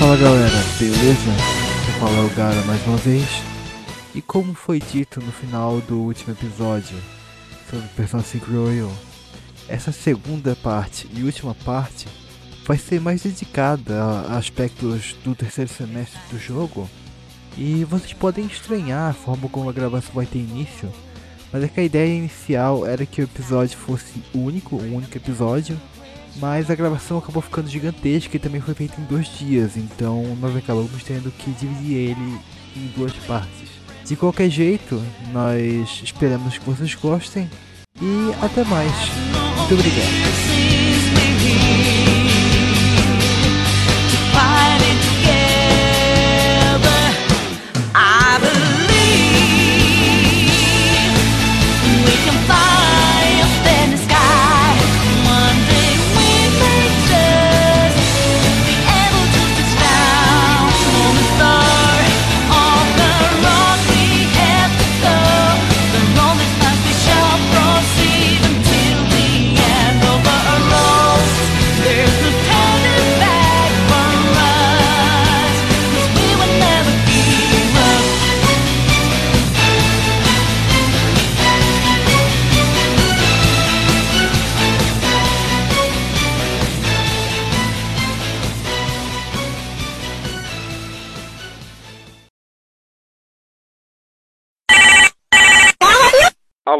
Fala galera, beleza? Vou falar o Gara mais uma vez. E como foi dito no final do último episódio sobre Persona 5 Royal, essa segunda parte e última parte vai ser mais dedicada a aspectos do terceiro semestre do jogo. E vocês podem estranhar a forma como a gravação vai ter início, mas é que a ideia inicial era que o episódio fosse único, um único episódio, mas a gravação acabou ficando gigantesca e também foi feita em dois dias, então nós acabamos tendo que dividir ele em duas partes. De qualquer jeito, nós esperamos que vocês gostem e até mais. Muito obrigado.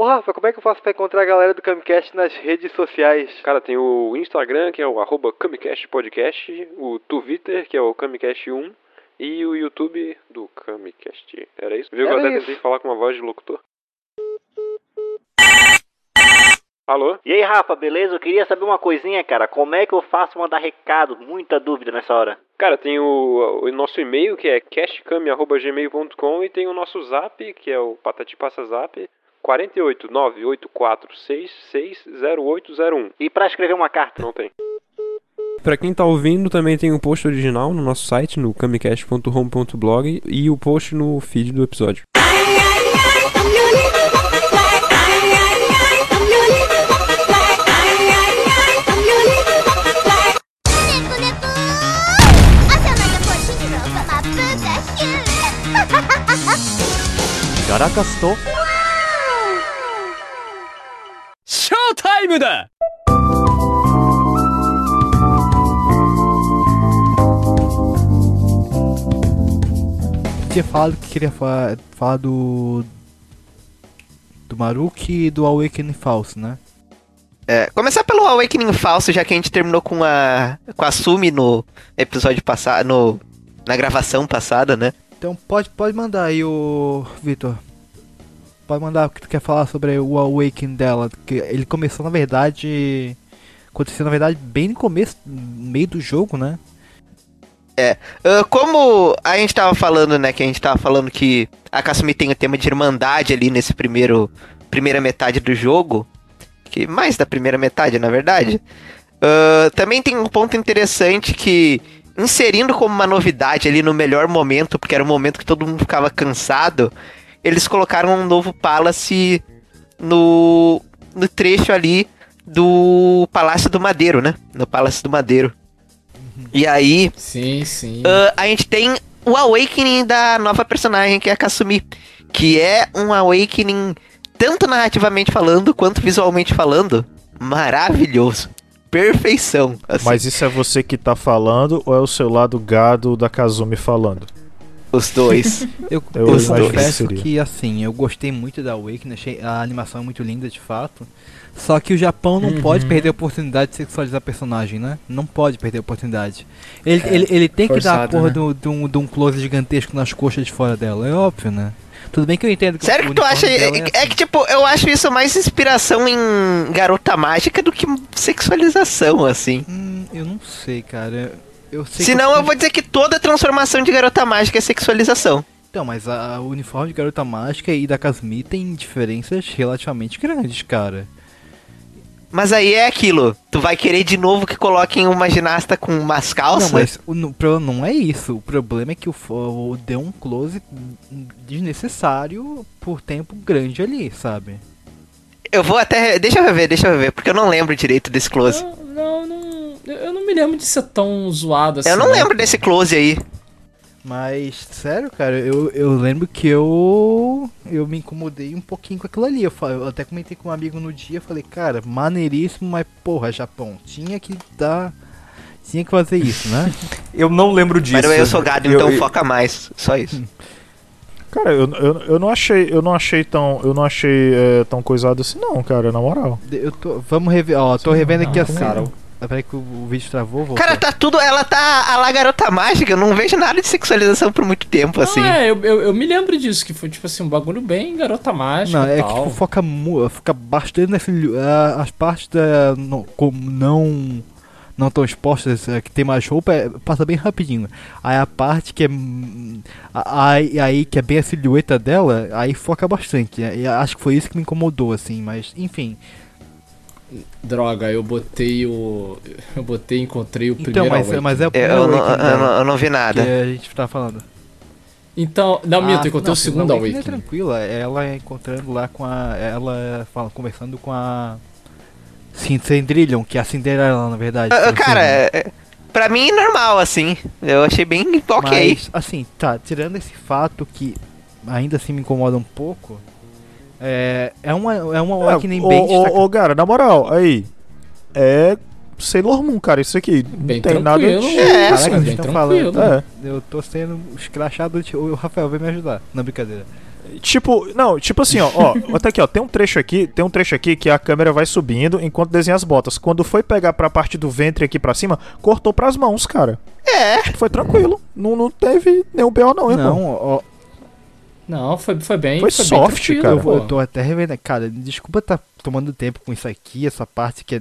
Ô, Rafa, como é que eu faço pra encontrar a galera do Camcast nas redes sociais? Cara, tem o Instagram, que é o arroba Camicast Podcast, o Twitter, que é o Camicast1, e o YouTube do Camicast. Era isso? Viu que eu até tentei falar com uma voz de locutor? Alô? E aí, Rafa, beleza? Eu queria saber uma coisinha, cara. Como é que eu faço mandar recado? Muita dúvida nessa hora. Cara, tem o, o nosso e-mail, que é castcam.gmail.com e tem o nosso zap, que é o Patati Passa Zap, 48984660801. E pra escrever uma carta? Não tem. Pra quem tá ouvindo, também tem o post original no nosso site, no camicast.home.blog e o post no feed do episódio. tinha falado que queria falar, falar do. do Maruki e do Awakening falso, né? É, começar pelo Awakening falso, já que a gente terminou com a com a Sumi no episódio passado, no na gravação passada, né? Então pode, pode mandar aí o. Vitor. Pode mandar o que tu quer falar sobre o Awakening dela. Que ele começou na verdade. Aconteceu na verdade bem no começo, no meio do jogo, né? Ah, como a gente tava falando, né, que a gente tava falando que a Kasumi tem o tema de irmandade ali nesse primeiro primeira metade do jogo, que mais da primeira metade, na verdade. ah, também tem um ponto interessante que inserindo como uma novidade ali no melhor momento, porque era o momento que todo mundo ficava cansado, eles colocaram um novo Palace no no trecho ali do Palácio do Madeiro, né? No Palácio do Madeiro. E aí, Sim, sim. ah, a gente tem o Awakening da nova personagem, que é a Kasumi. Que é um Awakening, tanto narrativamente falando, quanto visualmente falando, maravilhoso. Perfeição. assim, Mas isso é você que tá falando ou é o seu lado gado da Kazumi falando? Os dois. Eu, Eu que confesso que assim, eu gostei muito da Awakening, achei a animação muito linda de fato. Só que o Japão não Uhum. pode perder a oportunidade de sexualizar a personagem, né? Não pode perder a oportunidade. Ele, ele, ele tem que dar a forçado, porra né? do- de um, de um close gigantesco nas coxas de fora dela, é óbvio, né? Tudo bem que eu entendo que Sério o que tu acha. uniforme É, dela é que, tipo, eu acho isso mais inspiração em garota mágica do que sexualização, assim. Hum, eu não sei, cara. Eu Senão eu- eu vou dizer que toda transformação de garota mágica é sexualização. Então, mas a, o uniforme de Garota Mágica e da Kasumi tem diferenças relativamente grandes, cara. Mas aí é aquilo. Tu vai querer de novo que coloquem uma ginasta com umas calças? Não, mas o, no- problema não é isso. O problema é que o, fo- o deu um close desnecessário por tempo grande ali, sabe? Eu vou até. Deixa eu ver, deixa eu ver, porque eu não lembro direito desse close. Não, não, não. Eu eu não me lembro de ser tão zoado assim. eu não lembro desse close aí. Mas, sério, cara, eu, eu lembro que eu eu me incomodei um pouquinho com aquilo ali. Eu, eu até comentei com um amigo no dia, falei, cara, maneiríssimo, mas porra, Japão, tinha que dar. Tinha que fazer isso, né? Eu não lembro disso. Mas eu sou gado, Eu- então eu- foca mais. Só isso. Cara, eu, eu, eu não achei, eu não achei tão, eu não achei é, tão coisado assim não, cara, na moral. Eu tô, vamos rever, ó, tô revendo aqui não, a cara, Peraí que o, o vídeo travou, voltou. Cara, tá tudo. Ela tá a lá garota mágica. Eu não vejo nada de sexualização por muito tempo, Não, assim. é, eu, eu, eu me lembro disso, que foi tipo assim, um bagulho bem garota mágica Não, e é que tal. tipo, foca, mu- foca bastante nesse. ah, as partes da. Não, como não. Não tão expostas, eh, que tem mais roupa, é- passa bem rapidinho. Aí a parte que é. a- Aí, aí que é bem a silhueta dela, aí foca bastante. E acho que foi isso que me incomodou, assim, mas enfim. Droga, eu botei o. Eu botei, encontrei o Então, primeiro mas, Awakening. mas é o Eu, primeiro eu não, Awakening eu, dela não, eu não vi nada. que a gente tá falando. Então, não, minto, Ah, eu encontrei não, o segundo Awakening Awakening. é tranquila, ela encontrando lá com a. Ela fala, conversando com a. Sim, Cendrillon, que é a Cinderela, na verdade. Pelo Cara, filme. é- é- pra mim normal, assim. Eu achei bem ok. Mas, assim, tá, tirando esse fato que ainda assim me incomoda um pouco, é, é uma, é uma Awakening ô, bem ô, ô, cara, na moral, aí. É Sailor Moon, cara, isso aqui. Bem não tem nada de. É, Caraca, sim, vocês bem tranquilo. falando. É. Eu tô sendo escrachado, de- o Rafael vai me ajudar. Não, brincadeira. Tipo, não, tipo assim, ó, ó, até aqui, ó, tem um trecho aqui, tem um trecho aqui que a câmera vai subindo enquanto desenha as botas. Quando foi pegar pra parte do ventre aqui pra cima, cortou pras mãos, cara. É. Foi tranquilo. Não, não teve nenhum BO não, irmão. Não, ó, Não, foi, foi bem. Foi bem soft, tranquilo, cara. eu, eu tô até revendo. Cara, desculpa tá tomando tempo com isso aqui, essa parte que é.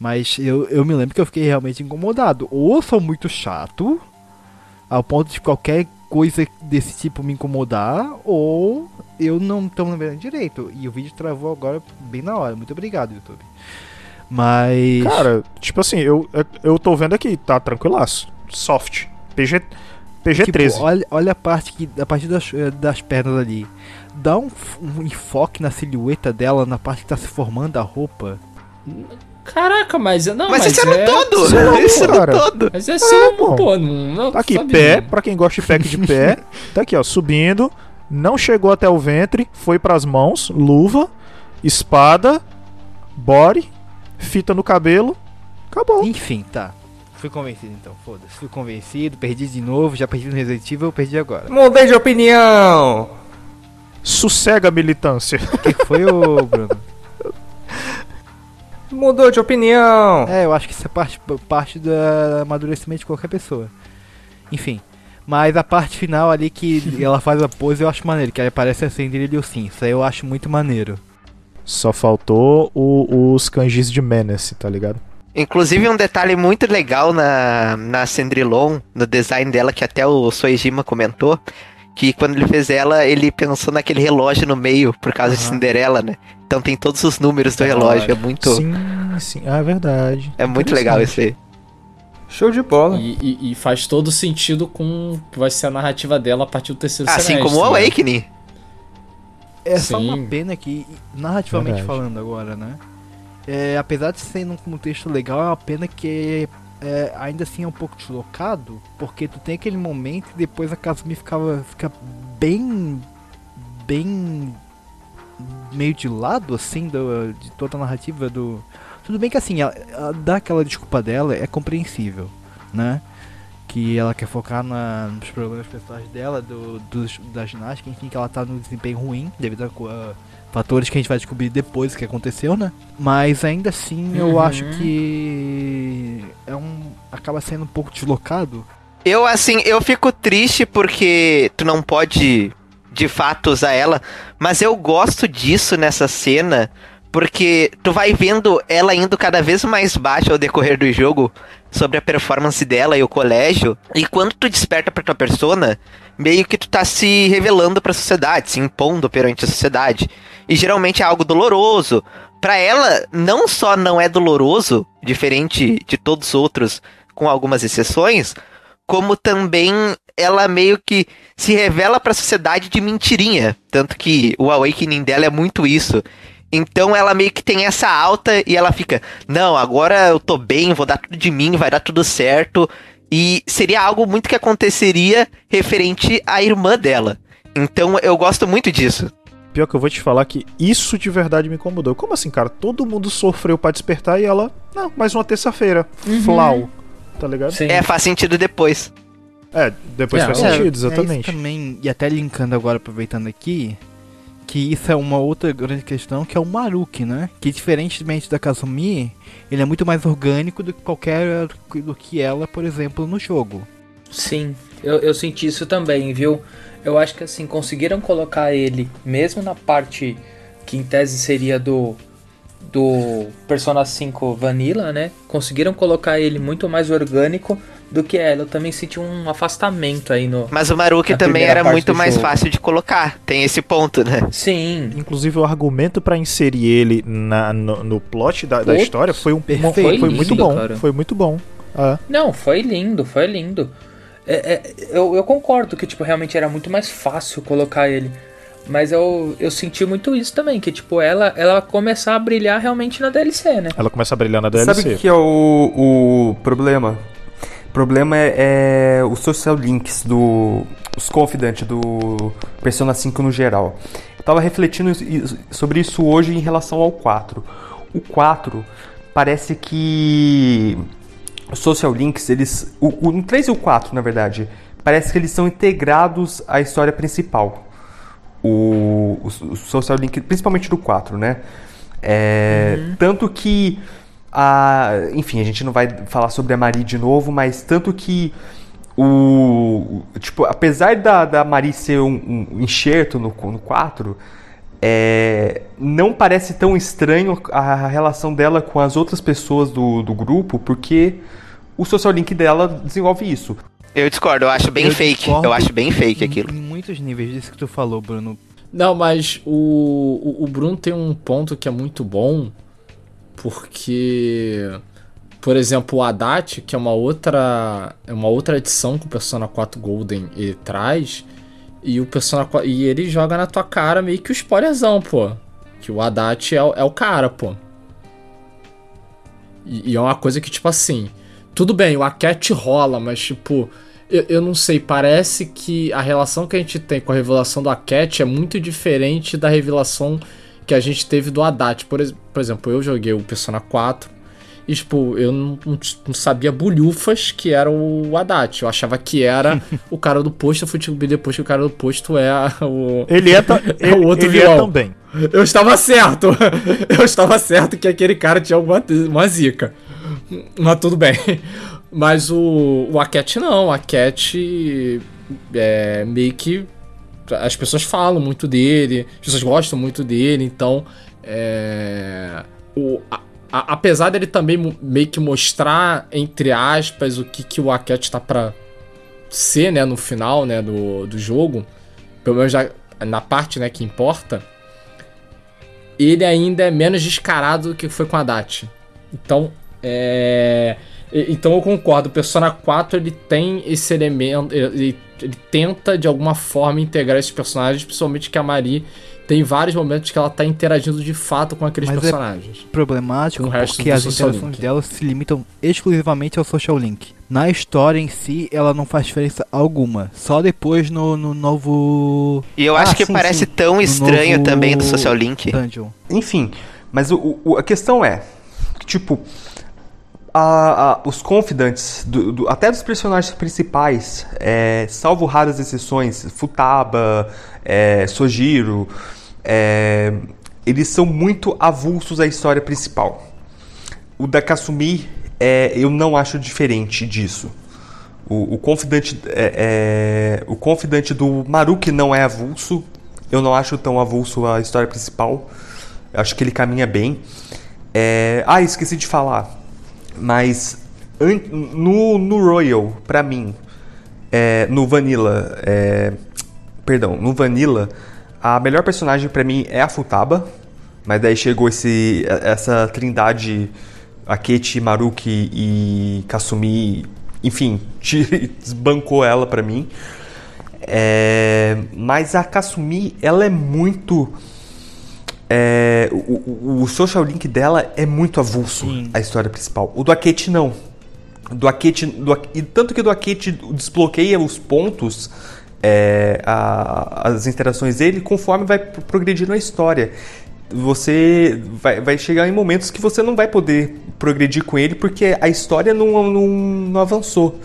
Mas eu, eu me lembro que eu fiquei realmente incomodado. Ou eu sou muito chato, ao ponto de qualquer coisa desse tipo me incomodar, ou eu não tô lembrando direito. E o vídeo travou agora bem na hora. Muito obrigado, YouTube. Mas. Cara, tipo assim, eu, eu tô vendo aqui, tá tranquilaço. Soft. PG, PG-13. Tipo, olha, olha a parte que a partir das, eh, das pernas ali. Dá um, um enfoque na silhueta dela, na parte que tá se formando a roupa. Caraca, mas. Não, Mas, mas, isso é no é todo. Isso é no cara. todo. Mas é assim, pô. pô. Não, não, Tá aqui, sabe, pé, não. pra quem gosta de pack de pé. Tá aqui, ó, subindo. Não chegou até o ventre, foi pras mãos, luva, espada, body, fita no cabelo. Acabou. Enfim, tá. Fui convencido então, foda-se. Fui convencido, perdi de novo, já perdi no Resident Evil, perdi agora. Mudei de opinião. Sossega, militância. O que foi, ô Bruno? Mudou de opinião. É, eu acho que isso é parte, parte do amadurecimento de qualquer pessoa. Enfim. Mas a parte final ali que ela faz a pose eu acho maneiro, que aí aparece a Cendrillon sim. Isso aí eu acho muito maneiro. Só faltou o- os kanjis de Menace, tá ligado? Inclusive, um detalhe muito legal na, na Cendrillon, no design dela, que até o Soejima comentou, que quando ele fez ela, ele pensou naquele relógio no meio, por causa de Aham. Cinderela, né? Então tem todos os números do relógio, é muito, Sim, sim, ah, é verdade. é muito legal isso aí. Show de bola. E, e- e faz todo sentido com o que vai ser a narrativa dela a partir do terceiro Assim semestre. como o né? Awakening. É só Sim. uma pena que, narrativamente Verdade. falando agora, né? É, apesar de ser num contexto legal, é uma pena que é, ainda assim é um pouco deslocado, porque tu tem aquele momento e depois a Kasumi ficava, fica bem. bem. meio de lado, assim, do, de toda a narrativa do. Tudo bem que assim, ela, ela dá aquela desculpa dela, é compreensível, né? Que ela quer focar na- nos problemas pessoais dela, do, dos, da ginástica, enfim, que ela tá no desempenho ruim, devido a, a fatores que a gente vai descobrir depois que aconteceu, né? Mas ainda assim eu Uhum. acho que é um. acaba sendo um pouco deslocado. Eu, assim, eu fico triste porque tu não pode, de fato, usar ela, mas eu gosto disso nessa cena, Porque tu vai vendo ela indo cada vez mais baixa ao decorrer do jogo sobre a performance dela e o colégio. E quando tu desperta pra tua persona, meio que tu tá se revelando pra sociedade, se impondo perante a sociedade. E geralmente é algo doloroso. Pra ela, não só não é doloroso, diferente de todos os outros, com algumas exceções, como também ela meio que se revela pra sociedade de mentirinha. Tanto que o Awakening dela é muito isso. Então ela meio que tem essa alta e ela fica, não, agora eu tô bem, vou dar tudo de mim, vai dar tudo certo. E seria algo muito que aconteceria referente à irmã dela. Então eu gosto muito disso. Pior que eu vou te falar que isso de verdade me incomodou. Como assim, cara? Todo mundo sofreu pra despertar e ela. Não, mais uma terça-feira. Flau. Tá ligado? Sim. É, faz sentido depois. É, depois É, faz é, sentido, É isso exatamente. também, e até linkando agora, aproveitando aqui, que isso é uma outra grande questão, que é o Maruki, né? Que diferentemente da Kazumi, ele é muito mais orgânico do que qualquer do que ela, por exemplo, no jogo. Sim, eu, eu senti isso também, viu? Eu acho que assim, conseguiram colocar ele, mesmo na parte que em tese seria do do Persona 5 Vanilla, né? Conseguiram colocar ele muito mais orgânico do que ela. Eu também senti um afastamento aí no. Mas o Maruki também era muito mais jogo. fácil de colocar. Tem esse ponto, né? Sim, Inclusive, o argumento pra inserir ele na, no, no plot da, da história foi, um, perfeito. foi, foi Foi muito bom. cara. Foi muito bom. É. Não, foi lindo, foi lindo. É, é, eu, eu concordo que, tipo, realmente era muito mais fácil colocar ele. Mas eu, eu senti muito isso também, que, tipo, ela, ela começar a brilhar realmente na DLC, né? Ela começa a brilhar na Sabe DLC. o que que é o, o problema? O problema é, é os social links do. Os confident do Persona 5 no geral. Eu tava refletindo sobre isso hoje em relação ao 4. O 4 parece que os social links, eles. O, o 3 e o 4, na verdade, parece que eles são integrados à história principal. O, o, o social link, principalmente do 4, né? É, Tanto que. A, enfim, a gente não vai falar sobre a Marie de novo, mas tanto que o. Tipo, apesar da, da Marie ser um, um enxerto no, no 4, é, não parece tão estranho a relação dela com as outras pessoas do, do grupo, porque o social link dela desenvolve isso. Eu discordo, eu acho bem Eu fake. Eu acho bem fake em- aquilo. Em muitos níveis disso que tu falou, Bruno. Não, mas o, o, o Bruno tem um ponto que é muito bom, porque, por exemplo, o Haddad, que é uma outra, é uma outra edição que o Persona 4 Golden ele traz, e o Persona 4, e ele joga na tua cara meio que o spoilerzão, pô. Que o Haddad é, é o cara, pô. E, e é uma coisa que, tipo assim, tudo bem, o Aket rola, mas tipo, eu, eu não sei, parece que a relação que a gente tem com a revelação do Aket é muito diferente da revelação que a gente teve do Haddad. Por, por exemplo, eu joguei o Persona 4 e, tipo, eu não, não- sabia bulhufas que era o Haddad. Eu achava que era o cara do posto, eu fui descobrir depois que o cara do posto é a- o... Ele é, É o outro ele é vilão. também. Eu estava certo. Eu estava certo que aquele cara tinha alguma uma zica. Mas tudo bem. Mas o, o Aket não. O Aket é meio que. As pessoas falam muito dele, as pessoas gostam muito dele, então. É, o, a- a- apesar dele também meio que mostrar, entre aspas, o que, que o Aket tá pra ser, né, no final, né, do, do jogo, pelo menos já na parte, né, que importa, ele ainda é menos descarado do que foi com a Dati. Então, é... Então eu concordo, o Persona 4 ele tem esse elemento, ele, ele tenta de alguma forma integrar esses personagens, principalmente que a Marie tem vários momentos que ela tá interagindo de fato com aqueles Mas é- personagens. Problemático Com o resto porque as interações link. dela se limitam exclusivamente ao social link. Na história em si, ela não faz diferença alguma. Só depois no, no novo E eu Ah, acho que sim, parece sim. tão No estranho novo também do Social Link. dungeon. Enfim, mas o, o- a questão é que, tipo, a- a- os confidants, do- do- até dos personagens principais, é, salvo raras exceções, Futaba, é, Sojiro, é, eles são muito avulsos à história principal. O da Kasumi, é, eu não acho diferente disso. O, o confidante é, é, o confidante do Maruki não é avulso. Eu não acho tão avulso a história principal. Eu acho que ele caminha bem. Ah, esqueci de falar. Mas no, no Royal, pra mim, é, no Vanilla, é, perdão, no Vanilla, a melhor personagem pra mim é a Futaba. Mas daí chegou esse, essa trindade, Akechi, Maruki e Kasumi, enfim, desbancou ela pra mim. É, mas a Kasumi, ela é muito. É, o, o- social link dela é muito avulso, a história principal. O do Akechi não. Do Akechi, do, e tanto que do Akechi desbloqueia os pontos, é, a- as interações dele, conforme vai pro- progredindo a história. Você vai, vai chegar em momentos que você não vai poder progredir com ele porque a história não, não, não avançou.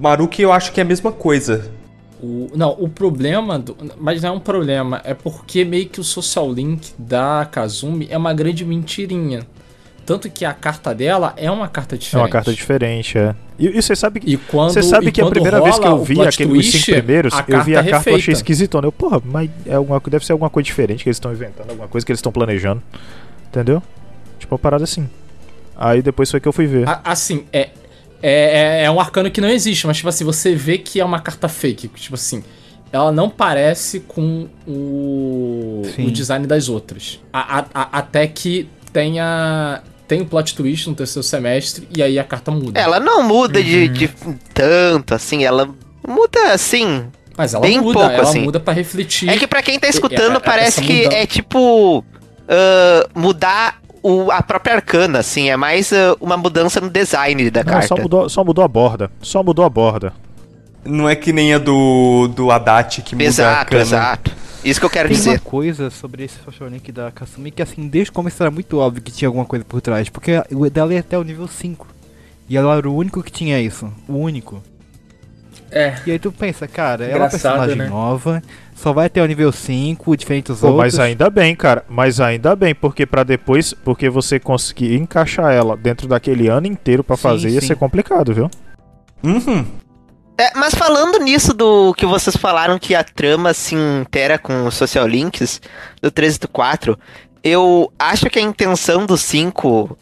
Maruki eu acho que é a mesma coisa. O- não, o problema, do- mas não é um problema, é porque meio que o social link da Kazumi é uma grande mentirinha. Tanto que a carta dela é uma carta É diferente. uma carta diferente, é. E, e você sabe que. Quando, Você sabe que a primeira vez que eu vi aqueles cinco primeiros, eu vi a carta é carta e eu achei refeita. esquisitona. Eu, porra, mas é alguma, deve ser alguma coisa diferente que eles estão inventando, alguma coisa que eles estão planejando. Entendeu? Tipo uma parada assim. Aí depois foi que eu fui ver. A- Assim, é, é, é- é um arcano que não existe, mas tipo assim, você vê que é uma carta fake. Tipo assim, ela não parece com o, o design das outras. A- a- a- até que tenha. Tem o plot twist no terceiro semestre e aí a carta muda. Ela não muda de, de tanto, assim, ela muda assim. Mas ela bem muda, pouco, ela assim. muda pra refletir. É que pra quem tá escutando, e- parece essa que muda- é tipo. ah, mudar o, a própria arcana, assim. É mais ah, uma mudança no design da Não, carta. só mudou, só mudou a borda. Só mudou a borda. Não é que nem a do, do Haddad que muda a Exato, cana. exato. Isso que eu quero Tem dizer. uma coisa sobre esse social link da Kasumi que assim, desde o começo era muito óbvio que tinha alguma coisa por trás, porque o dela ia até o nível 5. E ela era o único que tinha isso, o único. É. E aí tu pensa, cara, ela é uma Engraçado, personagem né? nova, só vai até o nível 5, diferente dos Pô, outros. mas ainda bem, cara. Mas ainda bem, porque pra depois, porque você conseguir encaixar ela dentro daquele ano inteiro pra Sim, fazer ia sim. ser complicado, viu? Uhum. É, mas falando nisso do que vocês falaram que a trama se intera com os social links do 13 do 4, eu acho que a intenção do 5.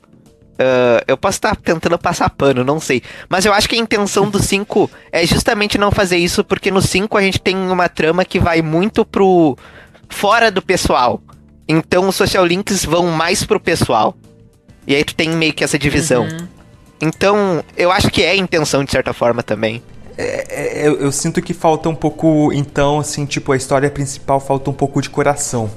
Ah, eu posso estar tentando passar pano, não sei. Mas eu acho que a intenção do 5 é justamente não fazer isso, porque no 5 a gente tem uma trama que vai muito pro. fora do pessoal. Então os social links vão mais pro pessoal. E aí tu tem meio que essa divisão. Uhum. Então, eu acho que é a intenção de certa forma também. É, eu, eu sinto que falta um pouco, então, assim, tipo, a história principal falta um pouco de coração.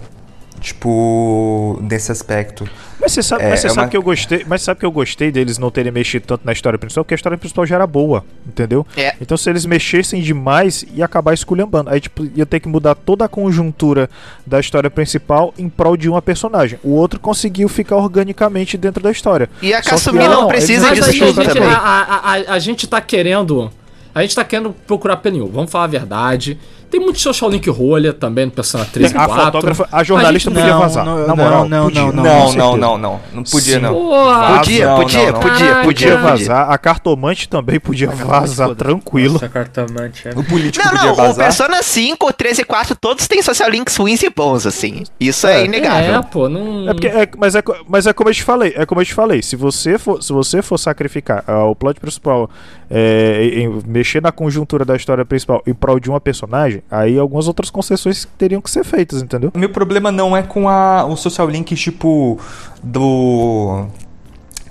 Tipo, nesse aspecto. Mas você sabe, É, mas você é sabe uma- que eu gostei, mas sabe que eu gostei deles não terem mexido tanto na história principal, porque a história principal já era boa, entendeu? É. Então se eles mexessem demais, ia acabar esculhambando. Aí tipo, ia ter que mudar toda a conjuntura da história principal em prol de uma personagem. O outro conseguiu ficar organicamente dentro da história. E a que Kasumi não, não, precisa disso tudo gente, também. a, a, a, a gente tá querendo. A gente tá querendo procurar pneu. Vamos falar a verdade. Tem muito social link rolha também no Persona 3 e A 4. fotógrafa, a jornalista A gente- podia não, vazar. não, na não, moral, não, podia. não, Não, não, não, não. Não podia, não. Podia, não, podia, podia, podia, vazar. A cartomante também podia vazar, tranquilo. Nossa, cartomante. É. O político Não, podia não, o vazar. Persona 5, 13 e 4, todos têm social links ruins e bons, assim. Isso é, É, inegável. É, pô, não. É porque, é, mas, é, mas é como eu te falei, é como eu te falei, se você for, se você for sacrificar ah, o plot principal, é, em- em mexer na conjuntura da história principal em prol de uma personagem, aí algumas outras concessões teriam que ser feitas, entendeu? O meu problema não é com a, o social link, tipo, do.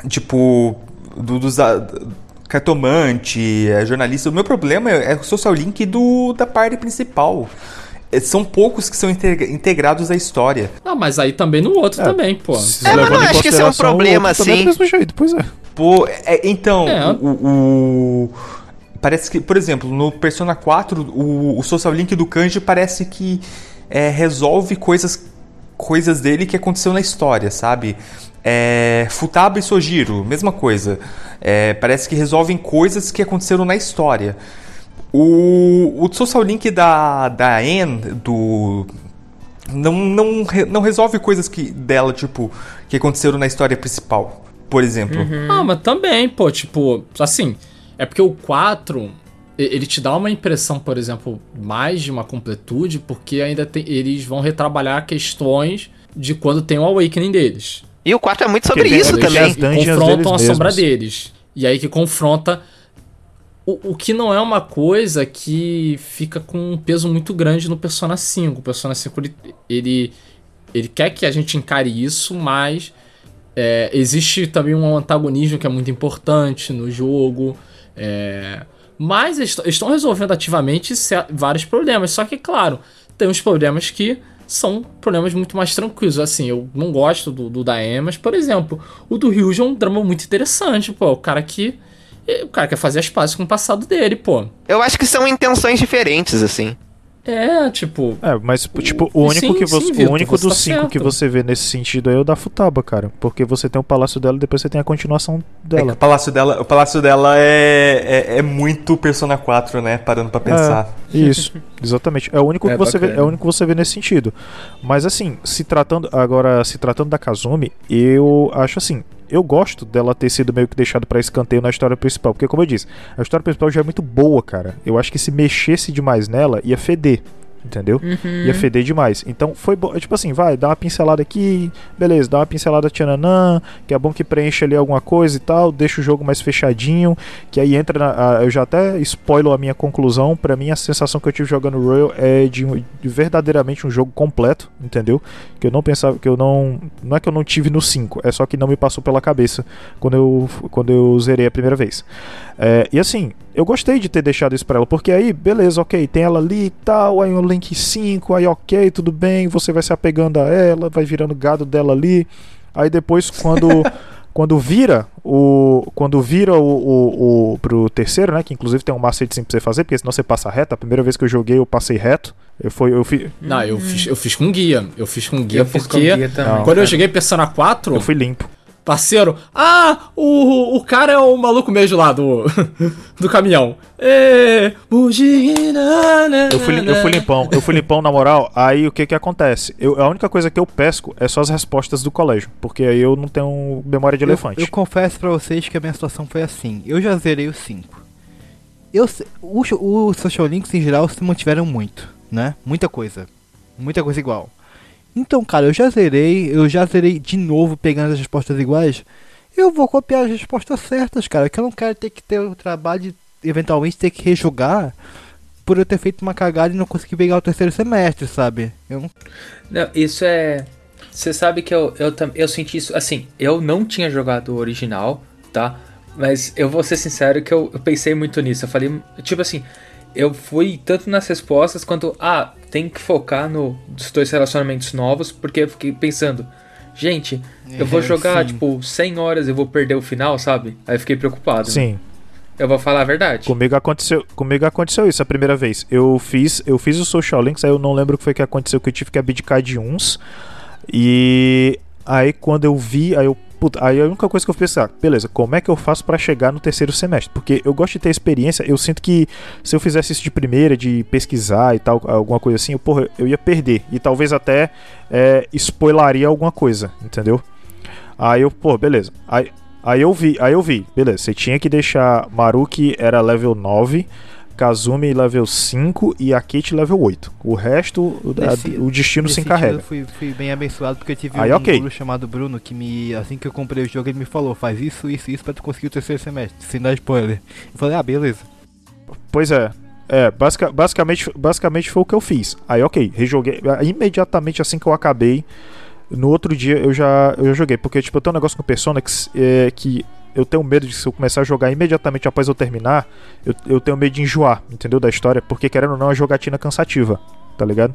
Tipo, do, dos. a- cartomante, é, jornalista. O meu problema é, é o social link do, da parte principal. É, São poucos que são integra- integrados à história. Não, mas aí também no outro É. também, pô. É, mas não acho que isso é um o problema, também é assim. do mesmo jeito, pois é. Pô, é, então, É. o, o- Parece que, por exemplo, no Persona 4, o, o social link do Kanji parece que é, resolve coisas, coisas dele que aconteceu na história, sabe? É, Futaba e Sojiro, mesma coisa. É, parece que resolvem coisas que aconteceram na história. O, o social link da, da Anne, do. Não, não, não resolve coisas que dela, tipo, que aconteceram na história principal, por exemplo. Ah, mas também, pô, tipo, assim, é porque o 4, e- ele te dá uma impressão, por exemplo, mais de uma completude, porque ainda tem, eles vão retrabalhar questões de quando tem o Awakening deles. E o 4 é muito sobre Porque isso também. confrontam a sombra mesmos. deles. E aí que confronta. O, o que não é uma coisa que fica com um peso muito grande no Persona 5. O Persona 5 ele, ele, ele quer que a gente encare isso, mas é, existe também um antagonismo que é muito importante no jogo. É, mas eles estão resolvendo ativamente vários problemas. Só que, claro, tem uns problemas que são problemas muito mais tranquilos. Assim, eu não gosto do, do da Emma, mas, por exemplo, o do Ryuji é um drama muito interessante, pô. O cara que. O cara quer fazer as pazes com o passado dele, pô. Eu acho que são intenções diferentes, assim. É, tipo. É, mas, tipo, o único, Sim, que você, sim, o Vitor, único você dos tá cinco que certo. você vê nesse sentido aí é o da Futaba, cara. Porque você tem o palácio dela e depois você tem a continuação É que dela. o palácio dela, o palácio dela é, é, é muito Persona 4, né? Parando pra pensar. É, isso, exatamente. É o único É que você vê, é o único que você vê nesse sentido. Mas assim, se tratando agora, se tratando da Kazumi, eu acho assim, eu gosto dela ter sido meio que deixado pra escanteio na história principal, porque como eu disse, a história principal já é muito boa, cara. Eu acho que se mexesse demais nela ia feder. Entendeu? Ia feder demais. Então foi bom. Tipo assim, vai, dá uma pincelada aqui, beleza, dá uma pincelada tchananã, que é bom que preenche ali alguma coisa e tal, deixa o jogo mais fechadinho, que aí entra na. a- eu já até spoilo a minha conclusão. Pra mim, a sensação que eu tive jogando Royal é de, de verdadeiramente um jogo completo, entendeu? Que eu não pensava, que eu não. Não é que eu não tive no 5, é só que não me passou pela cabeça quando eu, quando eu zerei a primeira vez. É, e assim, eu gostei de ter deixado isso pra ela, porque aí, beleza, ok, tem ela ali e tal, aí o Link 5, aí ok, tudo bem, você vai se apegando a ela, vai virando gado dela ali. Aí depois, quando. Quando vira o. Quando vira o, o, o. pro terceiro, né? Que inclusive tem um macetezinho pra você fazer, porque senão você passa reto. A primeira vez que eu joguei, eu passei reto. Eu, fui, eu, fi, Não, eu fiz, eu fiz com guia. Eu fiz com guia Eu fiz com porque. guia também. Quando eu cara. joguei Persona 4, eu fui limpo. Parceiro, ah, o, o cara é o maluco mesmo lá do, do caminhão. É, bugina, Eu fui, eu fui limpão, eu fui limpão na moral. Aí o que que acontece? Eu, a única coisa que eu pesco é só as respostas do colégio, porque aí eu não tenho memória de Eu, elefante. eu confesso pra vocês que a minha situação foi assim. Eu já zerei os 5. Eu, o, social links em geral se mantiveram muito, né? Muita coisa. Muita coisa igual. Então, cara, eu já zerei, eu já zerei de novo pegando as respostas iguais. Eu vou copiar as respostas certas, cara, que eu não quero ter que ter o trabalho de eventualmente ter que rejogar por eu ter feito uma cagada e não conseguir pegar o terceiro semestre, sabe? Eu não isso é. Você sabe que eu, eu, eu senti isso. Assim, eu não tinha jogado o original, tá? Mas eu vou ser sincero que eu, eu pensei muito nisso. Eu falei, tipo assim, eu fui tanto nas respostas quanto, ah, tem que focar no, nos dois relacionamentos novos, porque eu fiquei pensando, gente, eu vou É, jogar, sim. tipo, 100 horas e vou perder o final, sabe? Aí eu fiquei preocupado. Sim. Eu vou falar a verdade. Comigo aconteceu, comigo aconteceu isso a primeira vez. Eu fiz, eu fiz o social links, aí eu não lembro o que foi que aconteceu, que eu tive que abdicar de uns. E aí quando eu vi, aí eu puta, aí a única coisa que eu pensei, ah, beleza, como é que eu faço pra chegar no terceiro semestre? Porque eu gosto de ter experiência, eu sinto que se eu fizesse isso de primeira, de pesquisar e tal, alguma coisa assim, eu, porra, eu ia perder. E talvez até é, spoilaria alguma coisa, entendeu? Aí eu, pô, beleza. Aí, aí eu vi, aí eu vi, beleza. Você tinha que deixar Maruki era level 9, Kazumi level 5 e Akite level 8. O resto, o, a- Nesse- o destino se encarrega. Eu fui, fui bem abençoado porque eu tive Aí, um ok. guru chamado Bruno que me, assim que eu comprei o jogo, ele me falou, faz isso, isso, isso pra tu conseguir o terceiro semestre, sem dar spoiler. Eu falei, ah, beleza. Pois é. É, basica- basicamente, basicamente foi o que eu fiz. Aí, ok, rejoguei. Imediatamente assim que eu acabei, no outro dia eu já, eu já joguei. Porque, tipo, eu tenho um negócio com o Persona que, é, que eu tenho medo de se eu começar a jogar imediatamente após eu terminar, eu, eu tenho medo de enjoar, entendeu? Da história. Porque, querendo ou não, é uma jogatina cansativa, tá ligado?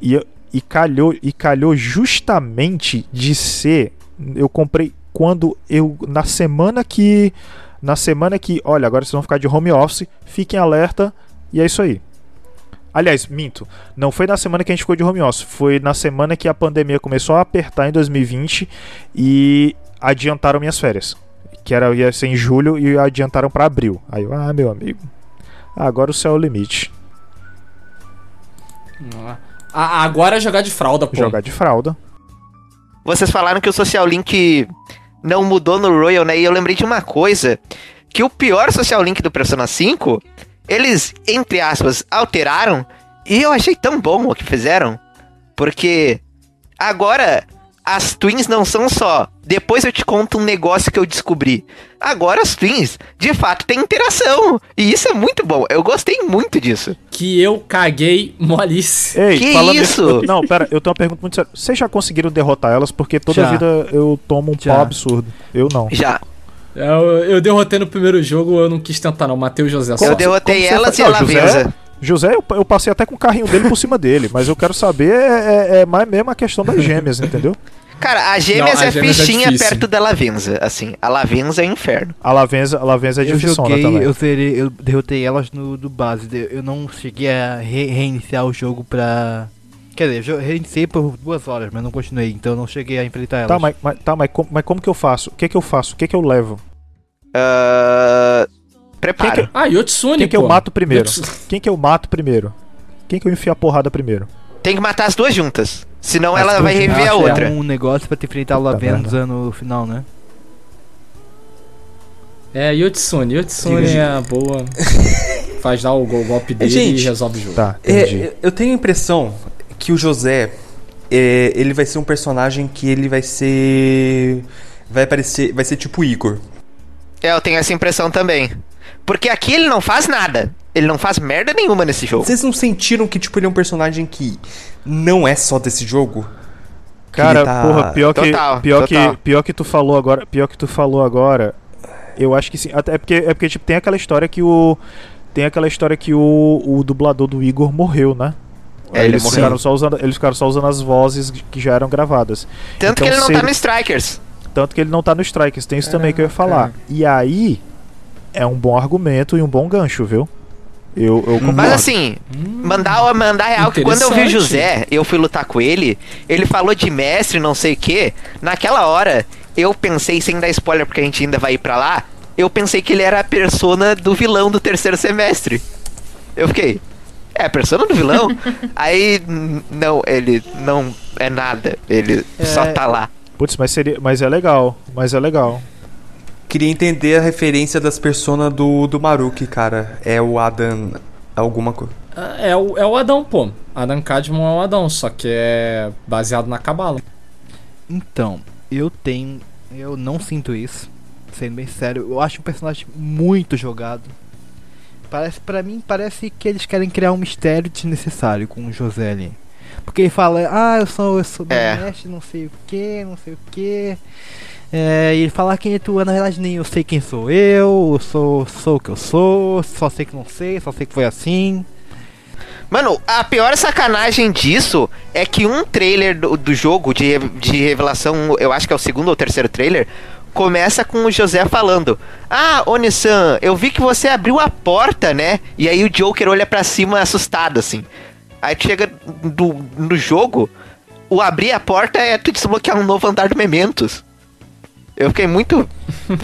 E, e, calhou, e calhou justamente de ser. Eu comprei quando eu. Na semana que. Na semana que. Olha, agora vocês vão ficar de home office. Fiquem alerta. E é isso aí. Aliás, minto. Não foi na semana que a gente ficou de home office. Foi na semana que a pandemia começou a apertar em 2020. E adiantaram minhas férias. Que era, ia ser em julho e adiantaram pra abril. Aí eu, ah, meu amigo. Agora o céu é o limite. Ah, agora é jogar de fralda, pô. Jogar de fralda. Vocês falaram que o Social Link não mudou no Royal, né? E eu lembrei de uma coisa: que o pior Social Link do Persona 5, eles, entre aspas, alteraram. E eu achei tão bom o que fizeram. Porque Agora, as twins não são só. Depois eu te conto um negócio que eu descobri. Agora as twins, de fato, têm interação. E isso é muito bom. Eu gostei muito disso. Que eu caguei molice. Ei, Que isso? não, pera, eu tenho uma pergunta muito séria. Vocês já conseguiram derrotar elas? Porque toda Já. vida eu tomo um Já. pau absurdo. Eu não. Já. Eu, eu derrotei no primeiro jogo, eu não quis tentar não. Matei o José só. eu derrotei elas e fa- a Não, José-. José, eu, eu passei até com o carrinho dele por cima dele, mas eu quero saber é, é- é mais mesmo a questão das gêmeas, entendeu? Cara, a gêmeas Não, a é gêmeas é fichinha difícil. perto da Lavenza, assim. A Lavenza é inferno. A Lavenza, a Lavenza é eu difícil também. eu zerei, eu derrotei elas no do base. Eu não cheguei a re- reiniciar o jogo pra. Quer dizer, eu reiniciei por duas horas, mas não continuei, então eu não cheguei a enfrentar elas. Tá, mas, mas- tá, mas, como, mas como que eu faço? O que que eu faço? O que que eu levo? Ah, Quem prepara. que, Ah, Yotsune, quem que eu pô. mato primeiro? Yotsu- Quem que eu mato primeiro? Quem que eu enfio a porrada primeiro? Tem que matar as duas juntas. Senão ela vai rever a outra. É um negócio pra te enfrentar o Puta Lavenza no final, né? É, Yotsune. Yotsune Diga, é a boa. Faz lá o, go- golpe dele Gente, e resolve o jogo. Tá, É, eu tenho a impressão que o José, é, ele vai ser um personagem que ele vai ser, vai aparecer, vai ser tipo Igor. É, eu tenho essa impressão também. Porque aqui ele não faz nada. Ele não faz merda nenhuma nesse jogo. Vocês não sentiram que tipo ele é um personagem que não é só desse jogo? Cara, ele tá- porra, pior que, Total, pior total. que pior que tu falou agora, pior que tu falou agora. Eu acho que sim, até é porque é porque tipo tem aquela história que o tem aquela história que o, o dublador do Igor morreu, né? É, ele eles morreu. ficaram só usando eles ficaram só usando as vozes que já eram gravadas. Tanto Então, que ele não tá ele- no Strikers. Tanto que ele não tá no Strikers, tem isso também que eu ia falar. E aí é um bom argumento e um bom gancho, viu? Eu, eu concordo. Mas assim, mandar, mandar real que quando eu vi o. José, eu fui lutar com ele, ele falou de mestre, não sei o que. Naquela hora, eu pensei, sem dar spoiler, porque a gente ainda vai ir pra lá, eu pensei que ele era a persona do vilão do terceiro semestre. Eu fiquei. É, a persona do vilão? Aí, não, ele não é nada. Ele só É. tá lá. Putz, mas seria, mas é legal, mas é legal. Queria entender a referência das personas do, do Maruki, cara. É o Adam alguma coisa. É o, é o Adão, pô. Adam Cadmon é o Adão, só que é baseado na Cabala. Então, eu tenho. Eu não sinto isso. Sendo bem sério, eu acho o personagem muito jogado. Parece, para mim, parece que eles querem criar um mistério desnecessário com o José ali. Porque ele fala, ah, eu sou, eu sou do É. mestre, não sei o que, não sei o que. É, e ele fala quem é tu, na verdade nem eu sei quem sou eu, sou, sou o que eu sou, só sei que não sei, só sei que foi assim. Mano, a pior sacanagem disso é que um trailer do, do jogo de, de revelação, eu acho que é o segundo ou terceiro trailer, começa com o José falando: Ah, Oni-san, eu vi que você abriu a porta, né? E aí o Joker olha pra cima assustado, assim. Aí chega do, no jogo, o abrir a porta é tu desbloquear um novo andar do Mementos. Eu fiquei muito.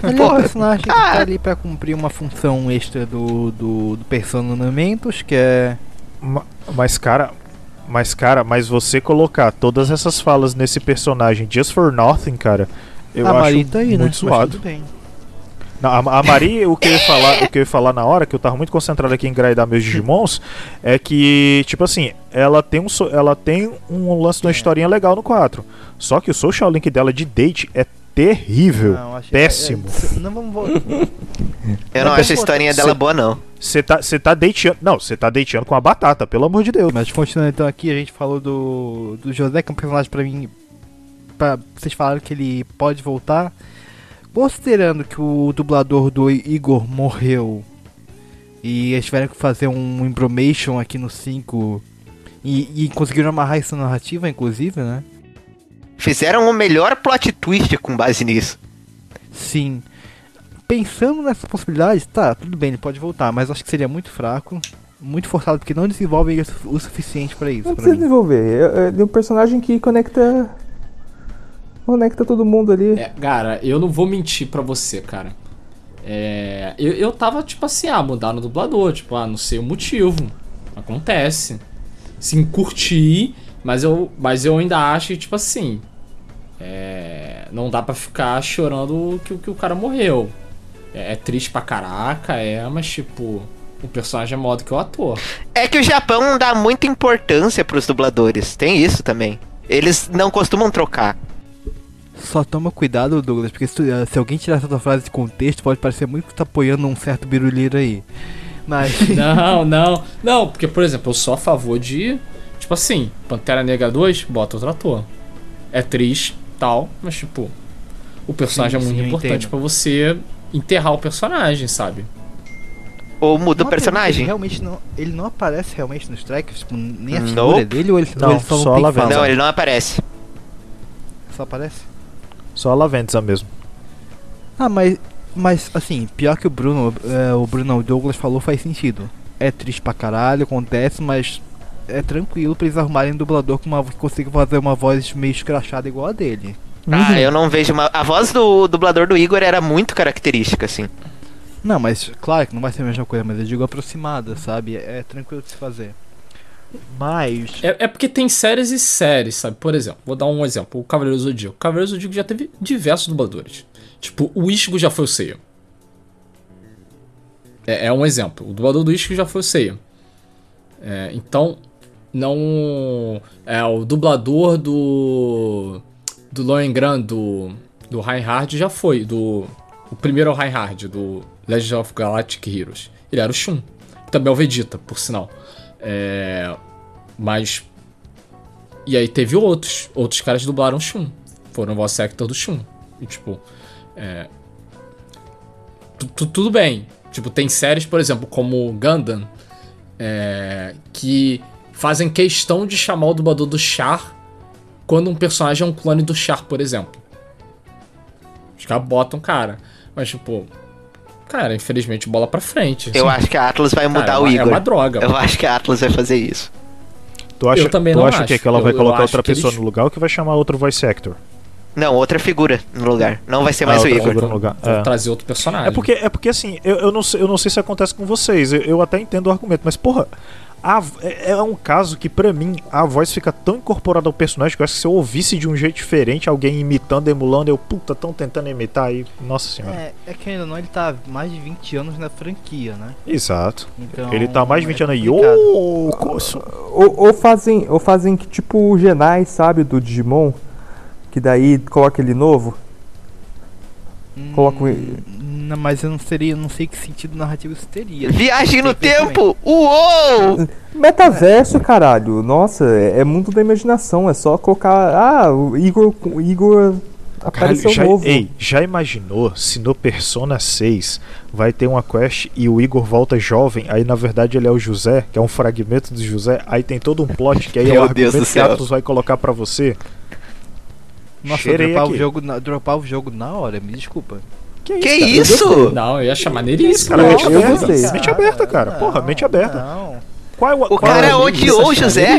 Ele é um personagem que Ah. tá ali pra cumprir uma função extra do, do, do Personamentos, que é. Ma- Mas cara, mas cara, mas você colocar todas essas falas nesse personagem just for nothing, cara, eu a acho Mari tá aí, né? muito Mas suado. Não, a, a Mari, o que eu ia falar, o que eu ia falar na hora, que eu tava muito concentrado aqui em engraidar meus Digimons, é que, tipo assim, ela tem um, so- ela tem um lance de uma historinha legal no 4. Só que o social link dela de date é terrível, Não, achei- péssimo. é- é- não vamos voltar. Eu não acho a historinha cê- dela boa, não. Você tá, você tá dateando, não, você tá dateando com a batata, pelo amor de Deus. Mas continuando então aqui, a gente falou do, do José, que é um personagem pra mim. Pra, vocês falaram que ele pode voltar. Considerando que o dublador do Igor morreu e eles tiveram que fazer um embromation aqui no 5 e, e conseguiram amarrar essa narrativa, inclusive, né? Fizeram o melhor plot twist com base nisso. Sim. Pensando nessa possibilidade, tá, tudo bem, ele pode voltar, mas acho que seria muito fraco, muito forçado, porque não desenvolvem o su- o suficiente pra isso. Não precisa mim. desenvolver. É, é um personagem que conecta. Conecta todo mundo ali. É, cara, eu não vou mentir pra você, cara. É, eu, eu tava, tipo assim, ah, mudar no dublador, tipo, ah, não sei o motivo. Acontece. Sim, curti, mas eu, mas eu ainda acho que, tipo assim. É, não dá pra ficar chorando que, o- que o cara morreu. É, é triste pra caraca, é, mas tipo, o personagem é maior do que o ator. É que o Japão dá muita importância pros dubladores. Tem isso também. Eles não costumam trocar. Só toma cuidado, Douglas, porque se, tu- eh, se alguém tirar essa tua frase de contexto, pode parecer muito que tá apoiando um certo biruliro aí. Mas. Não, não. Não, porque, por exemplo, eu sou a favor de. Tipo assim, Pantera Negra 2, bota outro ator. É triste, tal, mas tipo. O personagem Sim, é muito sim, importante pra você enterrar o personagem, sabe? Ou muda o Uma pergunta, personagem. Ele realmente não. Ele não aparece realmente nos strikers? Tipo, nem a Nope. figura dele ou ele, Não, ou ele só, só não? Não, ele não aparece. Só aparece? Só a Lavenza mesmo. Ah, mas. Mas assim, pior que o Bruno, é, o Bruno o Douglas falou faz sentido. É triste pra caralho, acontece, mas é tranquilo pra eles arrumarem um dublador com uma que consiga fazer uma voz meio escrachada igual a dele. Ah, eu não vejo uma. A voz do dublador do Igor era muito característica, assim. Não, mas claro que não vai ser a mesma coisa, mas eu digo aproximada, sabe? É, é tranquilo de se fazer. Mas. É, é porque tem séries e séries, sabe? Por exemplo, vou dar um exemplo: o Cavaleiro do Zodíaco. O Cavaleiro do Zodíaco já teve diversos dubladores. Tipo, o Ichigo já foi o Seiya. É, é um exemplo. O dublador do Ichigo já foi o Seiya. É, então, não. É, o dublador do. Do Lohengrin, do. Do Reinhard já foi. Do. O primeiro é o Reinhard, do Legend of Galactic Heroes. Ele era o Shun. Também é o Vegeta, por sinal. É. Mas. E aí teve outros. Outros caras dublaram Shun. Foram voice actor do Shun. E tipo. É. tu- tu- tudo bem. Tipo, tem séries, por exemplo, como Gundam. é, que fazem questão de chamar o dublador do Char quando um personagem é um clone do Char, por exemplo. Os caras botam, cara. Mas, tipo. Cara, infelizmente, bola pra frente. Eu assim. acho que a Atlas vai Cara, mudar é o uma- Igor. É uma droga. Eu acho que a Atlas vai fazer isso. Tu acha, Eu também tu não acha acho. que, que ela vai Eu- eu colocar outra pessoa eles- no lugar ou que vai chamar outro voice actor? Não, outra figura no lugar. Não vai ser Ah, mais o outra Igor. no lugar. Vou É. trazer outro personagem. É porque, é porque assim, eu, eu, não sei, eu não sei se acontece com vocês, eu, eu até entendo o argumento, mas porra, a é, é um caso que pra mim a voz fica tão incorporada ao personagem que eu acho que se eu ouvisse de um jeito diferente, alguém imitando, emulando, eu, puta, tão tentando imitar aí, nossa senhora. É, é que ainda não, ele tá mais de 20 anos na franquia, né? Exato. Então, Ele tá mais de 20 é anos aí, ô, coço. Ou, ou fazem, ou fazem que tipo o Genai, sabe, do Digimon, que daí coloca ele novo. Coloca ele. Não, mas eu não seria, não sei que sentido narrativo isso teria. Viagem no tempo! Uou! Metaverso, caralho. Nossa, é, é mundo da imaginação. É só colocar. Ah, o Igor, o Igor Caralho, apareceu já, novo. ei, já imaginou se no Persona 6 vai ter uma quest e o Igor volta jovem, aí na verdade ele é o José, que é um fragmento do José, aí tem todo um plot que aí é o Deus argumento do que. Atos vai colocar pra você. Nossa, dropar o, jogo na, dropar o jogo na hora, me desculpa. Que cara? isso? Não, eu ia achar maneiríssimo. Cara, Não, mente eu aberta. gostei. Mente aberta, cara. Porra, mente aberta. Não, Qual é o, O qual cara é o- odiou o José.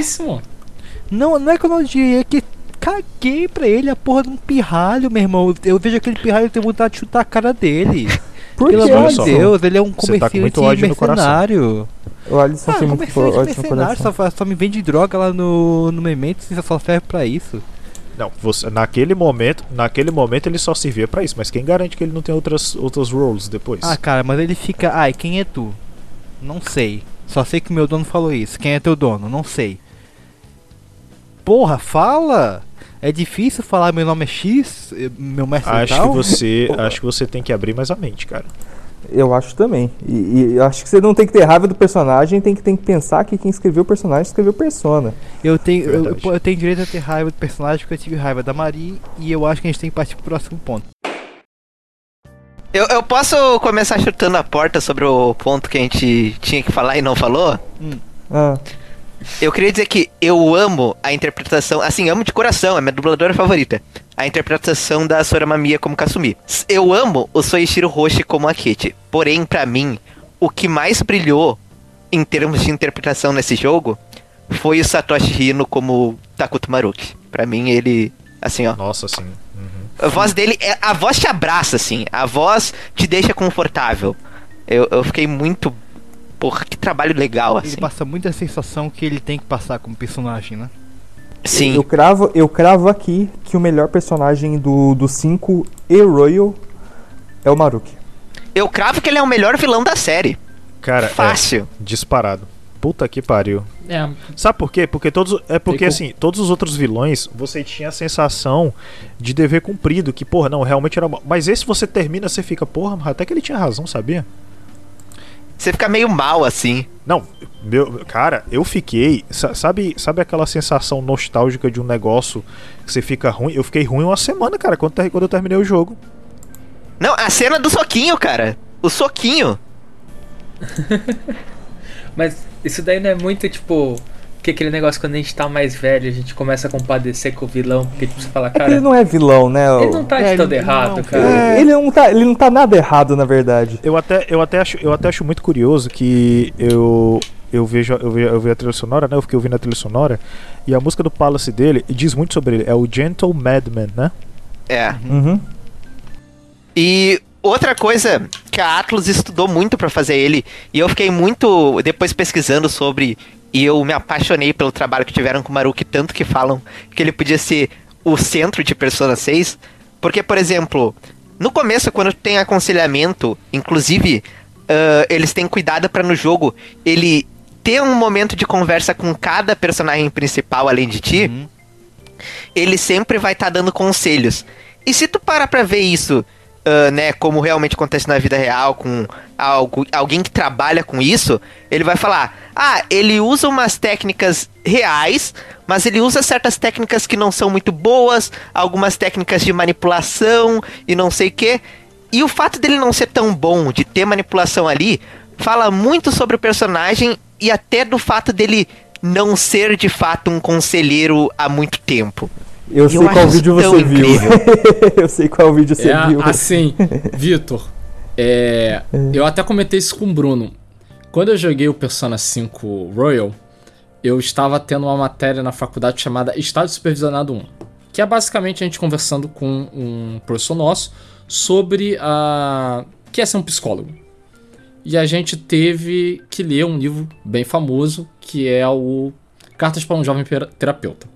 Não, não é que eu não odiei, é que caguei pra ele a porra de um pirralho, meu irmão. Eu vejo aquele pirralho e tenho vontade de chutar a cara dele. Por Pelo que, amor de. Deus, ele é um Você tá com comerciante coração. mercenário. O Alisson Ah, tem muito comerciante ódio no mercenário, coração. só, só me vende droga lá no, no Memento e só serve pra isso. Não, você, naquele momento, naquele momento ele só servia pra isso, mas quem garante que ele não tem outras outras roles depois? Ah, cara, mas ele fica. Ai, quem é tu? Não sei. Só sei que meu dono falou isso. Quem é teu dono? Não sei. Porra, fala! É difícil falar meu nome é X, eh, meu mestre é acho tal? que você, acho que você tem que abrir mais a mente, cara. Eu acho também. E, e eu acho que você não tem que ter raiva do personagem, tem que, tem que pensar que quem escreveu o personagem escreveu persona. Eu tenho, eu, eu tenho direito a ter raiva do personagem porque eu tive raiva da Marie e eu acho que a gente tem que partir pro próximo ponto. Eu, eu posso começar chutando a porta sobre o ponto que a gente tinha que falar e não falou? Ah, Eu queria dizer que eu amo a interpretação, assim, amo de coração, é minha dubladora favorita. A interpretação da Sora Mamiya como Kasumi. Eu amo o Soichiro Roshi como Akechi. Porém, pra mim, o que mais brilhou em termos de interpretação nesse jogo foi o Satoshi Hino como Takuto Maruki. Pra mim, ele, assim, ó. Nossa, sim. A voz dele, é, a voz te abraça, assim. A voz te deixa confortável. Eu, eu fiquei muito. Porra, que trabalho legal, Ele assim. passa muita sensação que ele tem que passar como personagem, né? Sim. eu, cravo, eu cravo aqui que o melhor personagem do 5 e Royal é o Maruki. Eu cravo que ele é o melhor vilão da série. Cara, é Fácil. disparado. Puta que pariu. É, Sabe por quê? Porque todos. É porque Tem assim, todos os outros vilões, você tinha a sensação de dever cumprido, que, porra, não, realmente era. bom. Mas esse você termina, você fica, porra, até que ele tinha razão, sabia? Você fica meio mal assim. Não, meu, cara, eu fiquei. sa- Sabe, sabe aquela sensação nostálgica de um negócio que você fica ruim? Eu fiquei ruim uma semana, cara, quando, quando eu terminei o jogo. Não, a cena do soquinho, cara. O soquinho. Mas isso daí não é muito tipo. Que aquele negócio quando a gente tá mais velho, a gente começa a compadecer com o vilão, porque tipo, você fala, É cara, ele não é vilão, né? ele não tá de É, todo ele- errado, não, cara. É, Ele não, tá, ele não tá nada errado, na verdade. Eu até, eu até, acho, eu até acho muito curioso que eu. Eu vejo, eu, vejo, eu vejo a trilha sonora, né? Eu fiquei ouvindo a trilha sonora. E a música do Palace dele diz muito sobre ele. É o Gentle Madman, né? É. Uhum. E outra coisa que a Atlas estudou muito pra fazer ele, e eu fiquei muito depois pesquisando sobre, e eu me apaixonei pelo trabalho que tiveram com o Maruki, tanto que falam que ele podia ser o centro de Persona 6. Porque, por exemplo, no começo, quando tem aconselhamento, inclusive, ah, eles têm cuidado pra no jogo ele ter um momento de conversa com cada personagem principal além de ti ele sempre vai estar dando conselhos. E se tu parar pra ver isso, ah, né, como realmente acontece na vida real, com algo, alguém que trabalha com isso, ele vai falar: ah, ele usa umas técnicas reais, mas ele usa certas técnicas que não são muito boas, algumas técnicas de manipulação e não sei o que. E o fato dele não ser tão bom, de ter manipulação ali, fala muito sobre o personagem e até do fato dele não ser de fato um conselheiro há muito tempo. Eu, sei acho qual vídeo você viu. eu sei qual vídeo você É viu. assim, Vitor, é, eu até comentei isso com o Bruno. Quando eu joguei o Persona 5 Royal, eu estava tendo uma matéria na faculdade chamada Estádio Supervisionado 1, que é basicamente a gente conversando com um professor nosso sobre a que é ser um psicólogo. E a gente teve que ler um livro bem famoso, que é o Cartas para um Jovem Terapeuta.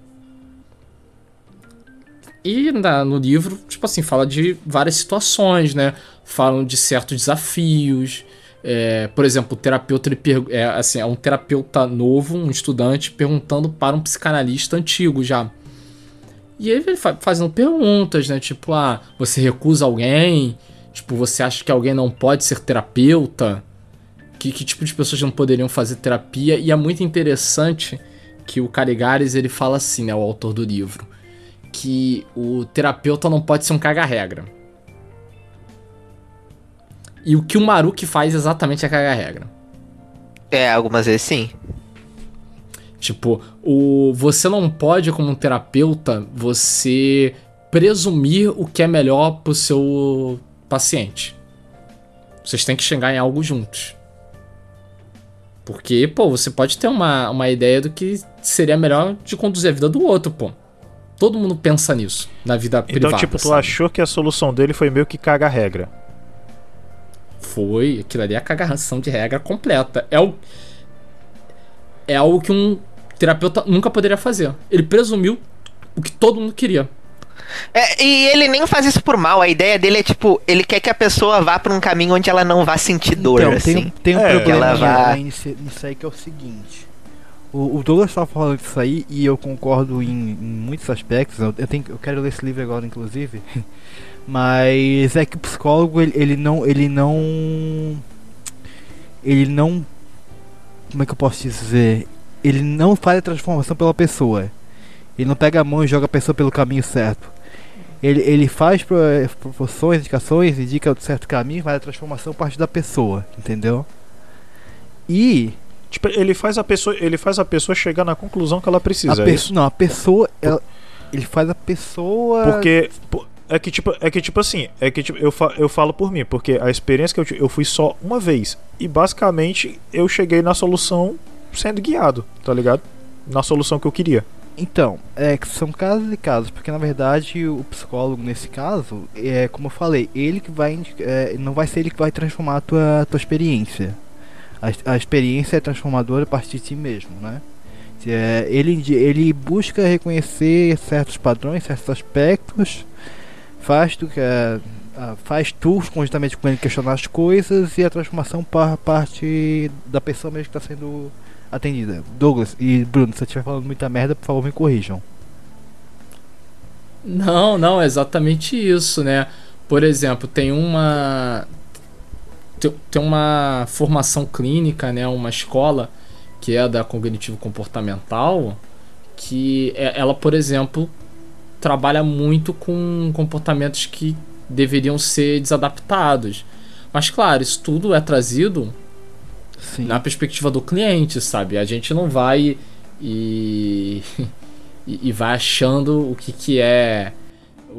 E na- no livro, tipo assim, fala de várias situações, né? Falam de certos desafios. É, por exemplo, o terapeuta ele é, assim, é um terapeuta novo, um estudante, perguntando para um psicanalista antigo já. E ele fa- fazendo perguntas, né? Tipo, ah, você recusa alguém? Tipo, você acha que alguém não pode ser terapeuta? Que, que tipo de pessoas não poderiam fazer terapia? E é muito interessante que o Carigares ele fala assim, né? O autor do livro que o terapeuta não pode ser um caga-regra. E o que o Maruki faz exatamente é caga-regra. É, algumas vezes sim. Tipo, o você não pode, como um terapeuta, você presumir o que é melhor pro seu paciente. Vocês têm que chegar em algo juntos. Porque, pô, você pode ter uma, uma ideia do que seria melhor de conduzir a vida do outro, pô. Todo mundo pensa nisso, na vida Então, privada. tipo, tu sabe? achou que a solução dele foi meio que caga a regra. Foi, aquilo ali é a cagação de regra completa. É o é algo que um terapeuta nunca poderia fazer. Ele presumiu o que todo mundo queria. É, e ele nem faz isso por mal. A ideia dele é tipo, ele quer que a pessoa vá pra um caminho onde ela não vá sentir dor, Então, assim. tem, um- tem um É, problema ela vai- aí nisso, nisso aí que é o seguinte. O, o Douglas estava falando disso aí e eu concordo em, em muitos aspectos. Eu, eu tenho, eu quero ler esse livro agora, inclusive. Mas é que o psicólogo ele, ele não ele não ele não como é que eu posso dizer? Ele não faz a transformação pela pessoa. Ele não pega a mão e joga a pessoa pelo caminho certo. Ele, ele faz pro- proporções, indicações, indica o certo caminho, mas a transformação parte da pessoa, entendeu? E Tipo, ele faz a pessoa, ele faz a pessoa chegar na conclusão que ela a precisa, é pe- isso? não, a pessoa, ela- ele faz a pessoa Porque é que tipo, é que tipo assim, é que tipo, eu, fa eu falo por mim, porque a experiência que eu tive, eu fui só uma vez e basicamente eu cheguei na solução sendo guiado, tá ligado? Na solução que eu queria. Então, é que são casos e casos, porque na verdade o psicólogo nesse caso, é como eu falei, ele que vai é, não vai ser ele que vai transformar a tua, tua experiência. A, a experiência é transformadora a partir de ti mesmo, né? É, ele, ele busca reconhecer certos padrões, certos aspectos, faz tu que é, faz tu conjuntamente com ele questionar as coisas e a transformação par, parte da pessoa mesmo que está sendo atendida. Douglas e Bruno, se eu estiver falando muita merda, por favor me corrijam. Não, não, é exatamente isso, né? Por exemplo, tem uma tem- tem uma formação clínica, né, uma escola que é da cognitivo comportamental, que é- ela, por exemplo, trabalha muito com comportamentos que deveriam ser desadaptados. Mas claro, isso tudo é trazido Sim. na perspectiva do cliente, sabe? A gente não vai e, e, e vai achando o que, que é.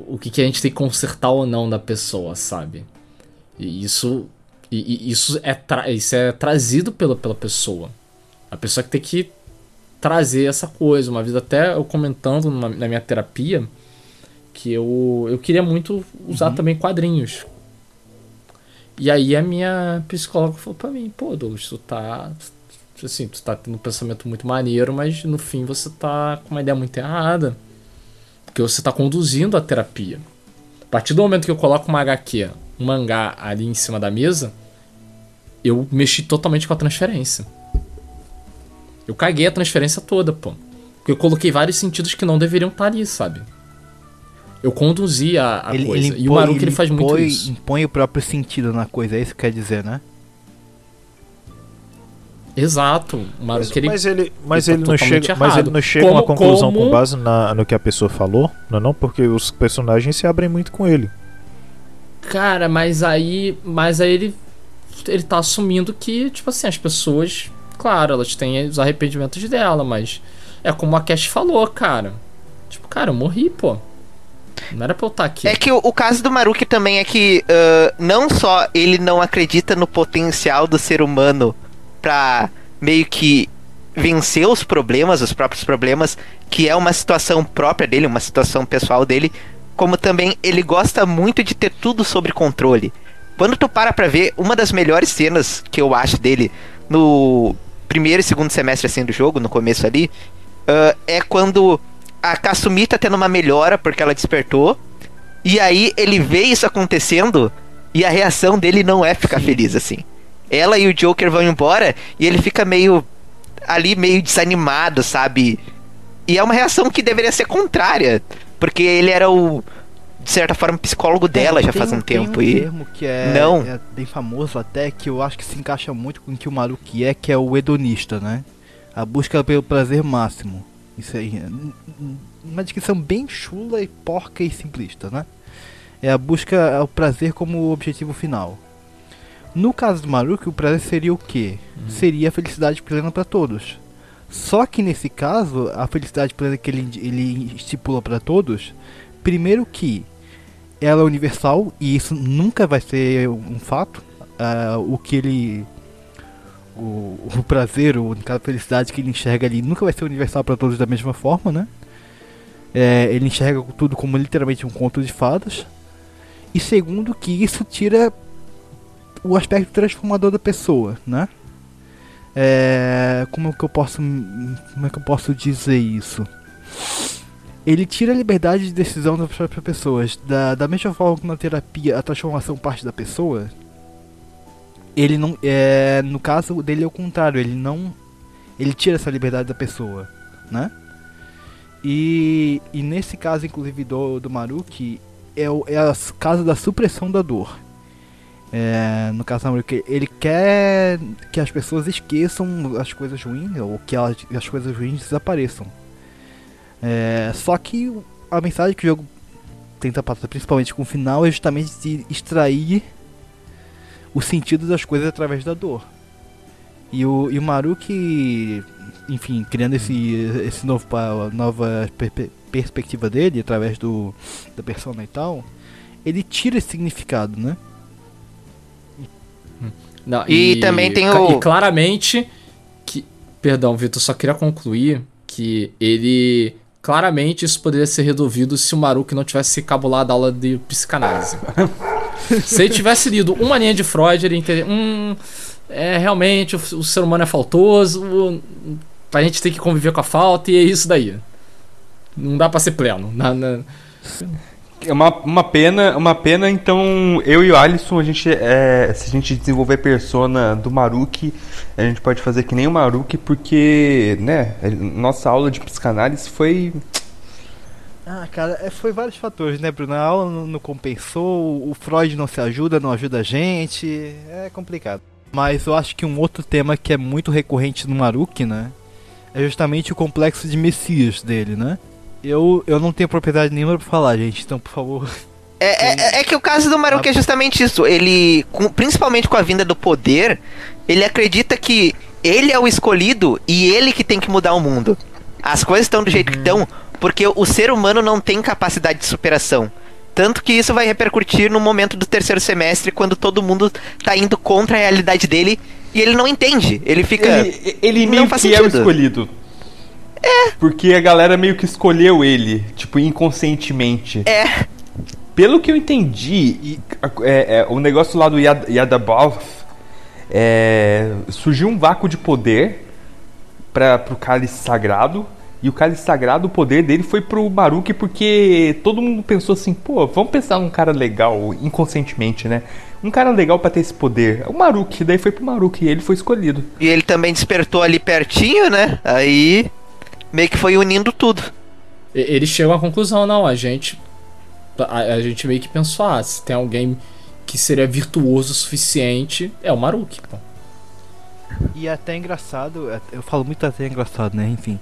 O que, que a gente tem que consertar ou não da pessoa, sabe? E isso. E, e isso, é isso é trazido pela, pela pessoa. A pessoa que tem que trazer essa coisa. Uma vez até eu comentando numa- na minha terapia que eu, eu queria muito usar também quadrinhos. E aí a minha psicóloga falou pra mim, pô, Douglas, tu tá. Assim, tu tá tendo um pensamento muito maneiro, mas no fim você tá com uma ideia muito errada. Porque você tá conduzindo a terapia. A partir do momento que eu coloco uma HQ, mangá ali em cima da mesa, eu mexi totalmente com a transferência. Eu caguei a transferência toda, pô. Porque eu coloquei vários sentidos que não deveriam estar ali, sabe? Eu conduzi a, a coisa. e o Maruki ele faz muito impõe, isso. impõe o próprio sentido na coisa, é isso que quer dizer, né? Exato. O Mas, Maruki ele. mas ele, mas ele ele tá não totalmente chega, mas ele errado. não chega a uma Como- conclusão como- com base na- no que a pessoa falou, não é não? Porque os personagens se abrem muito com ele. Cara, mas aí. Mas aí ele. Ele tá assumindo que, tipo assim, as pessoas. Claro, elas têm os arrependimentos dela, mas. É como a Cash falou, cara. Tipo, cara, eu morri, pô. Não era pra eu estar aqui. É que o, o caso do Maruki também é que ah, não só ele não acredita no potencial do ser humano pra meio que vencer os problemas, os próprios problemas, que é uma situação própria dele, uma situação pessoal dele, como também ele gosta muito de ter tudo sob controle. Quando tu para pra ver, uma das melhores cenas que eu acho dele no primeiro e segundo semestre assim do jogo, no começo ali, ah, é quando a Kasumi tá tendo uma melhora porque ela despertou. E aí ele vê isso acontecendo e a reação dele não é ficar feliz assim. Ela e o Joker vão embora e ele fica meio ali meio desanimado, sabe? E é uma reação que deveria ser contrária, porque ele era o de certa forma psicólogo dela já Tem faz um tem tempo um e termo que é, Não. é bem famoso até, que eu acho que se encaixa muito com o que o Maruki é, que é o hedonista, né? A busca pelo prazer máximo. Isso aí. é Uma descrição bem chula e porca e simplista, né? É a busca ao prazer como objetivo final. No caso do Maruki, o prazer seria o quê? Seria a felicidade plena para todos. Só que nesse caso, a felicidade plena que ele, ele estipula para todos, primeiro que ela é universal e isso nunca vai ser um fato. Ah, o que ele. O, o prazer, caso a felicidade que ele enxerga ali nunca vai ser universal para todos da mesma forma, né? É, ele enxerga tudo como literalmente um conto de fadas. E segundo que isso tira o aspecto transformador da pessoa, né? É, como que eu posso como é que eu posso dizer isso? Ele tira a liberdade de decisão das próprias pessoas. Da, da mesma forma que na terapia a transformação parte da pessoa, ele não. É, no caso dele é o contrário, ele não. Ele tira essa liberdade da pessoa, né? E, e nesse caso, inclusive, do, do Maruki, é o é o caso da supressão da dor. É, no caso Maruki, ele quer que as pessoas esqueçam as coisas ruins, ou que elas, as coisas ruins desapareçam. É, só que a mensagem que o jogo tenta passar, principalmente com o final, é justamente de extrair o sentido das coisas através da dor. E o, e o Maruki, enfim, criando esse, esse novo nova per- perspectiva dele através do da persona e tal, ele tira esse significado, né? Não, E também tem o- E claramente que. Perdão, Vitor, só queria concluir que ele. Claramente isso poderia ser resolvido se o Maruki não tivesse cabulado a aula de psicanálise. se ele tivesse lido uma linha de Freud, ele entenderia. Hum, é realmente o, o ser humano é faltoso, a gente tem que conviver com a falta e é isso daí. Não dá pra ser pleno. Na- na- É uma, uma pena, uma pena, então eu e o Alisson, a gente, é, se a gente desenvolver persona do Maruki, a gente pode fazer que nem o Maruki, porque, né, nossa aula de psicanálise foi. Ah, cara, é, foi vários fatores, né, Bruno? A aula não, não compensou, o Freud não se ajuda, não ajuda a gente, é complicado. Mas eu acho que um outro tema que é muito recorrente no Maruki, né, é justamente o complexo de Messias dele, né? Eu, eu não tenho propriedade nenhuma pra falar, gente, então por favor. É, é, é que o caso do Maruki é justamente isso. Ele, com- principalmente com a vinda do poder, ele acredita que ele é o escolhido e ele que tem que mudar o mundo. As coisas estão do jeito que estão porque o ser humano não tem capacidade de superação. Tanto que isso vai repercutir no momento do terceiro semestre, quando todo mundo tá indo contra a realidade dele e ele não entende. Ele fica. Ele, ele Não meio faz que é o sentido. escolhido. É. Porque a galera meio que escolheu ele, tipo, inconscientemente. É. Pelo que eu entendi, é, é, o negócio lá do Yad, Yadabaoth, é, surgiu um vácuo de poder para pro cálice sagrado. E o cálice sagrado, o poder dele foi pro Maruki porque todo mundo pensou assim, pô, vamos pensar num cara legal, inconscientemente, né? Um cara legal pra ter esse poder. O Maruki, daí foi pro Maruki e ele foi escolhido. E ele também despertou ali pertinho, né? Aí. Meio que foi unindo tudo. Eles chegam à conclusão, não, a gente. A, a gente meio que pensou, ah, se tem alguém que seria virtuoso o suficiente, é o Maruki, pô. E é até engraçado, é- eu falo muito até engraçado, né? Enfim.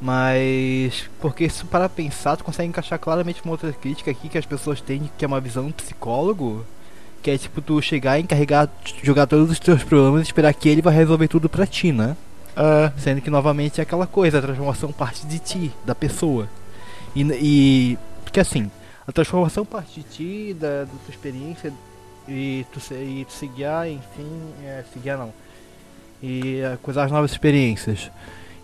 Mas. Porque se parar pra pensar, tu consegue encaixar claramente uma outra crítica aqui que as pessoas têm, que é uma visão do psicólogo. Que é tipo tu chegar e encarregar, jogar todos os teus problemas e esperar que ele vai resolver tudo pra ti, né? Sendo que novamente é aquela coisa, a transformação parte de ti, da pessoa. E, e porque assim, a transformação parte de ti, da, da tua experiência e tu, e tu se guiar, enfim, é, se guiar não. E é, coisar as novas experiências.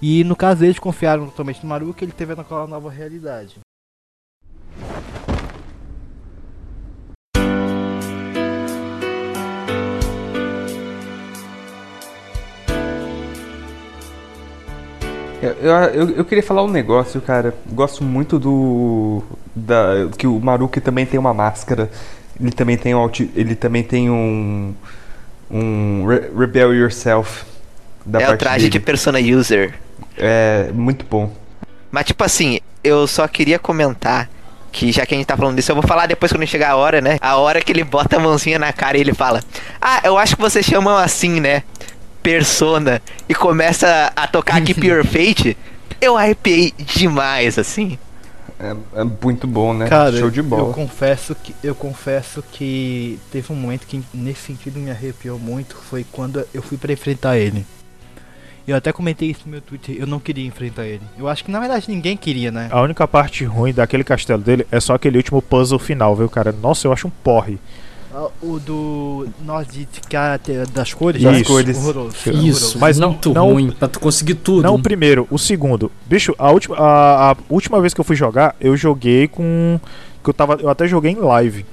E no caso eles confiaram totalmente no Maruki, ele teve naquela nova realidade. Eu, eu, eu- queria falar um negócio, cara. Gosto muito do. Da, que o Maruki também tem uma máscara. Ele também tem um. Ele também tem um. Um Re- Rebel Yourself. Da é o traje dele. de persona user. É muito bom. Mas tipo assim, eu só queria comentar que já que a gente tá falando disso, eu vou falar depois quando chegar a hora, né? A hora que ele bota a mãozinha na cara e ele fala: Ah, eu acho que vocês chamam assim, né? Persona. E começa a tocar Keep Your Fate. Eu arrepiei demais, assim. É, é muito bom, né? Cara, Show de eu bola. confesso que eu confesso que teve um momento que nesse sentido me arrepiou muito, foi quando eu fui pra enfrentar ele. Eu até comentei isso no meu Twitter, eu não queria enfrentar ele. Eu acho que na verdade ninguém queria, né? A única parte ruim daquele castelo dele é só aquele último puzzle final, viu, cara? Nossa, eu acho um porre. Ah, O do Nordica das cores, Das cores. Horroroso. Isso, horroroso. Mas não- muito não- ruim, pra tu conseguir tudo. Não o primeiro, o segundo. Bicho, a última, a, a última vez que eu fui jogar, eu joguei com. Que eu tava. Eu até joguei em live.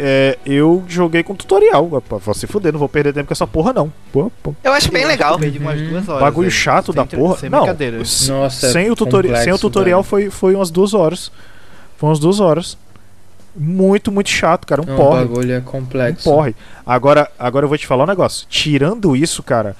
É, eu joguei com tutorial. Vou se fuder, não vou perder tempo com essa porra, não. Pô, pô. Eu acho bem Eu acho legal. perdi umas duas horas, Bagulho velho. chato Sem da porra. Sem não, Nossa, sem, é o tutori sem o complexo, tutorial foi, foi umas duas horas. Foi umas duas horas. Muito, muito chato, cara. Um Não, o porre. bagulho é Um complexo. porre. Agora, agora eu vou te falar um negócio. Tirando isso, cara,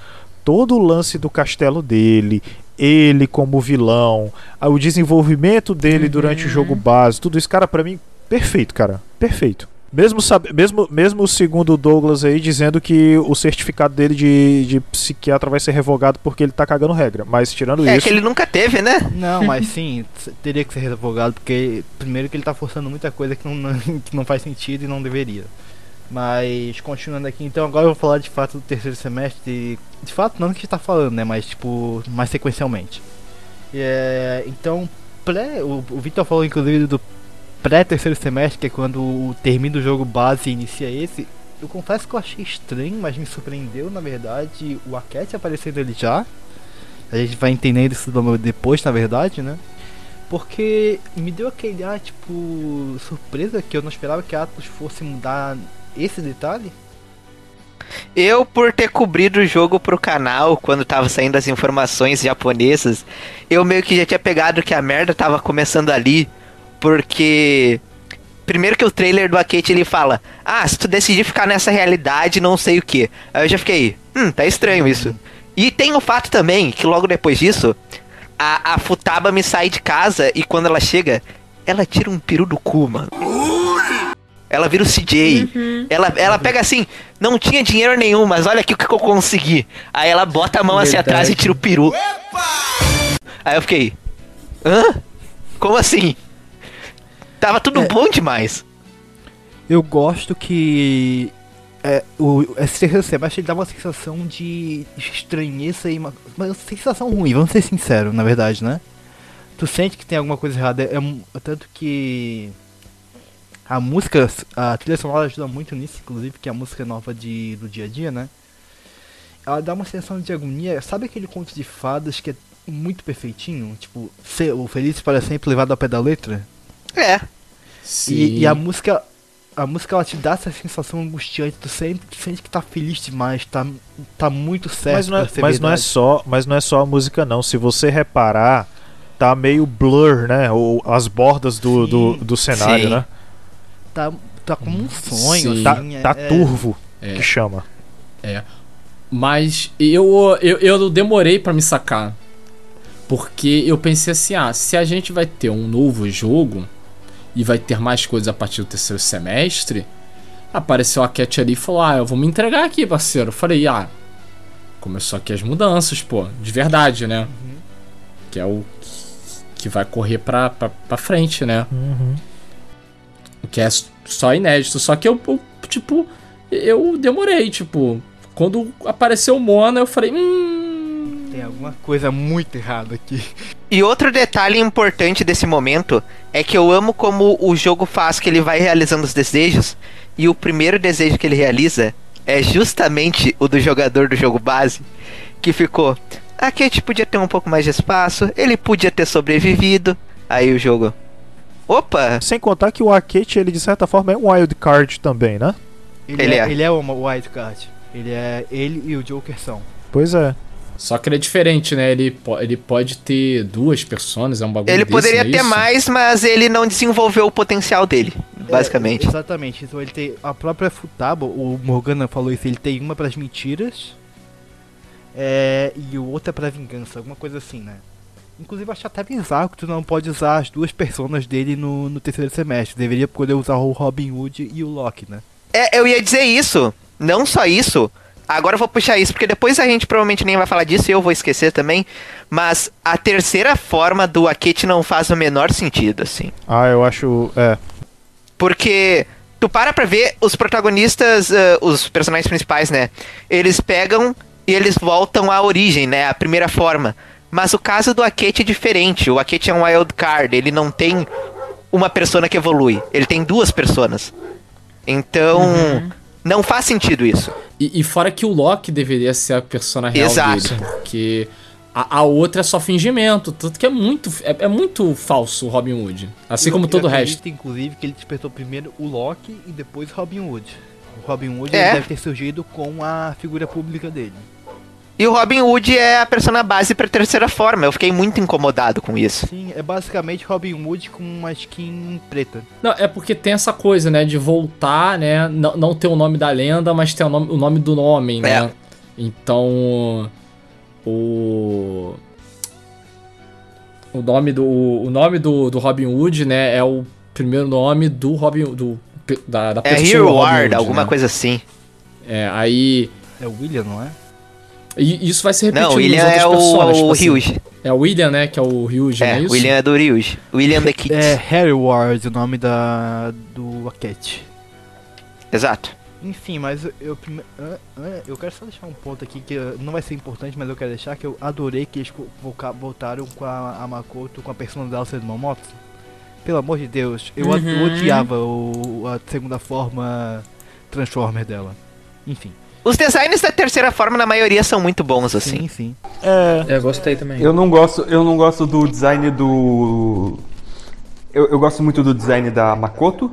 todo o lance do castelo dele, ele como vilão, o desenvolvimento dele durante o jogo base, tudo isso, cara, pra mim, perfeito, cara. Perfeito. Mesmo, mesmo, mesmo segundo o Douglas aí dizendo que o certificado dele de, de psiquiatra vai ser revogado porque ele tá cagando regra. Mas tirando É isso. que ele nunca teve, né? Não, mas sim, teria que ser revogado, porque primeiro que ele tá forçando muita coisa que não, não- que não faz sentido e não deveria. Mas continuando aqui, então agora eu vou falar de fato do terceiro semestre. De fato não do que a gente tá falando, né? Mas tipo, mais sequencialmente. É, então, pré, o, o Victor falou inclusive do pré-terceiro semestre, que é quando termina o jogo base e inicia esse. Eu confesso que eu achei estranho, mas me surpreendeu na verdade o Aket aparecendo ali já. A gente vai entendendo isso depois, na verdade, né? Porque me deu aquele ar, tipo, surpresa que eu não esperava que a Atlas fosse mudar esse detalhe. Eu, por ter cobrido o jogo pro canal quando tava saindo as informações japonesas, eu meio que já tinha pegado que a merda tava começando ali, porque Primeiro que o trailer do Akate ele fala: Ah, se tu decidir ficar nessa realidade, não sei o que. Aí eu já fiquei, hum, tá estranho isso. E tem o fato também que logo depois disso, a, a Futaba me sai de casa e quando ela chega, ela tira um peru do cu, mano. Ela vira o CJ. Ela, ela pega assim, não tinha dinheiro nenhum, mas olha aqui o que eu consegui. Aí ela bota a mão assim Verdade. atrás e tira o peru. Aí eu fiquei. Hã? Como assim? Tava tudo bom demais. Eu gosto que é, o, esse terceiro semestre dá uma sensação de estranheza e uma, uma sensação ruim, vamos ser sinceros, na verdade, né? Tu sente que tem alguma coisa errada, é, um- tanto que a música, a trilha sonora ajuda muito nisso, inclusive, que é a música nova de, do dia a dia, né? Ela dá uma sensação de agonia, sabe aquele conto de fadas que é muito perfeitinho? Tipo, ser, o feliz para sempre levado ao pé da letra? É. Sim. E, e a música. A música ela te dá essa sensação angustiante, tu sente, tu sente que tá feliz demais, tá, tá muito certo. Mas não, é, pra ser mas não é só, mas não é só a música não. Se você reparar, tá meio blur, né? Ou as bordas do, do, do cenário, Sim. né? Tá, tá como um sonho, Sim. Tá, assim, é- tá é- turvo, É. que chama. Mas eu, eu, eu demorei pra me sacar. Porque eu pensei assim, ah, se a gente vai ter um novo jogo e vai ter mais coisas a partir do terceiro semestre, apareceu a Cat ali e falou, ah, eu vou me entregar aqui, parceiro. Eu falei, ah, começou aqui as mudanças, pô, de verdade, né? Que é o que vai correr pra, pra, pra frente, né? O que é só inédito. Só que eu, eu, tipo, eu demorei, tipo, quando apareceu o Mona, eu falei, hum. Tem alguma coisa muito errada aqui. E outro detalhe importante desse momento é que eu amo como o jogo faz que ele vai realizando os desejos e o primeiro desejo que ele realiza é justamente o do jogador do jogo base que ficou a Kate podia ter um pouco mais de espaço, ele podia ter sobrevivido. Aí o jogo. Opa! Sem contar que o Akate, ele de certa forma é um wild card também, né? Ele, Ele é, é. ele é uma wildcard. Ele é. Ele e o Joker são. Pois é. Só que ele é diferente, né? Ele, po- ele pode ter duas personas, é um bagulho Ele desse, poderia é ter isso? mais, mas ele não desenvolveu o potencial dele, basicamente. É, exatamente. Então ele tem. A própria Futaba, o Morgana falou isso, ele tem uma pras mentiras. É, e o outro é pra vingança, alguma coisa assim, né? Inclusive eu acho até bizarro que tu não pode usar as duas personas dele no, no terceiro semestre. Deveria poder usar o Robin Hood e o Loki, né? É, eu ia dizer isso. Não só isso. Agora eu vou puxar isso, porque depois a gente provavelmente nem vai falar disso e eu vou esquecer também. Mas a terceira forma do Akete não faz o menor sentido, assim. Ah, eu acho. É. Porque tu para pra ver os protagonistas, eh, os personagens principais, né? Eles pegam e eles voltam à origem, né? A primeira forma. Mas o caso do Akete é diferente. O Akete é um wild card. Ele não tem uma persona que evolui. Ele tem duas personas. Então, não faz sentido isso. E, e fora que o Loki deveria ser a persona real Exato. dele, porque a, a outra é só fingimento, tanto que é muito, é, é muito falso o Robin Hood. Assim Eu- como eu todo o resto. Inclusive que ele despertou primeiro o Loki e depois Robin Hood. O Robin Hood É. deve ter surgido com a figura pública dele. E o Robin Hood é a persona base pra terceira forma. Eu fiquei muito incomodado com isso. Sim, é basicamente Robin Hood com uma skin preta. Não, é porque tem essa coisa, né, de voltar, né, não, não ter o nome da lenda, mas ter o nome, o nome do homem, né? É. Então, o o nome do o nome do, do Robin Hood, né, é o primeiro nome do Robin do da, da É pessoa Hero Ward, alguma né? coisa assim. É, aí É o William, não é? E isso vai se repetir Não, William é o, personas, tipo o assim. Ryuji. É o William, né, que é o Ryuji, não É, é o isso? William é do Ryuji. William the Kids. É Harry Ward, o nome da do Aket. Exato. Enfim, mas eu, eu, eu quero só deixar um ponto aqui que ah, não vai ser importante, mas eu quero deixar que eu adorei que eles voltaram com a, a Makoto com a persona dela sendo uma moto. Pelo amor de Deus, eu Uhum. odiava o, a segunda forma Transformer dela. Enfim. Os designs da terceira forma, na maioria, são muito bons, assim. Sim, sim. É. Eu gostei também. Eu não gosto, eu não gosto do design do. Eu, eu gosto muito do design da Makoto.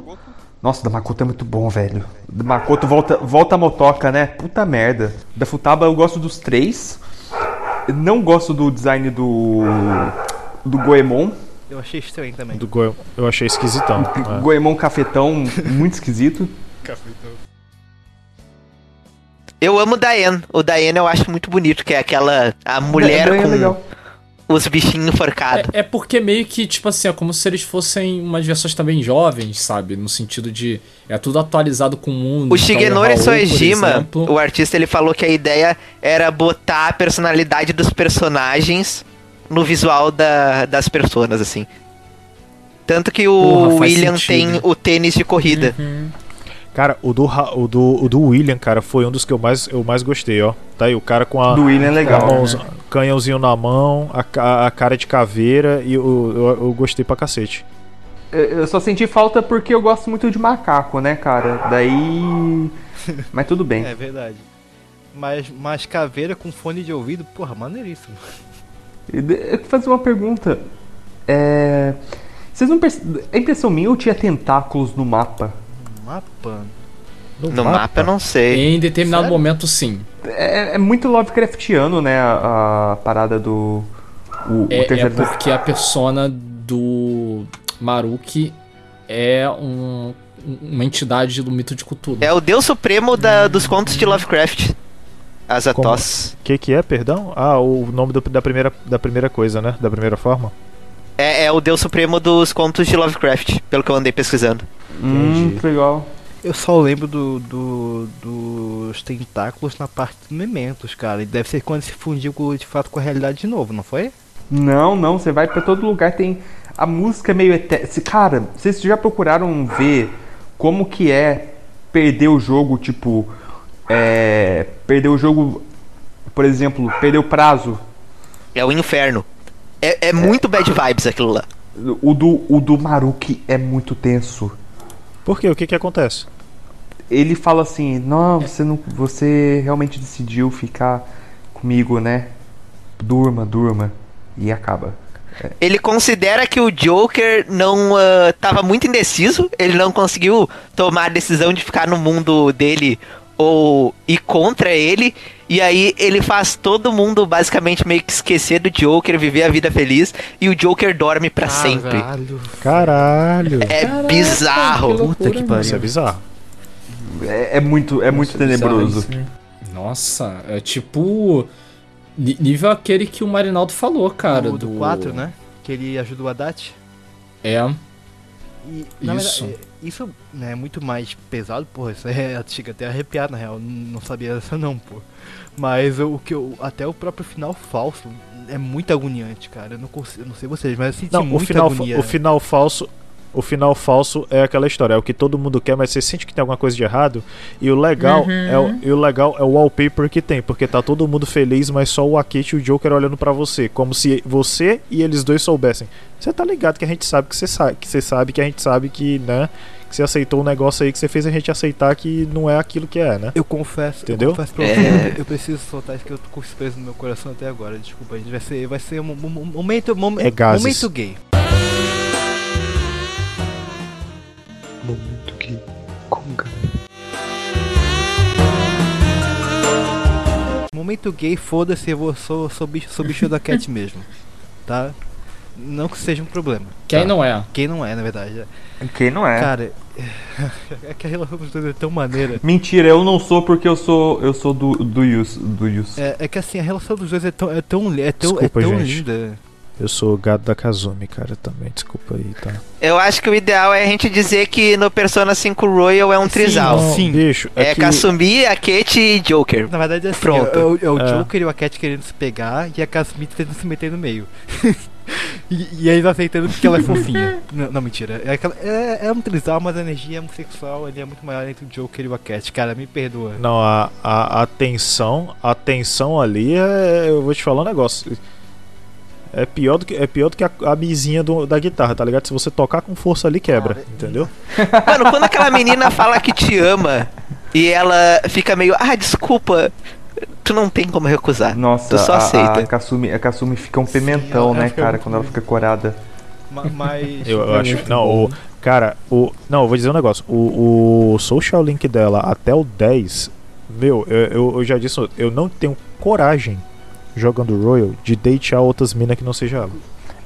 Nossa, da Makoto é muito bom, velho. Da Makoto volta, volta a motoca, né? Puta merda. Da Futaba eu gosto dos três. Eu não gosto do design do. do Goemon. Eu achei estranho também. Do Goemon, eu achei esquisitão. é. Goemon cafetão, muito esquisito. Eu amo o Diane. O Diane eu acho muito bonito, que é aquela. A mulher É, é com legal. os bichinhos enforcados. É, é porque meio que, tipo assim, é como se eles fossem umas versões também jovens, sabe? No sentido de. É tudo atualizado com o mundo. O Então, Shigenori por Soejima, o artista, ele falou que a ideia era botar a personalidade dos personagens no visual da- das personas, assim. Tanto que o Porra, William sentido. tem o tênis de corrida. Uhum. Cara, o do, o, do, o do William, cara, foi um dos que eu mais, eu mais gostei, ó. Tá aí, o cara com a. Do William é legal. mãoz- canhãozinho na mão, a, a cara de caveira, e eu, eu, eu gostei pra cacete. Eu só senti falta porque eu gosto muito de macaco, né, cara? Daí. Mas tudo bem. É verdade. Mas, mas caveira com fone de ouvido, porra, maneiríssimo. Eu quero fazer uma pergunta. É. Vocês não percebem. É impressão minha ou tinha tentáculos no mapa? Mapa. No mapa eu não sei. Em determinado Sério? momento, sim. É, é muito Lovecraftiano, né? A, a parada do. O, o É, é porque a persona do Maruki é um- uma entidade do mito de Cthulhu. É o deus supremo da- dos contos de Lovecraft. Azatoth. O que que é, perdão? Ah, o nome do- da, primeira, da primeira coisa, né? Da primeira forma. É, é o deus supremo dos contos de Lovecraft, pelo que eu andei pesquisando. Hum, que legal. Eu só lembro do, do- dos tentáculos na parte dos mementos, cara. E deve ser quando se fundiu com- de fato com a realidade de novo, não foi? Não, não, você vai pra todo lugar, tem. A música é meio eterna. Cara, vocês já procuraram ver como que é perder o jogo, tipo. É. Perder o jogo, por exemplo, perder o prazo. É o inferno. É, é muito bad vibes aquilo lá. O do, o do Maruki é muito tenso. Por quê? O que que acontece? Ele fala assim, não, você não. Você realmente decidiu ficar comigo, né? Durma, durma. E acaba. Ele considera que o Joker não ah, tava muito indeciso, ele não conseguiu tomar a decisão de ficar no mundo dele ou ir contra ele, e aí ele faz todo mundo basicamente meio que esquecer do Joker, viver a vida feliz, e o Joker dorme pra sempre. Caralho. Caralho. É bizarro. Puta que pariu. Isso é bizarro. É, é muito, é muito tenebroso. Nossa, é tipo. Nível aquele que o Marinaldo falou, cara. do, do 4, né? Que ele ajuda o Haddad. É. E, na Isso. verdade, é- isso né, é muito mais pesado, porra. Isso é, chega até a arrepiar, na real. Não sabia dessa, não, pô. Mas o que eu, até o próprio final falso é muito agoniante, cara. Eu não consigo, eu não sei vocês, mas eu senti Não, o final, agonia. o final falso. O final falso é aquela história, é o que todo mundo quer, mas você sente que tem alguma coisa de errado. E o legal, Uhum. é, o, e o legal é o wallpaper que tem, porque tá todo mundo feliz, mas só o Akete e o Joker olhando pra você, como se você e eles dois soubessem. Você tá ligado que a gente sabe que você sabe, que você sabe que a gente sabe que, né, que você aceitou um negócio aí que você fez a gente aceitar que não é aquilo que é, né? Eu confesso, Entendeu? eu confesso pra É. você, eu preciso soltar isso que eu tô com isso preso no meu coração até agora. Desculpa, a gente vai ser, vai ser um, um- um momento, mom- É gases. momento gay. Momento que conga. Momento gay, foda-se, eu vou, sou, sou, bicho, sou bicho da cat mesmo. Tá? Não que seja um problema. Quem tá? não é? Quem não é, na verdade. Quem não é? Cara, é que a relação dos dois é tão maneira. Mentira, eu não sou porque eu sou eu sou do do Yus, do Yus. É, é que assim, a relação dos dois é tão, é tão, é tão, Desculpa, é tão gente. linda. Eu sou o gado da Kazumi, cara, também, desculpa aí, tá? Eu acho que o ideal é a gente dizer que no Persona 5 Royal é um trisal. Sim. Sim. Bicho, é, É que... Kasumi, Akete e Joker. Na verdade é assim, Pronto. é, o- é o É. Joker e o Cat querendo se pegar e a Kasumi tentando se meter no meio. e, e eles aceitando porque ela é fofinha. não, não, mentira. É, aquela- é, é um trisal, mas a energia homossexual ali é muito maior entre o Joker e o Cat. Cara, me perdoa. Não, a, a, a tensão, a tensão ali é. Eu vou te falar um negócio. É pior do que, é pior do que a, a mizinha do- da guitarra, tá ligado? Se você tocar com força ali, quebra, entendeu? Mano, quando aquela menina fala que te ama e ela fica meio, ah, desculpa, tu não tem como recusar. Nossa, tu só a, aceita. a Kasumi, a Kasumi fica um pimentão, ela né, cara, quando ela fica corada. Ma- Mas. Eu, eu acho. Não, bom. o. Cara, o. Não, eu vou dizer um negócio. O, o social link dela até o 10. Meu, eu, eu, eu já disse, eu não tenho coragem jogando Royal de datear outras minas que não seja ela.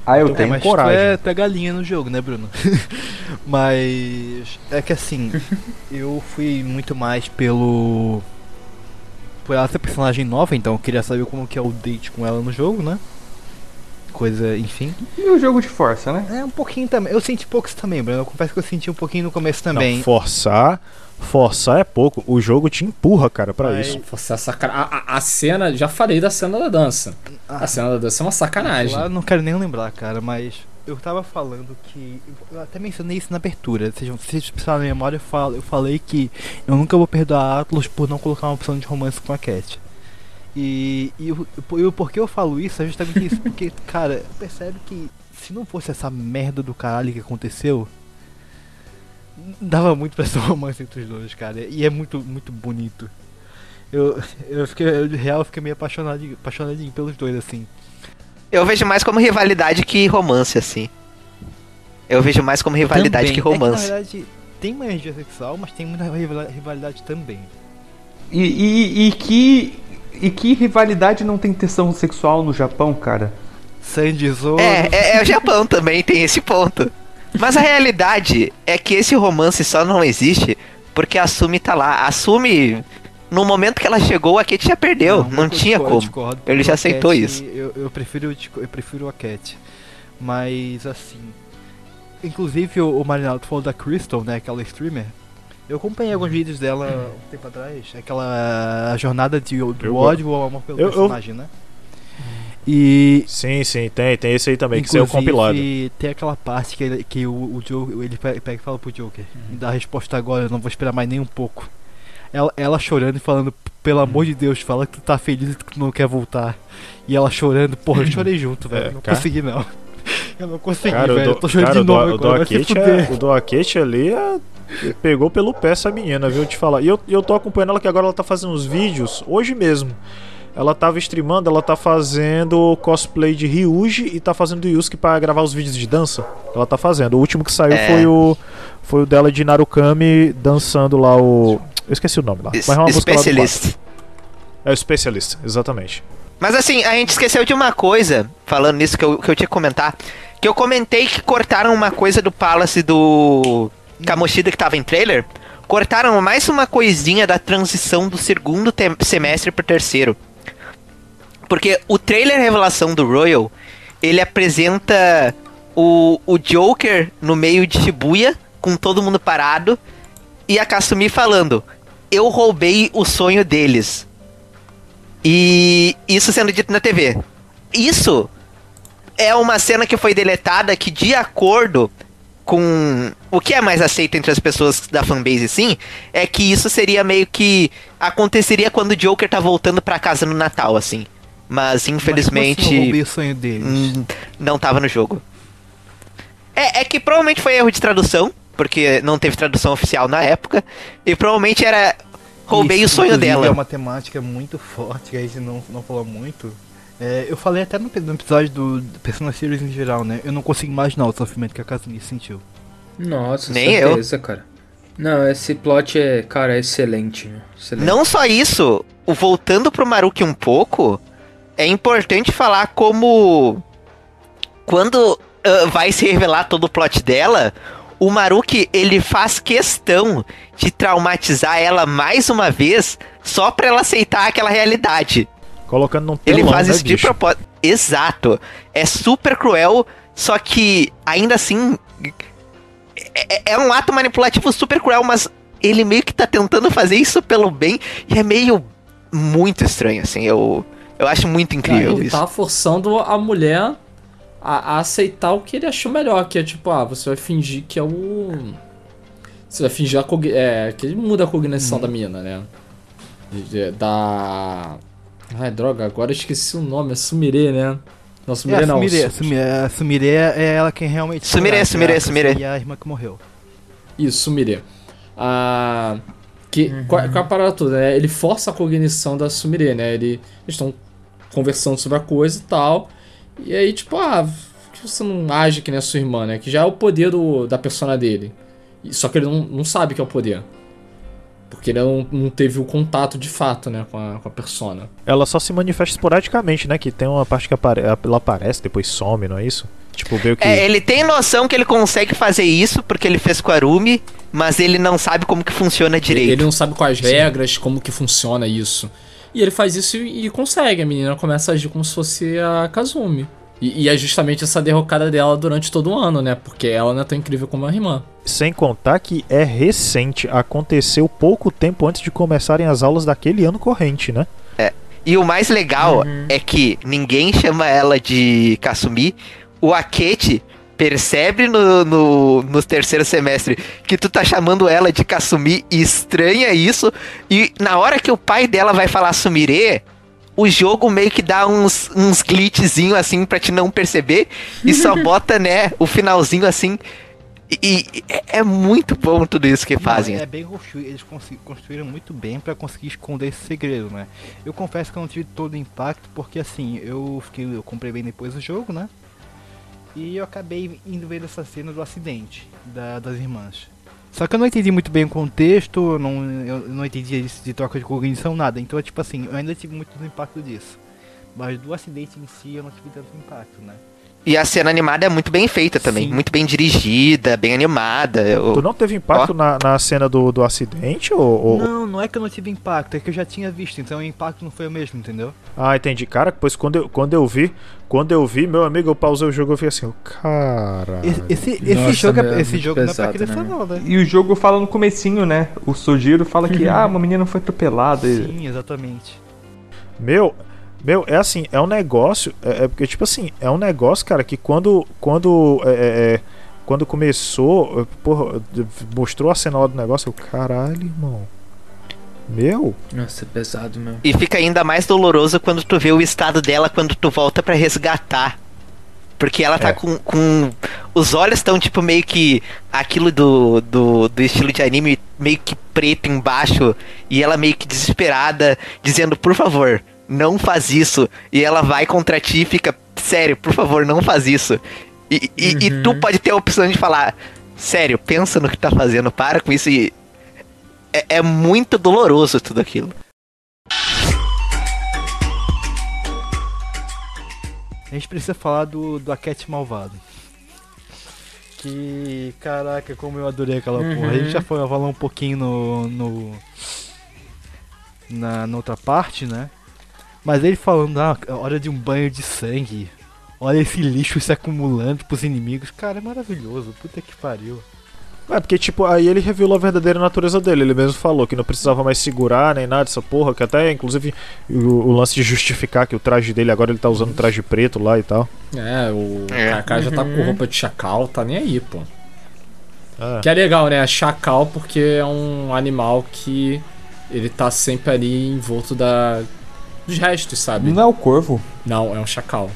Ah, eu Então, tenho mas coragem. Tu é, tu é galinha no jogo, né, Bruno? Mas é que assim, eu fui muito mais pelo. Por ela ser personagem nova, então eu queria saber como que é o date com ela no jogo, né? Coisa, enfim. E o jogo de força, né? É um pouquinho também. Eu senti poucos também, Bruno. Eu confesso que eu senti um pouquinho no começo Não, também. forçar. Forçar é pouco. O jogo te empurra, cara, pra Mas- isso. Você é sacana... a, a- a cena, já falei da cena da dança. A cena da dança é uma sacanagem. Lá não quero nem lembrar, cara, mas eu tava falando que. Eu até mencionei isso na abertura. Se vocês precisarem na memória, eu, falo, eu falei que eu nunca vou perdoar a Atlas por não colocar uma opção de romance com a Cat. E, e, o- porquê eu falo isso é justamente isso, porque, cara, percebe que se não fosse essa merda do caralho que aconteceu, dava muito pra ser romance entre os dois, cara. E é muito, muito bonito. Eu, eu fiquei, eu, de real, eu fiquei meio apaixonado, apaixonadinho pelos dois, assim. Eu vejo mais como rivalidade que romance, assim. Eu vejo mais como rivalidade Também. que romance. É que, na verdade, tem uma energia sexual, mas tem muita rivalidade também. E, e, e que. E que rivalidade não tem tensão sexual no Japão, cara? Sandy Zoro. É, é, é o Japão também, tem esse ponto. Mas a realidade é que esse romance só não existe porque a Sumi tá lá. A Sumi, no momento que ela chegou, a Kate já perdeu. Não, eu tinha discordo, como. discordo, Ele já aceitou Cat, isso. Eu, eu prefiro, eu prefiro a Cat. Mas assim. Inclusive o, o Marinaldo falou da Crystal, né? Aquela streamer. Eu acompanhei alguns vídeos dela um tempo atrás. Aquela jornada de, do Eu- ódio ao amor pelo eu- eu- personagem, né? E Sim, sim, tem, tem esse aí também, que saiu Inclusive, compilado. tem aquela parte que, ele- que o, o Joker, ele pega pega e fala pro Joker, me dá a resposta agora, eu não vou esperar mais nem um pouco. Ela, ela chorando e falando, pelo amor de Deus, fala que tu tá feliz e que tu não quer voltar. E ela chorando, porra, eu chorei junto, velho. É, não cara. consegui não. Eu não consegui, Cara, velho. o Eu tô chorando cara, de novo do, o agora. Doakete é, o ali é, pegou pelo pé essa menina, viu? Te falar. E eu, eu tô acompanhando ela que agora ela tá fazendo uns vídeos, hoje mesmo. Ela tava streamando, ela tá fazendo cosplay de Ryuji e tá fazendo do Yusuke pra gravar os vídeos de dança. Ela tá fazendo. O último que saiu É. foi o foi o dela de Narukami dançando lá o eu esqueci o nome lá. Mas é uma música lá do Specialist. É o Specialist, exatamente. Mas assim, a gente esqueceu de uma coisa, falando nisso que eu, que eu tinha que comentar. Que eu comentei que cortaram uma coisa do Palace do Kamoshida que tava em trailer. Cortaram mais uma coisinha da transição do segundo semestre pro terceiro. Porque o trailer revelação do Royal, ele apresenta o, o Joker no meio de Shibuya, com todo mundo parado, e a Kasumi falando: Eu roubei o sonho deles. E isso sendo dito na TV. Isso é uma cena que foi deletada que, de acordo com o que é mais aceito entre as pessoas da fanbase, sim, é que isso seria meio que aconteceria quando o Joker tá voltando pra casa no Natal, assim. Mas infelizmente. Mas assim eu roubei o sonho deles? não tava no jogo. É, é que provavelmente foi erro de tradução, porque não teve tradução oficial na época, e provavelmente era. Roubei Isso, o sonho dela. É uma temática muito forte que a gente não, não falou muito. É, eu falei até no, no episódio do Persona Series em geral, né? Eu não consigo imaginar o sofrimento que a Kazumi sentiu. Nossa, Nem certeza, cara. Não, esse plot é, cara, é excelente. Excelente. Não só isso, o voltando pro Maruki um pouco, é importante falar como quando ah, vai se revelar todo o plot dela, o Maruki ele faz questão de traumatizar ela mais uma vez só pra ela aceitar aquela realidade. Colocando num Ele telão, faz né, isso de bicho? propósito. Exato. É super cruel, só que ainda assim é, é um ato manipulativo super cruel, mas ele meio que tá tentando fazer isso pelo bem e é meio muito estranho, assim. Eu, eu acho muito incrível ele isso. tá forçando a mulher a, a aceitar o que ele achou melhor, que é tipo, ah, você vai fingir que é o. Você vai fingir a cogni- é, que ele muda a cognição Uhum. da mina, né? De- Da. Ai, droga, agora eu esqueci o nome, é Sumire, né? Não, É, Sumire a não. Sumire, Sumire, a Sumire é ela quem realmente. Sumire, Sumire, é a Sumire. E a irmã que morreu. Isso, Sumire. Ah, que, qual, qual é a parada toda, né? Ele força a cognição da Sumire, né? Ele, eles estão conversando sobre a coisa e tal. E aí, tipo, ah, por que você não age que nem a sua irmã, né? Que já é o poder do, da persona dele. Só que ele não, não sabe que é o poder. Porque ele não, não teve o contato de fato, né, com a, com a persona. Ela só se manifesta esporadicamente, né? Que tem uma parte que apare... ela aparece, depois some, não é isso? Tipo, ver o que. É, ele tem noção que ele consegue fazer isso porque ele fez com a Arumi, mas ele não sabe como que funciona direito. Ele não sabe quais regras, como que funciona isso. E ele faz isso e, e consegue. A menina começa a agir como se fosse a Kazumi. E, e é justamente essa derrocada dela durante todo o ano, né? Porque ela não é tão incrível como a irmã. Sem contar que é recente, aconteceu pouco tempo antes de começarem as aulas daquele ano corrente, né? E o mais legal é que ninguém chama ela de Kasumi. O Akechi percebe no, no, no terceiro semestre que tu tá chamando ela de Kasumi e estranha isso. E na hora que o pai dela vai falar Sumire, o jogo meio que dá uns, uns glitchzinho assim pra te não perceber. E só bota, né, o finalzinho assim. E, e é- é muito bom tudo isso que fazem. É bem construído, eles construíram muito bem pra conseguir esconder esse segredo, né? Eu confesso que eu não tive todo o impacto, porque assim, eu fiquei, eu comprei bem depois do jogo, né? E eu acabei indo ver essa cena do acidente da- das irmãs. Só que eu não entendi muito bem o contexto, não, eu não entendi isso de troca de cognição, nada. Então, tipo assim, eu ainda tive muito impacto disso. Mas do acidente em si eu não tive tanto impacto, né? E a cena animada é muito bem feita também. Sim. Muito bem dirigida, bem animada. Eu- Tu não teve impacto na, na cena do, do acidente? Ou, ou- Não, não é que eu não tive impacto, é que eu já tinha visto, então o impacto não foi o mesmo, entendeu? Ah, entendi. Cara, pois quando eu, quando eu vi, quando eu vi, meu amigo, eu pausei o jogo e fiquei assim, cara. Esse, esse, Nossa, jogo, meu, é, esse jogo não é pesado, pra criança né, não, né? E o jogo fala no comecinho, né? O Sojiro fala que, ah, uma menina foi atropelada. e- Sim, exatamente. Meu, meu, é assim, é um negócio, é, é porque, tipo assim, é um negócio, cara, que quando, quando, é, é, é, quando começou, porra, mostrou a cena lá do negócio, eu, caralho, irmão. Meu, Nossa, é pesado, meu. E fica ainda mais doloroso quando tu vê o estado dela quando tu volta pra resgatar. Porque ela tá É. com, com. Os olhos estão tipo meio que. Aquilo do, do, do estilo de anime, meio que preto embaixo. E ela meio que desesperada, dizendo: Por favor, não faz isso. E ela vai contra ti e fica: Sério, por favor, não faz isso. E, e, e tu pode ter a opção de falar: Sério, pensa no que tá fazendo, para com isso. E é, é muito doloroso tudo aquilo. A gente precisa falar do, do Aket Malvado. Que, caraca, como eu adorei aquela porra. A gente já foi falou um pouquinho no, no na, na outra parte, né? Mas ele falando, ah, hora de um banho de sangue. Olha esse lixo se acumulando pros inimigos. Cara, é maravilhoso. Puta que pariu. é porque, tipo, aí ele revelou a verdadeira natureza dele, ele mesmo falou que não precisava mais segurar nem nada dessa porra, que até, inclusive, o, o lance de justificar que o traje dele agora ele tá usando traje preto lá e tal. É, o É. Kaká já tá com roupa de chacal, tá nem aí, pô. É. Que é legal, né? Chacal porque é um animal que ele tá sempre ali envolto da dos restos, sabe? Não é o corvo? Não, é um chacal.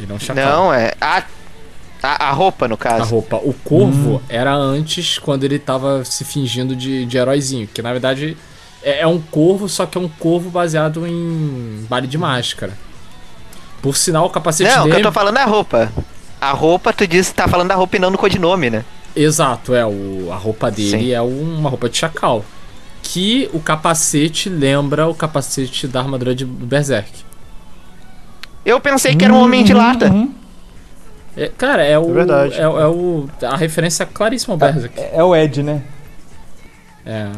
Ele é um chacal. Não, é. A, a, a roupa, no A caso. roupa. O corvo era antes, quando ele tava se fingindo de, de heróizinho. Que na verdade é, é um corvo, só que é um corvo baseado em baile de máscara. Por sinal, o capacete Não, o que dele. eu tô falando é a roupa. A roupa, tu disse, tá falando da roupa e não do codinome, né? Exato, é. O, a roupa dele Sim. é uma roupa de chacal. Que o capacete lembra o capacete da armadura de Berserk. Eu pensei que era um homem de lata. É, cara, é o. É verdade. É, é o. A referência claríssima ao Berserk. É, é o Ed, né? É.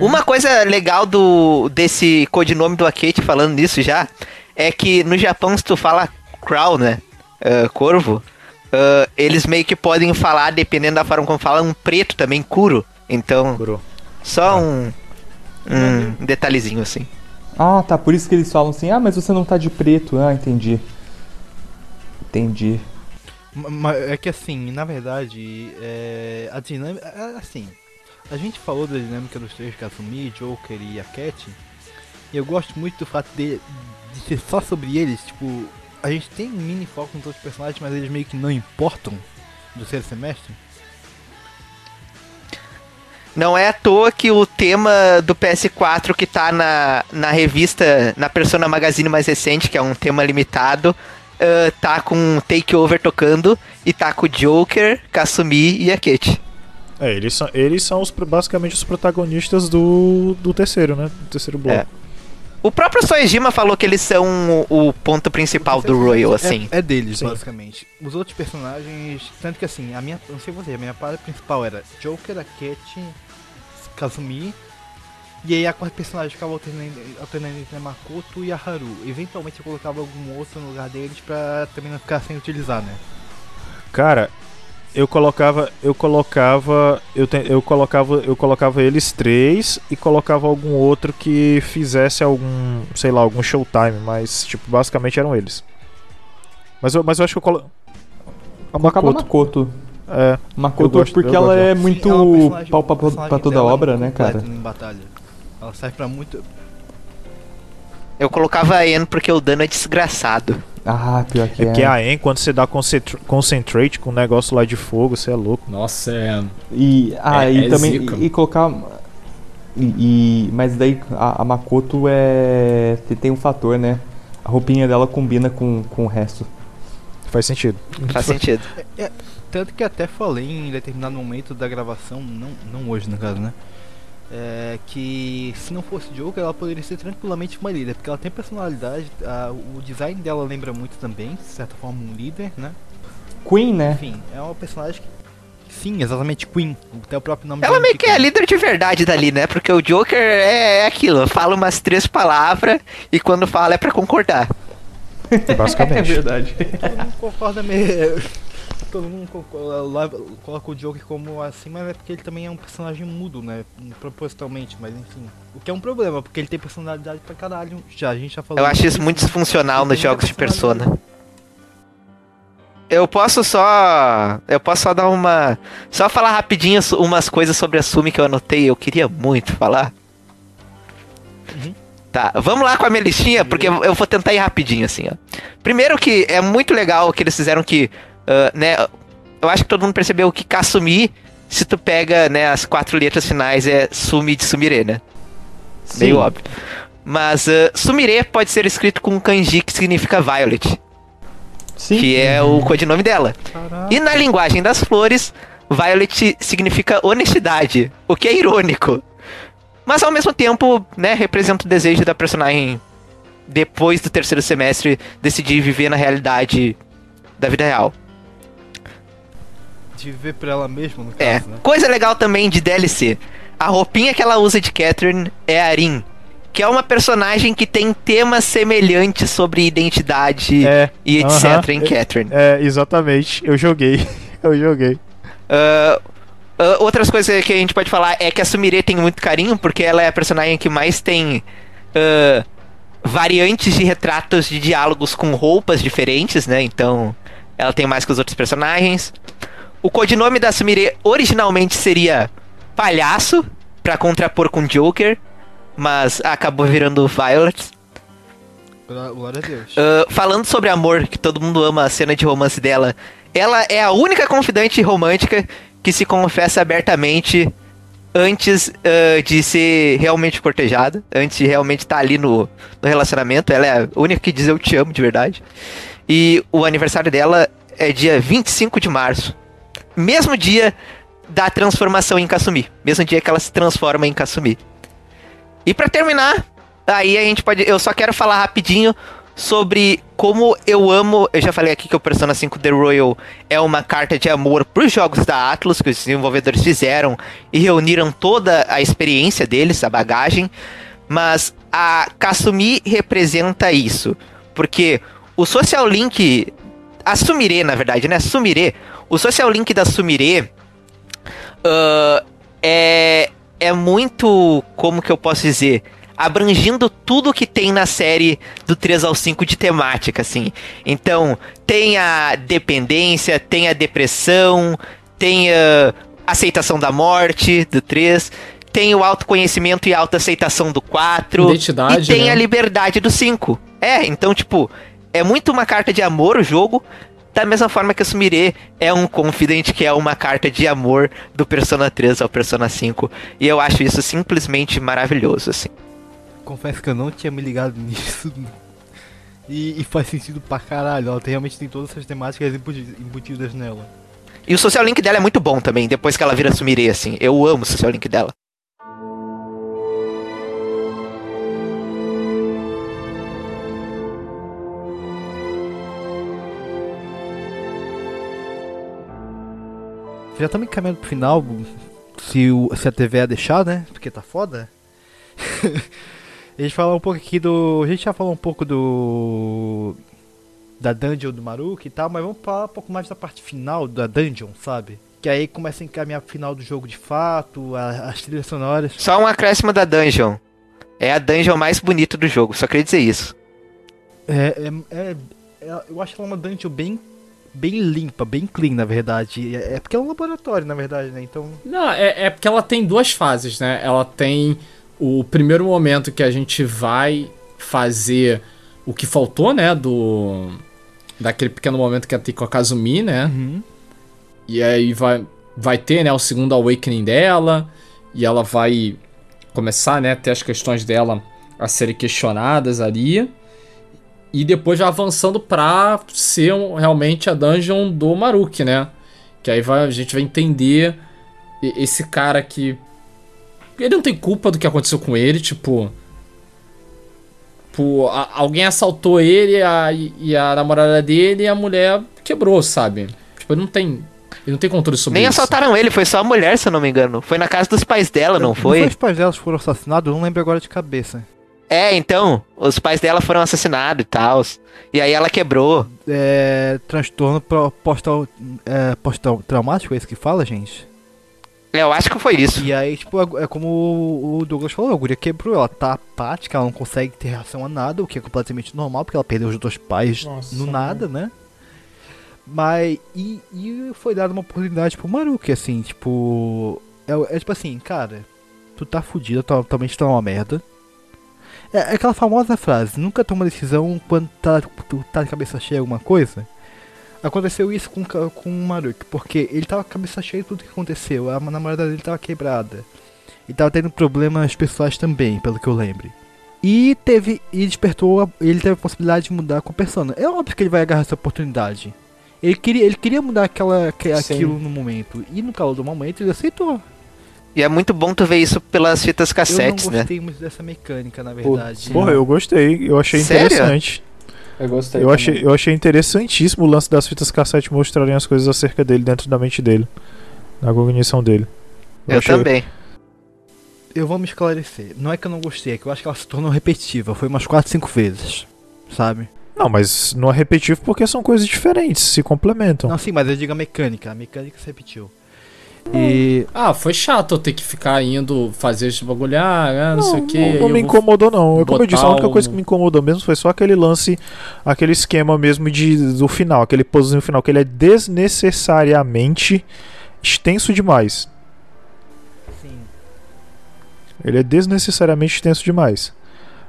Uma coisa legal do desse codinome do Akate falando nisso já é que no Japão se tu fala crow, né? ah, corvo, ah, eles meio que podem falar, dependendo da forma como falam, um preto também, Kuro. Então, Kuro. Só um, um detalhezinho assim. Ah, tá. Por isso que eles falam assim, ah, mas você não tá de preto. Ah, entendi. Entendi. Mas é que assim, na verdade, é, a dinâmica. Assim, a gente falou da dinâmica dos três Kasumi, Joker e a Cat. E eu gosto muito do fato de, de ser só sobre eles. Tipo, a gente tem um mini foco nos outros personagens, mas eles meio que não importam do terceiro semestre. Não é à toa que o tema do PS4 que tá na, na revista, na Persona Magazine mais recente, que é um tema limitado, ah, tá com Takeover tocando e tá com o Joker, Kasumi e a Kate. É, eles são, eles são os, basicamente os protagonistas do, do terceiro, né? Do terceiro bloco. É. O próprio Soejima falou que eles são o, o ponto principal do Royal, assim. É, é deles, Sim. basicamente. Os outros personagens. Tanto que assim, a minha. Não sei você, a minha parte principal era Joker, a Cat, Kazumi. E aí a quarta personagem ficava alternando, alternando entre a Makoto e a Haru. Eventualmente eu colocava algum outro no lugar deles pra também não ficar sem utilizar, né? Cara, eu colocava, eu colocava, eu, te- eu colocava, eu colocava eles três e colocava algum outro que fizesse algum, sei lá, algum showtime, mas tipo, basicamente eram eles. Mas eu, mas eu acho que eu colo... A Colocava a Makoto. É, Makoto gosto- porque ela é muito é pau pra, pra toda obra, né, cara? Em batalha. Ela serve pra muito. Eu colocava a Anne porque o dano é desgraçado. Ah, pior que É é. porque a En, quando você dá concentra- concentrate com um negócio lá de fogo, você é louco. Nossa, é. E, ah, É- e é também. E, e colocar. E, e- mas daí a, a Makoto é. Tem, tem um fator, né? A roupinha dela combina com, com o resto. Faz sentido. Faz sentido. Tanto que até falei em determinado momento da gravação, não, não hoje no caso, né? É, que se não fosse Joker, ela poderia ser tranquilamente uma líder, porque ela tem personalidade, a- o design dela lembra muito também, de certa forma, um líder, né? Queen, né? Enfim, é uma personagem que. Sim, exatamente Queen, até o próprio nome Ela meio que é a indica. líder de verdade dali, né? Porque o Joker é, é aquilo, fala umas três palavras e quando fala é pra concordar. Basicamente. verdade. Todo mundo concorda meio. Todo mundo lá- coloca o Joker como assim, mas é porque ele também é um personagem mudo, né? Propositalmente, mas enfim. O que é um problema, porque ele tem personalidade pra caralho. Já, a gente já falou. Eu acho isso muito disfuncional nos jogos de. Persona. Eu posso só. Eu posso só dar uma. Só falar rapidinho umas coisas sobre a Sumi que eu anotei. Eu queria muito falar. Uhum. Tá, vamos lá com a minha listinha, porque eu vou tentar ir rapidinho, assim, ó. Primeiro que é muito legal que eles fizeram que, ah, né, eu acho que todo mundo percebeu que Kasumi, se tu pega, né, as quatro letras finais, é Sumi de Sumire, né? Meio óbvio. Mas ah, Sumire pode ser escrito com um kanji que significa Violet, Sim. que é o codinome dela. Caraca. E na linguagem das flores, Violet significa honestidade, o que é irônico. Mas ao mesmo tempo, né, representa o desejo da personagem depois do terceiro semestre decidir viver na realidade da vida real. De viver pra ela mesma, no É. caso, né? Coisa legal também de DLC. A roupinha que ela usa de Catherine é a Rin, que é uma personagem que tem temas semelhantes sobre identidade É. e etc aham. em Catherine. É, exatamente. Eu joguei. Eu joguei. Ah, ah, outras coisas que a gente pode falar é que a Sumire tem muito carinho, porque ela é a personagem que mais tem ah, variantes de retratos de diálogos com roupas diferentes, né? Então, ela tem mais que os outros personagens. O codinome da Sumire originalmente seria Palhaço, pra contrapor com Joker, mas acabou virando Violet. Glória a Deus. Ah, falando sobre amor, que todo mundo ama a cena de romance dela, ela é a única confidente romântica que se confessa abertamente antes ah, de ser realmente cortejada, antes de realmente estar ali no, no relacionamento. Ela é a única que diz eu te amo de verdade. E o aniversário dela é dia 25 de março. Mesmo dia da transformação em Kasumi. Mesmo dia que ela se transforma em Kasumi. E pra terminar, aí a gente pode. Eu só quero falar rapidinho sobre como eu amo. Eu já falei aqui que o Persona 5 The Royal é uma carta de amor pros jogos da Atlus que os desenvolvedores fizeram e reuniram toda a experiência deles, a bagagem. Mas a Kasumi representa isso. Porque o Social Link. A Sumire, na verdade, né? Sumire. O Social Link da Sumire. ah, é, é muito. Como que eu posso dizer? Abrangindo tudo que tem na série do 3 ao 5 de temática, assim. Então, tem a dependência, tem a depressão, tem a aceitação da morte do 3, tem o autoconhecimento e autoaceitação do 4, Identidade, e tem né? a liberdade do 5. É, então, tipo, é muito uma carta de amor o jogo, da mesma forma que a Sumire é um Confident, que é uma carta de amor do Persona 3 ao Persona 5. E eu acho isso simplesmente maravilhoso, assim. Confesso que eu não tinha me ligado nisso. E, e faz sentido pra caralho. Ela realmente tem todas essas temáticas embuti- embutidas nela. E o social link dela é muito bom também, depois que ela vira Sumire, assim. Eu amo o social link dela. Já estamos encaminhando pro final, se, o, se a TV ia deixar, né? Porque tá foda. a gente falar um pouco aqui do. A gente já falou um pouco do. Da dungeon do Maruki e tal, mas vamos falar um pouco mais da parte final da dungeon, sabe? Que aí começa a encaminhar pro final do jogo de fato, a- as trilhas sonoras. Só um acréscimo da dungeon. É a dungeon mais bonita do jogo, só queria dizer isso. É, é, é- é- eu acho ela uma dungeon bem, bem limpa, bem clean, na verdade. É, é porque é um laboratório, na verdade, né? Então. Não, é, é porque ela tem duas fases, né? Ela tem o primeiro momento que a gente vai fazer o que faltou, né? Do. Daquele pequeno momento que ela tem com a Kazumi, né? Uhum. E aí vai, vai ter, né, o segundo awakening dela. E ela vai começar, né, a ter as questões dela a serem questionadas ali. E depois já avançando pra ser um- realmente a dungeon do Maruki, né? Que aí vai, a gente vai entender e- esse cara que. Ele não tem culpa do que aconteceu com ele, tipo. Pô, a- alguém assaltou ele a- e a namorada dele e a mulher quebrou, sabe? Tipo, ele não tem. Ele não tem controle sobre Nem isso. assaltaram ele, foi só a mulher, se eu não me engano. Foi na casa dos pais dela, não foi? os pais delas foram assassinados? Eu não lembro agora de cabeça. É, então, os pais dela foram assassinados e tal. E aí ela quebrou. É. Transtorno postal. É, postal traumático, é isso que fala, gente? É, Eu acho que foi isso. E aí, tipo, é é como o Douglas falou, a guria quebrou, ela tá apática, ela não consegue ter reação a nada, o que é completamente normal, porque ela perdeu os dois pais Nossa, no né? nada, né? Mas, e, e foi dada uma oportunidade pro Maruki, assim, tipo. É, é tipo assim, cara, tu tá fudido, tua, tua mente tá uma merda. É, é aquela famosa frase, nunca toma decisão quando tá, tu tá de cabeça cheia alguma coisa. Aconteceu isso com, com o Maruki, porque ele tava com a cabeça cheia de tudo que aconteceu, a namorada dele tava quebrada. E tava tendo problemas pessoais também, pelo que eu lembro. E teve. E despertou. a- ele teve a possibilidade de mudar com a persona. É óbvio que ele vai agarrar essa oportunidade. Ele queria, ele queria mudar aquela, que- Sim. aquilo no momento. E no calor do momento ele aceitou. E é muito bom tu ver isso pelas fitas eu cassetes, não né? gostei muito dessa mecânica, na verdade. Porra, eu gostei, eu achei Sério? interessante. Eu gostei. Eu achei, eu achei interessantíssimo o lance das fitas cassete mostrarem as coisas acerca dele dentro da mente dele. Na cognição dele. Eu achei- também. Eu vou me esclarecer. Não é que eu não gostei, é que eu acho que ela se tornou repetitiva. Foi umas 4, 5 vezes. Sabe? Não, mas não é repetitivo porque são coisas diferentes, se complementam. Não, sim, mas eu digo a mecânica. A mecânica se repetiu. E. Ah, foi chato eu ter que ficar indo fazer esse bagulho, ah, ah, não, sei o que. Não, não me incomodou, não. É como eu disse, a única coisa que me incomodou mesmo foi só aquele lance, aquele esquema mesmo de, do final, aquele posezinho final, que ele é desnecessariamente extenso demais. Sim. Ele é desnecessariamente extenso demais.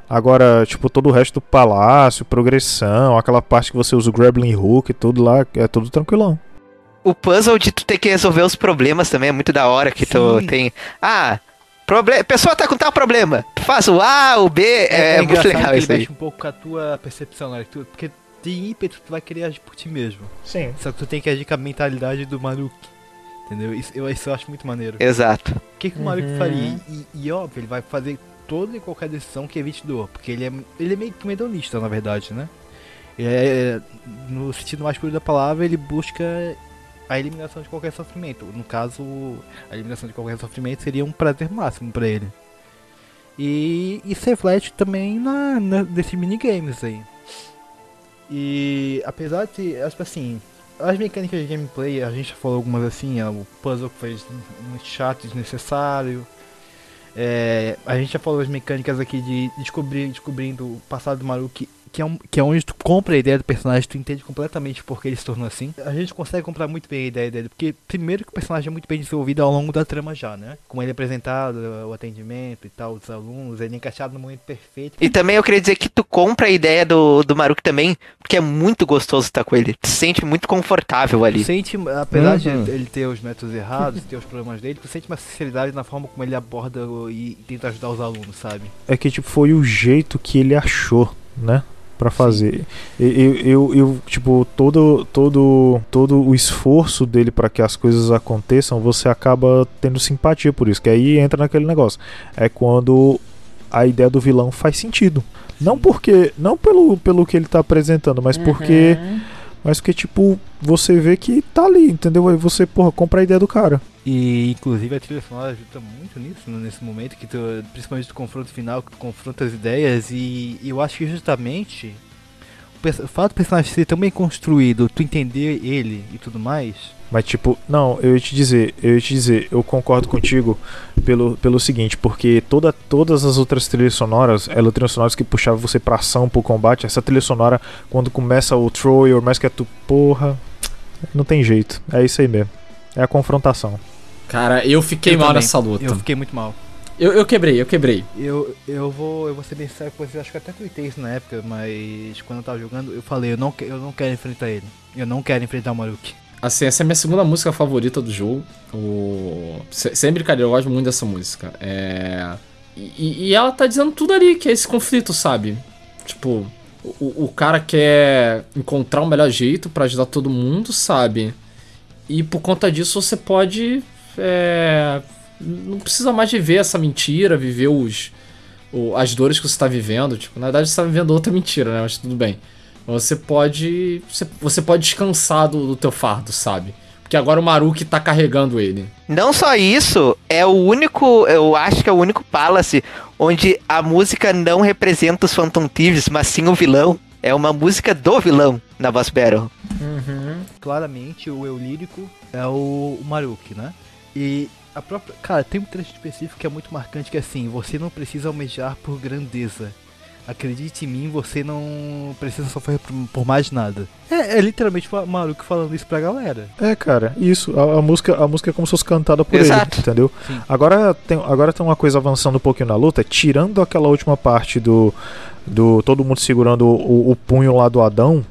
Agora, tipo, todo o resto do palácio, progressão, aquela parte que você usa o grappling hook e tudo lá, é tudo tranquilão. O puzzle de tu ter que resolver os problemas também é muito da hora que tu Sim. tem. Ah, proble pessoa tá com tal problema. Tu faz o A, o B, é, muito engraçado legal que isso aí. mexe um pouco com a tua percepção, né? Tu- porque de ímpeto tu vai querer agir por ti mesmo. Sim. Só que tu tem que agir com a mentalidade do Maruki. Entendeu? Isso eu, isso eu acho muito maneiro. Exato. O que, que o Maruki faria? E, e óbvio, ele vai fazer toda e qualquer decisão que evite dor. Porque ele é, ele é meio que um hedonista, na verdade, né? Ele é, no sentido mais puro da palavra, ele busca a eliminação de qualquer sofrimento. No caso, a eliminação de qualquer sofrimento seria um prazer máximo pra ele. E isso reflete também na, na, nesses minigames aí. E apesar de, assim, as mecânicas de gameplay, a gente já falou algumas assim, ó, o puzzle foi muito chato, desnecessário. É, a gente já falou das mecânicas aqui de descobrir, descobrindo o passado do Maruki, que é, um, que é onde tu compra a ideia do personagem, tu entende completamente por que ele se tornou assim. A gente consegue comprar muito bem a ideia dele, porque primeiro que o personagem é muito bem desenvolvido ao longo da trama já, né? Como ele é apresentado, o atendimento e tal, dos alunos, ele é encaixado no momento perfeito. E também eu queria dizer que tu compra a ideia do, do Maruki também, porque é muito gostoso estar com ele. Tu se sente muito confortável ali. Tu sente, apesar de Uhum. ele ter os métodos errados, ter os problemas dele, tu sente uma sinceridade na forma como ele aborda e tenta ajudar os alunos, sabe? É que tipo foi o jeito que ele achou, né? Pra fazer. E- Eu, eu, eu, tipo, todo, todo, todo o esforço dele pra que as coisas aconteçam, você acaba tendo simpatia por isso. Que aí entra naquele negócio. É quando a ideia do vilão faz sentido. Não porque. Não pelo, pelo que ele tá apresentando, mas porque. mas porque, tipo, você vê que tá ali, entendeu? Aí você, porra, compra a ideia do cara. E inclusive a trilha sonora ajuda muito nisso, né, nesse momento, que tu, principalmente do confronto final, que tu confronta as ideias, e, e eu acho que justamente o, o fato do personagem ser tão bem construído, tu entender ele e tudo mais, Mas, tipo, não, eu ia te dizer, eu ia te dizer, eu concordo contigo pelo, pelo seguinte, porque toda, todas as outras trilhas sonoras, eram trilhas sonoras que puxavam você pra ação, pro combate. Essa trilha sonora, quando começa o Troy, ou mais que é tu, porra, não tem jeito. É isso aí mesmo. É a confrontação. Cara, eu fiquei Eu mal também. nessa luta. eu fiquei muito mal. Eu, eu quebrei, eu quebrei. Eu, eu vou eu vou ser bem sério com você, acho que até tuitei isso na época, mas quando eu tava jogando, eu falei, eu não, eu não quero enfrentar ele. Eu não quero enfrentar o Maruki. Assim, essa é a minha segunda música favorita do jogo. O... se- Sem brincadeira, eu gosto muito dessa música. É... E, e ela tá dizendo tudo ali, que é esse conflito, sabe? Tipo, o, o cara quer encontrar o melhor jeito pra ajudar todo mundo, sabe? E por conta disso você pode. É, Não precisa mais viver essa mentira, viver os. o- as dores que você tá vivendo. Tipo, na verdade você tá vivendo outra mentira, né? Mas tudo bem. Você pode. Você, você pode descansar do, do teu fardo, sabe? Porque agora o Maruki tá carregando ele. Não só isso, é o único, eu acho que é o único Palace onde a música não representa os Phantom Thieves, mas sim o vilão. É uma música do vilão na Boss Battle. Claramente o eu lírico é o, o Maruki, né? E a própria. Cara, tem um trecho específico que é muito marcante que é assim, você não precisa almejar por grandeza. Acredite em mim, você não precisa sofrer por, por mais nada. É, é literalmente o Maruki falando isso pra galera. É, cara, isso. A, a música, a música é como se fosse cantada por Exato. ele, entendeu? Sim. Agora tem, agora tem uma coisa avançando um pouquinho na luta, tirando aquela última parte do. do todo mundo segurando o, o punho lá do Adão.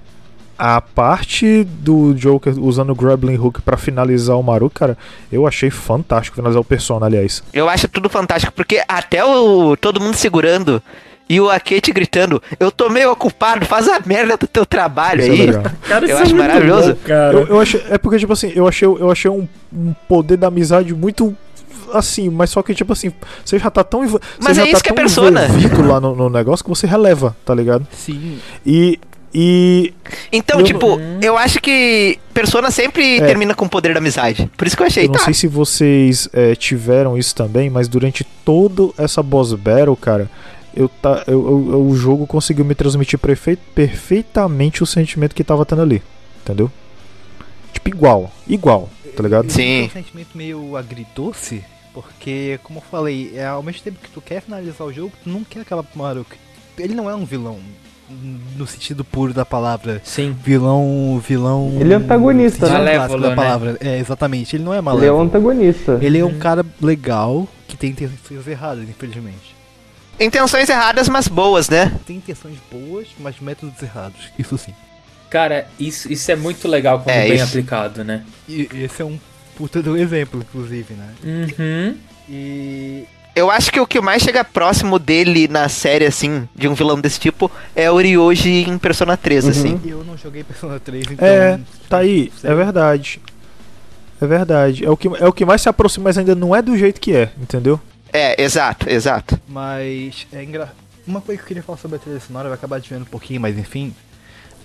A parte do Joker usando o Grappling Hook pra finalizar o Maru, cara, eu achei fantástico finalizar o Persona, aliás. Eu acho tudo fantástico, porque até o todo mundo segurando e o Akete gritando, eu tô meio ocupado, faz a merda do teu trabalho Isso é aí. legal. Cara, Eu acho maravilhoso. cara. Eu, eu achei, é porque, tipo assim, eu achei, eu achei um, um poder da amizade muito assim, mas só que, tipo assim, você já tá tão. Mas você é já isso tá que é tão Persona. envolvido lá no, no negócio que você releva, tá ligado? Sim. E. E. Então, Eu tipo, eu acho que Persona sempre É. termina com o poder da amizade. Por isso que eu achei, Eu não tá. sei se vocês é, tiveram isso também, mas durante toda essa boss battle, cara, eu tá, eu, eu- eu- o jogo conseguiu me transmitir perfei- perfeitamente o sentimento que tava tendo ali. Entendeu? Tipo, igual. Igual, tá ligado? Sim. É um sentimento meio agridoce, porque, como eu falei, é, ao mesmo tempo que tu quer finalizar o jogo, tu não quer aquela Maruki. Ele não é um vilão, no sentido puro da palavra. Sim. Vilão. Vilão. Ele é antagonista, no sentido né? clássico Malévolo, da né? palavra. É, exatamente. Ele não é Ele é malévolo. um antagonista. Ele é um cara legal que tem intenções erradas, infelizmente. Intenções erradas, mas boas, né? Tem intenções boas, mas métodos errados. Isso sim. Cara, isso, isso é muito legal quando É, bem isso. aplicado, né? E esse é um puta do exemplo, inclusive, né? Uhum. E. Eu acho que o que mais chega próximo dele na série, assim, de um vilão desse tipo, é o Ryoji em Persona 3, Uhum. assim. Eu não joguei Persona 3, então. É, tá aí, é verdade. É verdade. É o, que, é o que mais se aproxima, mas ainda não é do jeito que é, entendeu? É, exato, exato. Mas é engra... Uma coisa que eu queria falar sobre a trilha sonora, vai acabar desviando um pouquinho, mas enfim.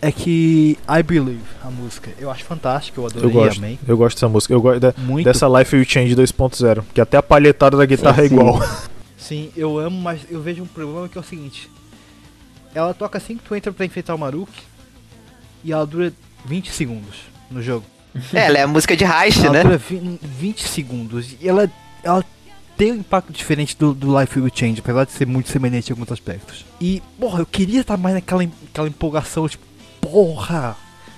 É que I Believe, a música, eu acho fantástica, eu adorei, Eu gosto. amei. Eu gosto dessa música. Eu gosto da- Muito. dessa Life You Change 2.0. Que até a palhetada da guitarra é Sim. igual. Sim, eu amo, mas eu vejo um problema que é o seguinte. Ela toca assim que tu entra pra enfrentar o Maruki e ela dura 20 segundos no jogo. É, ela é a música de Heist, Ela né? dura vi- 20 segundos e ela, ela tem um impacto diferente do, do Life Will Change, apesar de ser muito semelhante em alguns aspectos. E, porra, eu queria estar mais naquela aquela empolgação, tipo, porra,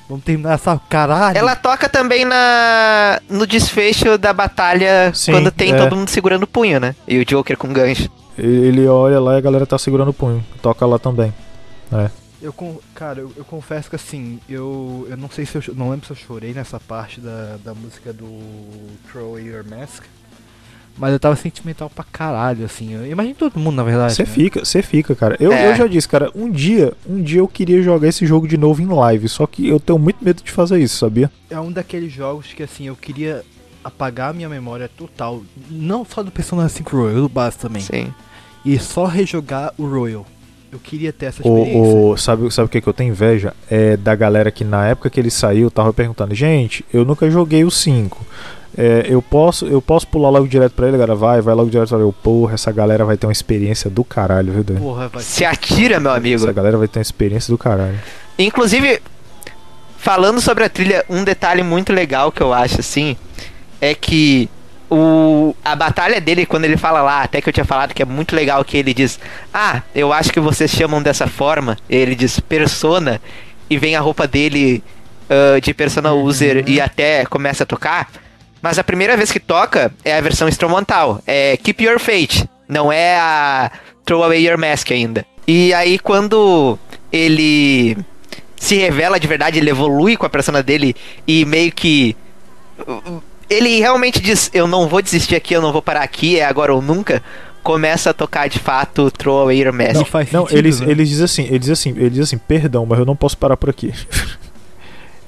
vamos terminar essa caralho. Ela toca também na no desfecho da batalha Sim, quando tem é. todo mundo segurando o punho, né? E o Joker com gancho. Ele olha lá e a galera tá segurando o punho. Toca lá também. Eu, con- cara, eu, eu confesso que assim, eu, eu não sei se eu não lembro se eu chorei nessa parte da, da música do Throw Away Your Mask, mas eu tava sentimental pra caralho, assim. Eu imagino todo mundo, na verdade. Você né? fica, você fica, cara. Eu, É. eu já disse, cara, um dia, um dia eu queria jogar esse jogo de novo em live, só que eu tenho muito medo de fazer isso, sabia? É um daqueles jogos que assim, eu queria apagar a minha memória total, não só do Persona 5 Royal, do base também, Sim. e só rejogar o Royal. Eu queria ter essa experiência. O, o- sabe, sabe o que, que eu tenho inveja? É da galera que na época que ele saiu tava perguntando, gente, eu nunca joguei o 5. É, eu posso eu posso pular logo direto pra ele, galera? Vai, vai logo direto pra ele. Eu, Porra, essa galera vai ter uma experiência do caralho, viu, Dan? Porra, vai Se atira, meu amigo. Essa galera vai ter uma experiência do caralho. Inclusive, falando sobre a trilha, um detalhe muito legal que eu acho, assim, é que o, a batalha dele, quando ele fala lá, até que eu tinha falado que é muito legal, que ele diz, ah, eu acho que vocês chamam dessa forma, ele diz persona, e vem a roupa dele ah, de persona user e até começa a tocar, mas a primeira vez que toca é a versão instrumental, é Keep Your Fate, não é a Throw Away Your Mask ainda. E aí quando ele se revela de verdade, ele evolui com a persona dele e meio que. Ele realmente diz: Eu não vou desistir aqui, eu não vou parar aqui, é agora ou nunca. Começa a tocar de fato Throw Away Your Mask. Não, faz não sentido, eles, né? eles dizem assim, ele diz assim, ele diz assim, perdão, mas eu não posso parar por aqui.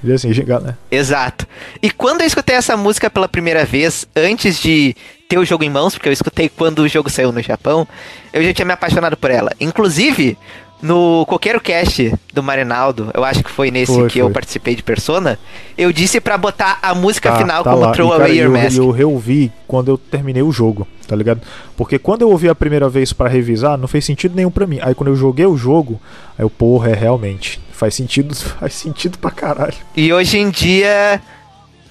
ele assim, "Gente, né? Exato. E quando eu escutei essa música pela primeira vez, antes de ter o jogo em mãos, porque eu escutei quando o jogo saiu no Japão, eu já tinha me apaixonado por ela. Inclusive, no Coqueiro Cast do Marinaldo, eu acho que foi nesse Foi, que eu foi. participei de Persona, eu disse pra botar a música Tá, final tá como lá. Throw E, cara, Away Your eu, Mask. eu reouvi quando eu terminei o jogo, tá ligado? Porque quando eu ouvi a primeira vez pra revisar, não fez sentido nenhum pra mim. Aí quando eu joguei o jogo, aí eu, porra, é realmente. Faz sentido, faz sentido pra caralho. E hoje em dia,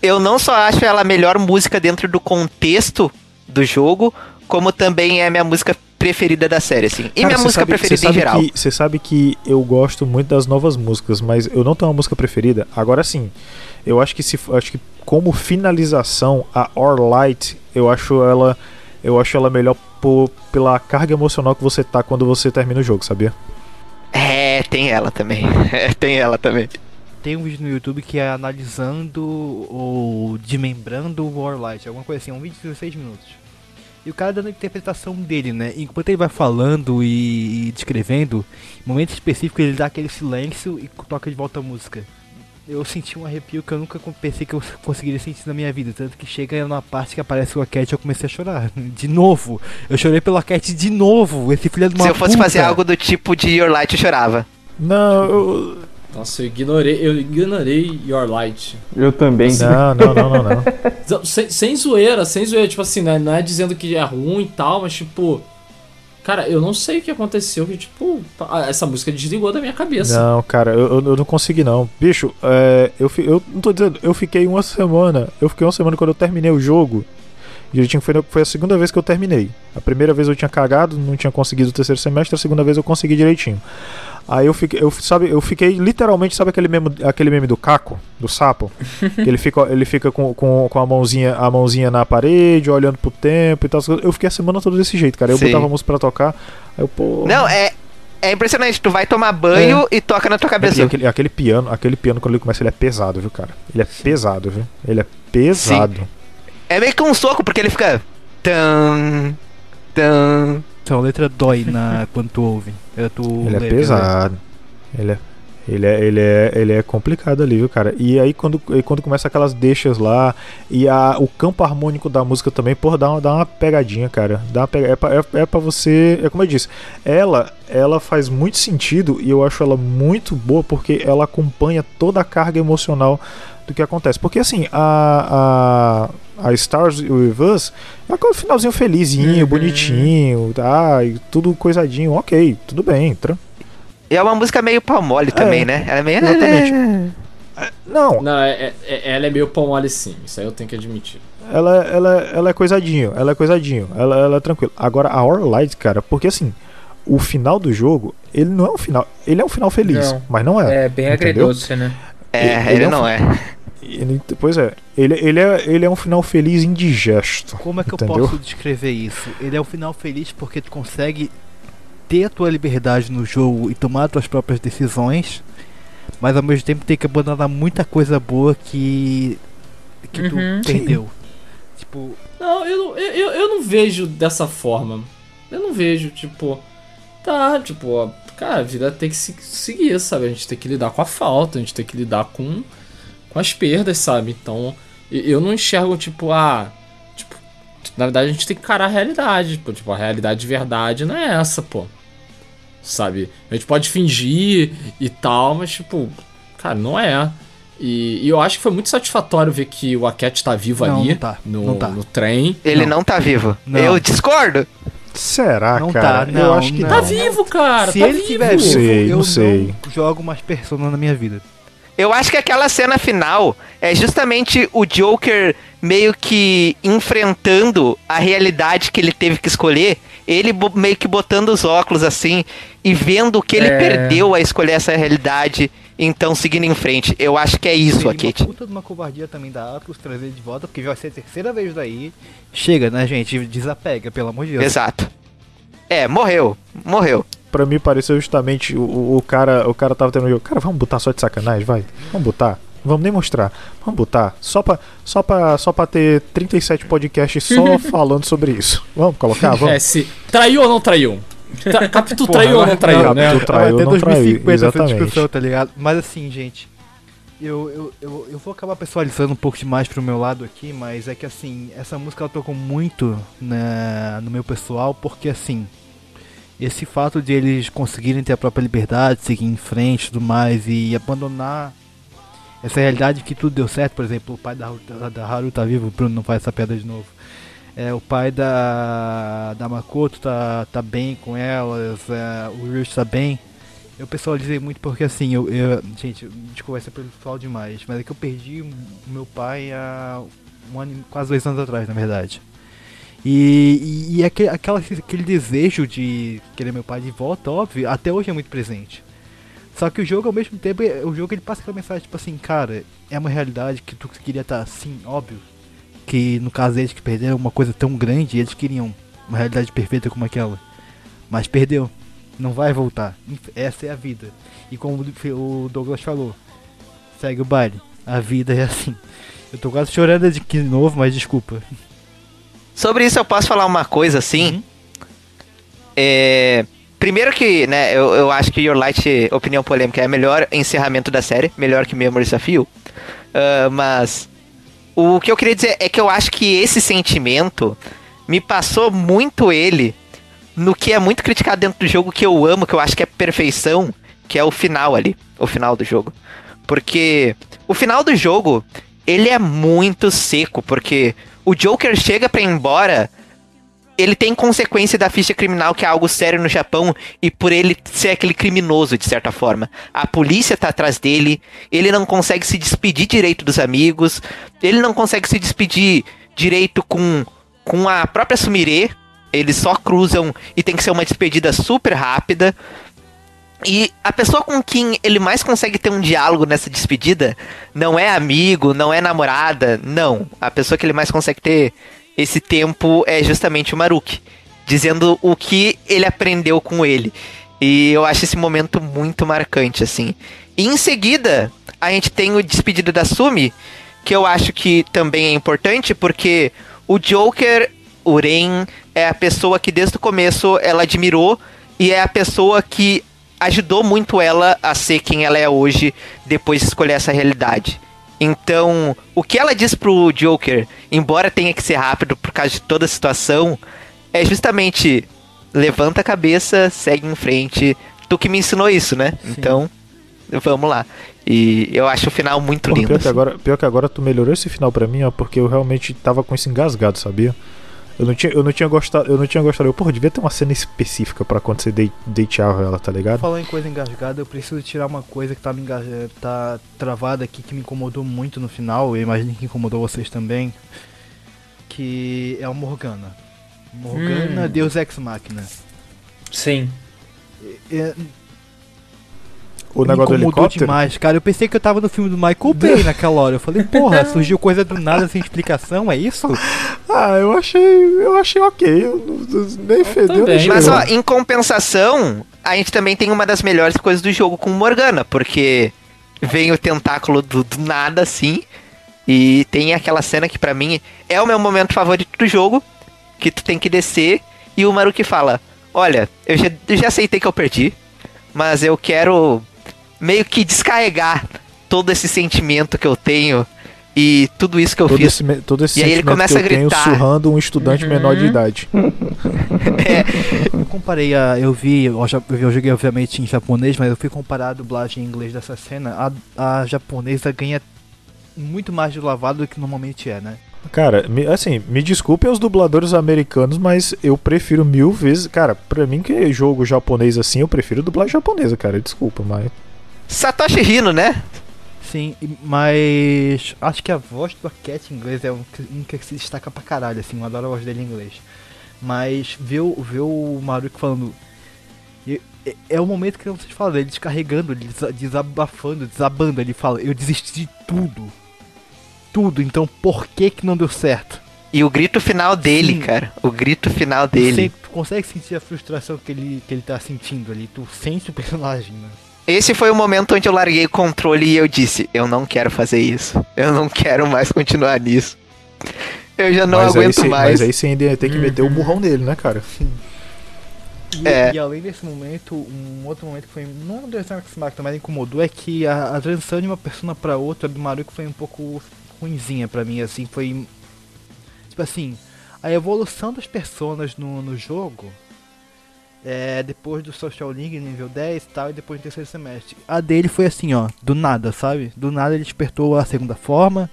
eu não só acho ela a melhor música dentro do contexto do jogo, como também é a minha música preferida da série, assim. E Cara, minha música sabe- preferida em geral. Você sabe que eu gosto muito das novas músicas, mas eu não tenho uma música preferida. Agora sim, eu acho que se acho que como finalização a Orlight, eu acho ela eu acho ela melhor por, pela carga emocional que você tá quando você termina o jogo, sabia? É, tem ela também. É, tem ela também. Tem um vídeo no YouTube que é analisando ou desmembrando o Warlight, alguma coisa assim, um vídeo de 16 minutos. E o cara dando a interpretação dele, né? Enquanto ele vai falando e, e descrevendo, em momentos específicos ele dá aquele silêncio e toca de volta a música. Eu senti um arrepio que eu nunca pensei que eu conseguiria sentir na minha vida. Tanto que chega numa parte que aparece o Cat e eu comecei a chorar. De novo. Eu chorei pelo Cat de novo. Esse filho de uma Se eu fosse puta. fazer algo do tipo de Your Light, eu chorava. Não, eu, Nossa, eu ignorei, eu ignorei Your Light. Eu também. não, não, não, não, não. Não, Sem, sem zoeira, sem zoeira, tipo assim, né? Não é dizendo que é ruim e tal, mas tipo. Cara, eu não sei o que aconteceu, que tipo, a- essa música desligou da minha cabeça. Não, cara, eu, eu- eu não consegui não. Bicho, é, eu, eu não tô dizendo, eu fiquei uma semana. Eu fiquei uma semana quando eu terminei o jogo. Direitinho, foi, foi a segunda vez que eu terminei. A primeira vez eu tinha cagado, não tinha conseguido o terceiro semestre, a segunda vez eu consegui direitinho. Aí eu fiquei, eu, sabe, eu fiquei literalmente, sabe aquele meme, aquele meme do caco, do sapo? que ele fica, ele fica com, com, com a, mãozinha, a mãozinha na parede, olhando pro tempo e tal. Eu fiquei a semana toda desse jeito, cara. Eu Sim. botava a música pra tocar, aí eu, pô. Não, é. É impressionante, tu vai tomar banho e toca na tua cabeça. aquele, aquele piano, aquele piano quando ele começa, ele é pesado, viu, cara? Ele é pesado, viu? Ele é pesado. É meio que um soco, porque ele fica. Tan, tan. Então a letra dói na, quando tu ouve. Tu Ele é leve, né? pesado. Ele é, ele é, ele é, ele é complicado ali, viu, cara? E aí quando, quando começa aquelas deixas lá e a, o campo harmônico da música também, porra, dá uma, dá uma pegadinha, cara. Dá pega, é, pra, é, é pra você, é como eu disse, ela, ela faz muito sentido e eu acho ela muito boa porque ela acompanha toda a carga emocional do que acontece. Porque assim, a, a, a Stars With Us é aquele finalzinho felizinho, Uhum. bonitinho, tá? E tudo coisadinho, ok, tudo bem, tranquilo. E é uma música meio pau mole também, né? Ela é meio. Exatamente. Não, Não, é, é- é- ela é meio pão mole sim, isso aí eu tenho que admitir. ela, ela, ela é coisadinho, ela é coisadinho, ela, ela é tranquila. Agora a Orlight, cara, porque assim, o final do jogo, ele não é um final, ele é um final feliz, Não. mas não é. É bem Entendeu? agridoce, né? É, Ele ele, é um- não é. Ele- pois é, ele, ele é, ele é um final feliz indigesto. Como é que eu entendeu? posso descrever isso? Ele é um final feliz porque tu consegue ter a tua liberdade no jogo e tomar as tuas próprias decisões, mas ao mesmo tempo tem que abandonar muita coisa boa que que Uhum. tu perdeu. Tipo, Não, eu, não- eu, eu, eu não vejo dessa forma. Eu não vejo, tipo. Tá, tipo, ó, cara, a vida tem que se, seguir, sabe? A gente tem que lidar com a falta, a gente tem que lidar com, com as perdas, sabe? Então, eu não enxergo, tipo, ah. Tipo, na verdade a gente tem que encarar a realidade. Tipo, tipo, a realidade de verdade não é essa, pô. sabe? A gente pode fingir e tal, mas, tipo, cara, não é. E, e eu acho que foi muito satisfatório ver que o Aket tá vivo Não, ali não tá, no, não tá. no trem. Ele não, tá vivo. Não. Eu discordo. Será, Não cara? tá, eu não, acho que não. Tá vivo, cara. Se tá ele vivo. tiver Não vivo, sei, eu não sei. não jogo mais Persona na minha vida. Eu acho que aquela cena final é justamente o Joker meio que enfrentando a realidade que ele teve que escolher. Ele meio que botando os óculos assim e vendo que ele É. perdeu a escolher essa realidade, então seguindo em frente. Eu acho que é isso. Uma puta de uma covardia também da Atlus trazer de volta, porque já vai ser a terceira vez daí. Chega, né, gente? Desapega, pelo amor de Deus. Exato. É, morreu. Morreu. Pra mim pareceu justamente o, o, cara, o cara tava tendo um jogo. Cara, vamos botar só de sacanagem, vai. Vamos botar. Vamos nem mostrar. Vamos botar. Só pra, só pra, só pra ter 37 podcasts só falando sobre isso. Vamos colocar? Vamos. É, se traiu ou não traiu? Tra Capitu traiu ou não traiu, não, né? Capitu traiu, Vai até não traiu, 2050 essa exatamente. discussão, tá ligado? Mas assim, gente, eu, eu, eu, eu vou acabar pessoalizando um pouco demais pro meu lado aqui, mas é que assim, essa música ela tocou muito né, no meu pessoal, porque assim, esse fato de eles conseguirem ter a própria liberdade, seguir em frente e tudo mais, e abandonar essa realidade que tudo deu certo, por exemplo, o pai da, da, da Haru tá vivo, o Bruno não faz essa piada de novo. É, o pai da, da Makoto tá, tá bem com elas, é, o Rich tá bem. Eu pessoalizei muito porque assim, eu, eu gente, de conversa pelo pessoal demais, mas é que eu perdi o meu pai há um ano, quase dois anos atrás, na verdade. E, e, aquele, aquela, aquele desejo de querer meu pai de volta, óbvio, até hoje é muito presente. Só que o jogo, ao mesmo tempo, é- o jogo ele passa aquela mensagem, tipo assim, cara, é uma realidade que tu queria estar assim, óbvio. Que no caso deles que perderam uma coisa tão grande, eles queriam uma realidade perfeita como aquela. Mas perdeu. Não vai voltar. Essa é a vida. E como o Douglas falou, segue o baile. A vida é assim. Eu tô quase chorando de novo, mas desculpa. Sobre isso eu posso falar uma coisa assim. É. Primeiro que, né, eu, eu acho que Your Light, opinião polêmica, é o melhor encerramento da série, melhor que Memories of You. Ah, mas o que eu queria dizer é que eu acho que esse sentimento me passou muito ele no que é muito criticado dentro do jogo que eu amo, que eu acho que é perfeição, que é o final ali, o final do jogo. Porque o final do jogo, ele é muito seco, porque o Joker chega pra ir embora, ele tem consequência da ficha criminal, que é algo sério no Japão, e por ele ser aquele criminoso, de certa forma. A polícia tá atrás dele, ele não consegue se despedir direito dos amigos, ele não consegue se despedir direito com, com a própria Sumire, eles só cruzam e tem que ser uma despedida super rápida. E a pessoa com quem ele mais consegue ter um diálogo nessa despedida não é amigo, não é namorada, não. A pessoa que ele mais consegue ter esse tempo é justamente o Maruki, dizendo o que ele aprendeu com ele. E eu acho esse momento muito marcante, assim. E em seguida, a gente tem o despedido da Sumi, que eu acho que também é importante, porque o Joker, o Ren, é a pessoa que desde o começo ela admirou e é a pessoa que ajudou muito ela a ser quem ela é hoje depois de escolher essa realidade. Então, o que ela diz pro Joker, embora tenha que ser rápido por causa de toda a situação, é justamente levanta a cabeça, segue em frente. Tu que me ensinou isso, né? Então, vamos lá. E eu acho o final muito Pô, lindo. pior, que assim. agora, pior que agora tu melhorou esse final pra mim, ó, porque eu realmente tava com isso engasgado, sabia? Eu não tinha, eu não tinha gostado, eu não tinha gostado. Eu, porra, devia ter uma cena específica pra quando você dei- deiteava ela, tá ligado? Falando em coisa engasgada, eu preciso tirar uma coisa que tá me enga- tá travada aqui, que me incomodou muito no final, eu imagino que incomodou vocês também, que é o Morgana. Morgana, Hum. Deus Ex Machina. Sim. É, O me negócio do helicóptero. demais, cara. Eu pensei que eu tava no filme do Michael Bay naquela hora. Eu falei, porra, surgiu coisa do nada sem explicação, é isso? Ah, eu achei, eu achei ok. Eu, não- não- nem fedeu, nem Mas ó, em compensação, a gente também tem uma das melhores coisas do jogo com Morgana, porque vem o tentáculo do, do nada assim, e tem aquela cena que pra mim é o meu momento favorito do jogo, que tu tem que descer e o Maruki fala: "Olha, eu já, eu já aceitei que eu perdi, mas eu quero meio que descarregar todo esse sentimento que eu tenho e tudo isso que eu Todo fiz. esse, todo esse E aí ele sentimento começa que eu a gritar. tenho surrando um estudante Uhum. menor de idade. Eu comparei a. Eu vi, eu, já- eu joguei obviamente em japonês, mas eu fui comparar a dublagem em inglês dessa cena. A, a japonesa ganha muito mais de lavado do que normalmente é, né? Cara, me- assim, me desculpem os dubladores americanos, mas eu prefiro mil vezes. Cara, pra mim que é jogo japonês assim, eu prefiro dublagem japonesa, cara. Desculpa, mas. Satoshi Hino, né? Sim, mas acho que a voz do Cat em inglês é um que, um que se destaca pra caralho, assim, eu adoro a voz dele em inglês. Mas ver, o- ver o Maruki falando. é- o momento que vocês falam, ele descarregando, ele desa- desabafando, desabando, ele fala, eu desisti de tudo. Tudo, então por que que não deu certo? E o grito final dele, Sim. cara. O grito final dele. tu consegue sentir a frustração que ele, que ele tá sentindo ali, tu sente o personagem, né? Esse foi o momento onde eu larguei o controle e eu disse: Eu não quero fazer isso. Eu não quero mais continuar nisso. Eu já não mas aí aguento cê- mais. Mas aí você ainda tem que meter o burrão nele, né, cara? E, É. e além desse momento, um outro momento que foi. Não do Extreme Max mas incomodou é que a, a transição de uma persona pra outra do Maruko foi um pouco ruinzinha pra mim, assim, foi. Tipo assim, a evolução das personas no, no jogo. É, depois do Social Link nível 10 e tal, e depois do terceiro semestre. A dele foi assim, ó, do nada, sabe? Do nada ele despertou a segunda forma.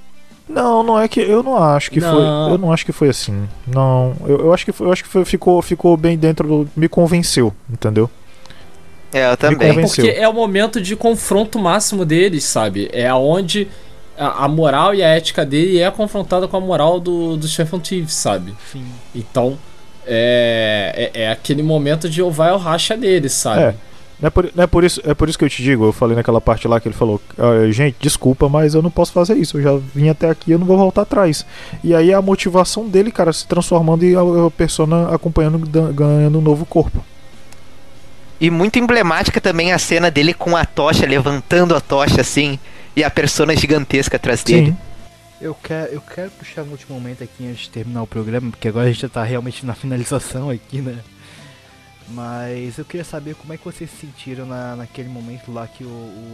Não, não é que eu não acho que Não. foi. Eu não acho que foi assim. Não, eu, eu acho que foi, eu acho que foi- ficou, ficou bem dentro do, me convenceu, entendeu? É, eu Me também. convenceu. Porque é o momento de confronto máximo deles, sabe? É onde a, a moral e a ética dele é confrontada com a moral do, do Stephen Thieves, sabe? Sim. Então, é, é, é aquele momento de ou vai ou racha dele, sabe? É. Não é, por, não é por isso, é por isso que eu te digo, eu falei naquela parte lá que ele falou, "Ah, gente, desculpa, mas eu não posso fazer isso, eu já vim até aqui, eu não vou voltar atrás. E aí a motivação dele, cara, se transformando e a, a persona acompanhando, ganhando um novo corpo. E muito emblemática também a cena dele com a tocha, levantando a tocha assim, e a persona gigantesca atrás dele. Sim. Eu quero, eu quero puxar um último momento aqui antes de terminar o programa, porque agora a gente já tá realmente na finalização aqui, né? Mas eu queria saber como é que vocês se sentiram na, naquele momento lá que o,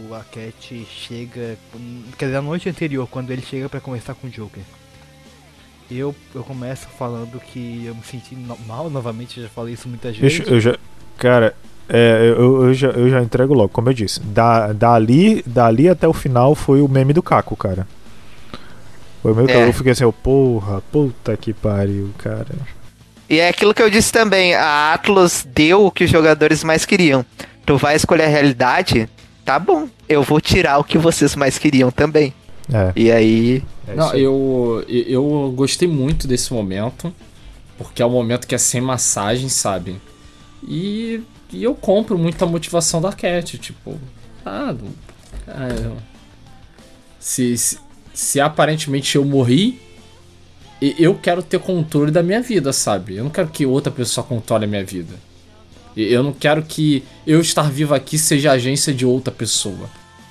o Aket chega. Quer dizer, a noite anterior, quando ele chega pra conversar com o Joker. Eu, eu começo falando que eu me senti no- mal novamente, eu já falei isso muitas vezes. Deixa, eu já. Cara, é, eu, eu, já, eu já entrego logo, como eu disse. Da, dali, dali até o final foi o meme do Caco, cara. Foi o meu É. eu fiquei assim, eu, porra, puta que pariu, cara. E é aquilo que eu disse também, a Atlas deu o que os jogadores mais queriam. Tu vai escolher a realidade? Tá bom, eu vou tirar o que vocês mais queriam também. É. E aí, é Não, eu, eu gostei muito desse momento, porque é um momento que é sem massagem, sabe? E, e eu compro muito a motivação da Cat, tipo, ah, não- ah, se, se, se aparentemente eu morri, e- eu quero ter controle da minha vida, sabe? Eu não quero que outra pessoa controle a minha vida. Eu não quero que eu estar vivo aqui seja agência de outra pessoa.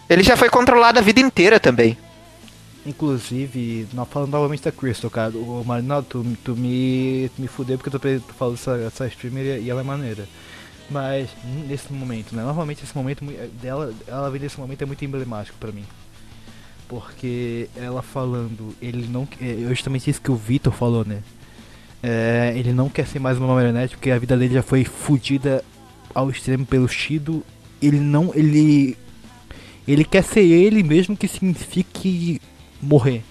ele já foi controlado a vida inteira também. Inclusive, não, falando novamente da Crystal, cara, o Marinaldo, tu, tu me, tu me fudeu porque tu, tu falou essa, essa streamer e ela é maneira. Mas nesse momento, né? Normalmente esse momento dela, ela vem nesse momento é muito emblemático pra mim. Porque ela falando, ele não. É justamente isso que o Vitor falou, né? É, ele não quer ser mais uma marionete porque a vida dele já foi fudida ao extremo pelo Shido. Ele não. Ele. Ele quer ser ele mesmo que signifique morrer.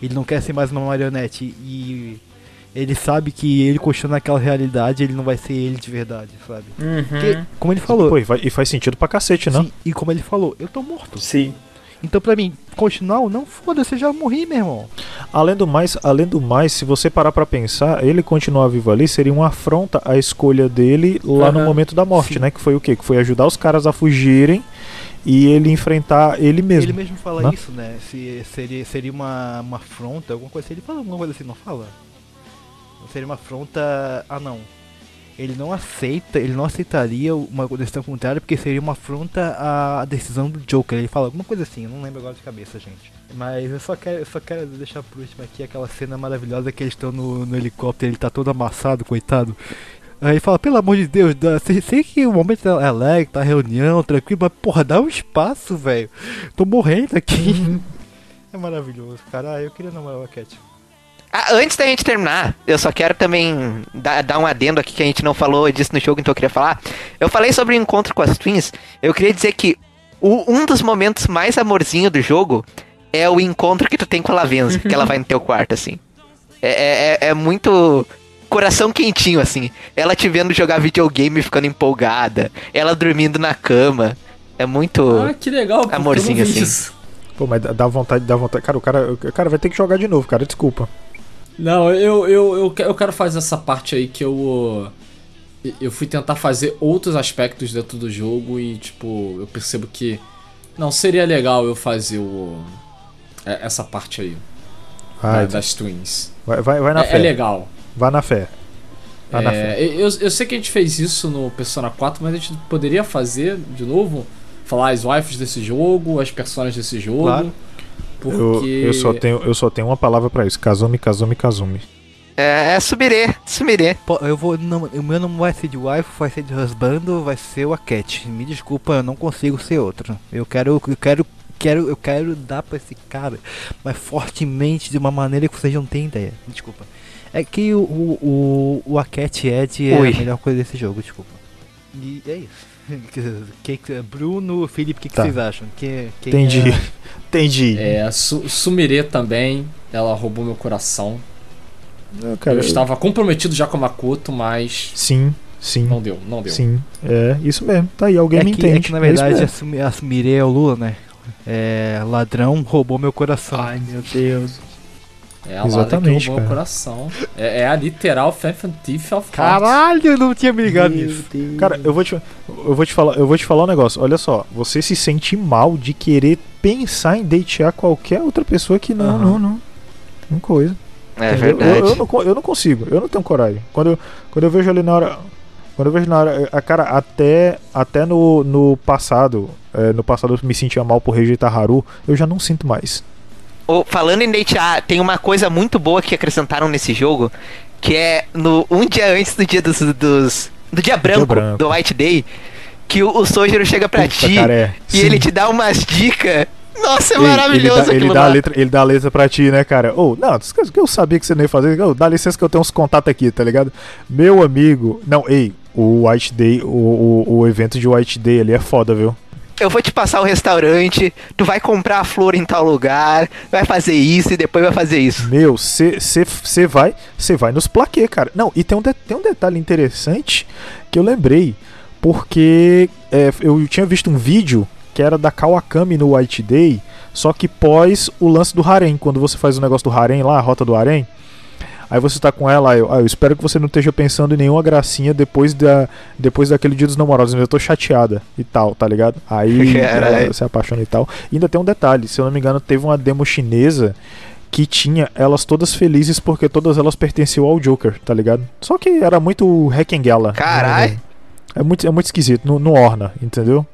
Ele não quer ser mais uma marionete e ele sabe que ele continuando naquela realidade, ele não vai ser ele de verdade, sabe? Porque, como ele falou, Pô, e, e faz sentido pra cacete, né? sim, e como ele falou, eu tô morto. Sim. Então pra mim, continuar ou não, foda-se, já morri, meu irmão. Além do mais, além do mais, se você parar pra pensar, ele continuar vivo ali seria uma afronta à escolha dele lá no Aham. momento da morte, Sim. né? Que foi o quê? Que foi ajudar os caras a fugirem e ele enfrentar ele mesmo. Ele mesmo fala né? isso, né? Se seria, seria uma, uma afronta, alguma coisa assim. Ele fala alguma coisa assim, não fala? Seria uma afronta. Ah não. Ele não aceita, ele não aceitaria uma decisão contrária porque seria uma afronta à decisão do Joker. Ele fala alguma coisa assim, eu não lembro agora de cabeça, gente. Mas eu só quero, eu só quero deixar por último aqui aquela cena maravilhosa que eles estão no, no helicóptero, ele tá todo amassado, coitado. Aí ele fala, pelo amor de Deus, dá- sei, sei que o momento é alegre, tá reunião, tranquilo, mas porra, dá um espaço, velho. Tô morrendo aqui. É maravilhoso, cara. Ah, eu queria namorar a Cat. Ah, antes da gente terminar, eu só quero também dar, dar um adendo aqui que a gente não falou disso no jogo, então eu queria falar. Eu falei sobre o encontro com as Twins. Eu queria dizer que o- um dos momentos mais amorzinho do jogo é o encontro que tu tem com a Lavenza, que ela vai no teu quarto, assim. É, é, é- é muito coração quentinho, assim. Ela te vendo jogar videogame ficando empolgada. Ela dormindo na cama. É muito. Ah, que legal, Amorzinho, assim. isso. Pô, mas dá- dá vontade, dá vontade. Cara, o cara, o cara vai ter que jogar de novo, cara. Desculpa. Não, eu, eu, eu, que- eu quero fazer essa parte aí que eu. Eu fui tentar fazer outros aspectos dentro do jogo e, tipo, eu percebo que. Não, seria legal eu fazer o. é- Essa parte aí. Da- das Twins. vai, vai, vai na É, fé. é legal. Vai na fé. Vai na fé. É, eu, eu sei que a gente fez isso no Persona 4, mas a gente poderia fazer de novo? Falar as waifus desse jogo, as personagens desse jogo. Claro. Porque. Eu, eu, só tenho, eu só tenho uma palavra pra isso. Kazumi, Kazumi, Kazumi. É, é Subirê, Sumirê. Pô, eu vou. Não, o meu não vai ser de wife, vai ser de husbando, vai ser o Cat. Me desculpa, eu não consigo ser outro. Eu quero. Eu quero. Quero, eu quero dar pra esse cara, mas fortemente de uma maneira que vocês não têm ideia. Desculpa. É que o, o, o, o Aket Ed é Oi. a melhor coisa desse jogo, desculpa. E é isso. Que, que, Bruno, Felipe, o que, que Tá. vocês acham? Que, quem Entendi. é- Entendi. É, Su Sumire também, ela roubou meu coração. Não, cara, eu estava comprometido já com a Makoto, mas Sim, sim. não deu, não deu. Sim. É, isso mesmo. Tá aí, alguém é me que, entende. é que na É verdade mesmo. assumi, assumirei é o Lula, né? É, ladrão roubou meu coração. Ai, meu Deus. É a Lada que Exatamente, roubou cara. coração. É, é a literal Phantom Thief of Hearts. Caralho, eu não tinha me ligado nisso. Cara, eu vou te, eu vou te falar, eu vou te falar um negócio. Olha só, você se sente mal de querer pensar em datear qualquer outra pessoa que não, Aham. não, não. Não coisa. É Entendeu? verdade. Eu, eu, não, eu não consigo, eu não tenho coragem. Quando eu, quando eu vejo ali na hora. Quando eu vejo na hora. A cara, até, até no, no passado. é, no passado eu me sentia mal por rejeitar Haru, eu já não sinto mais. Falando em datear, tem uma coisa muito boa que acrescentaram nesse jogo, que é no um dia antes do dia dos, dos do dia branco, branco. do White Day, que o, o Sojiro chega pra Puta, ti cara, é. e Sim. ele te dá umas dicas. Nossa, é Ele- maravilhoso ele dá, ele dá a letra, ele dá a letra pra ti, né, cara? Ou, não, isso que eu sabia que você não ia fazer. Ô, dá licença que eu tenho uns contatos aqui, tá ligado? Meu amigo. Não, ei, o White Day, o, o, o evento de White Day ali é foda, viu? Eu vou te passar o restaurante, tu vai comprar a flor em tal lugar, vai fazer isso e depois vai fazer isso. Meu, você vai, vai nos plaquê, cara. Não, e tem um, de- tem um detalhe interessante que eu lembrei, porque é, eu tinha visto um vídeo que era da Kawakami no White Day, só que pós o lance do harem, quando você faz o negócio do harem lá, a rota do harem, Aí você tá com ela, aí eu, ah, eu espero que você não esteja pensando em nenhuma gracinha depois, da, depois daquele dia dos namorados, eu tô chateada e tal, tá ligado? Aí Caralho. ela se apaixona e tal. E ainda tem um detalhe, se eu não me engano, teve uma demo chinesa que tinha elas todas felizes porque todas elas pertenciam ao Joker, tá ligado? Só que era muito Hackengala. Carai. É muito, é muito esquisito, não, não orna, entendeu?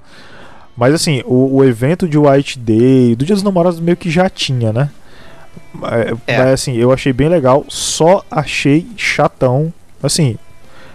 Mas assim, o, o evento de White Day, do Dia dos Namorados meio que já tinha, né? É, É. Mas assim, eu achei bem legal, só achei chatão. Assim,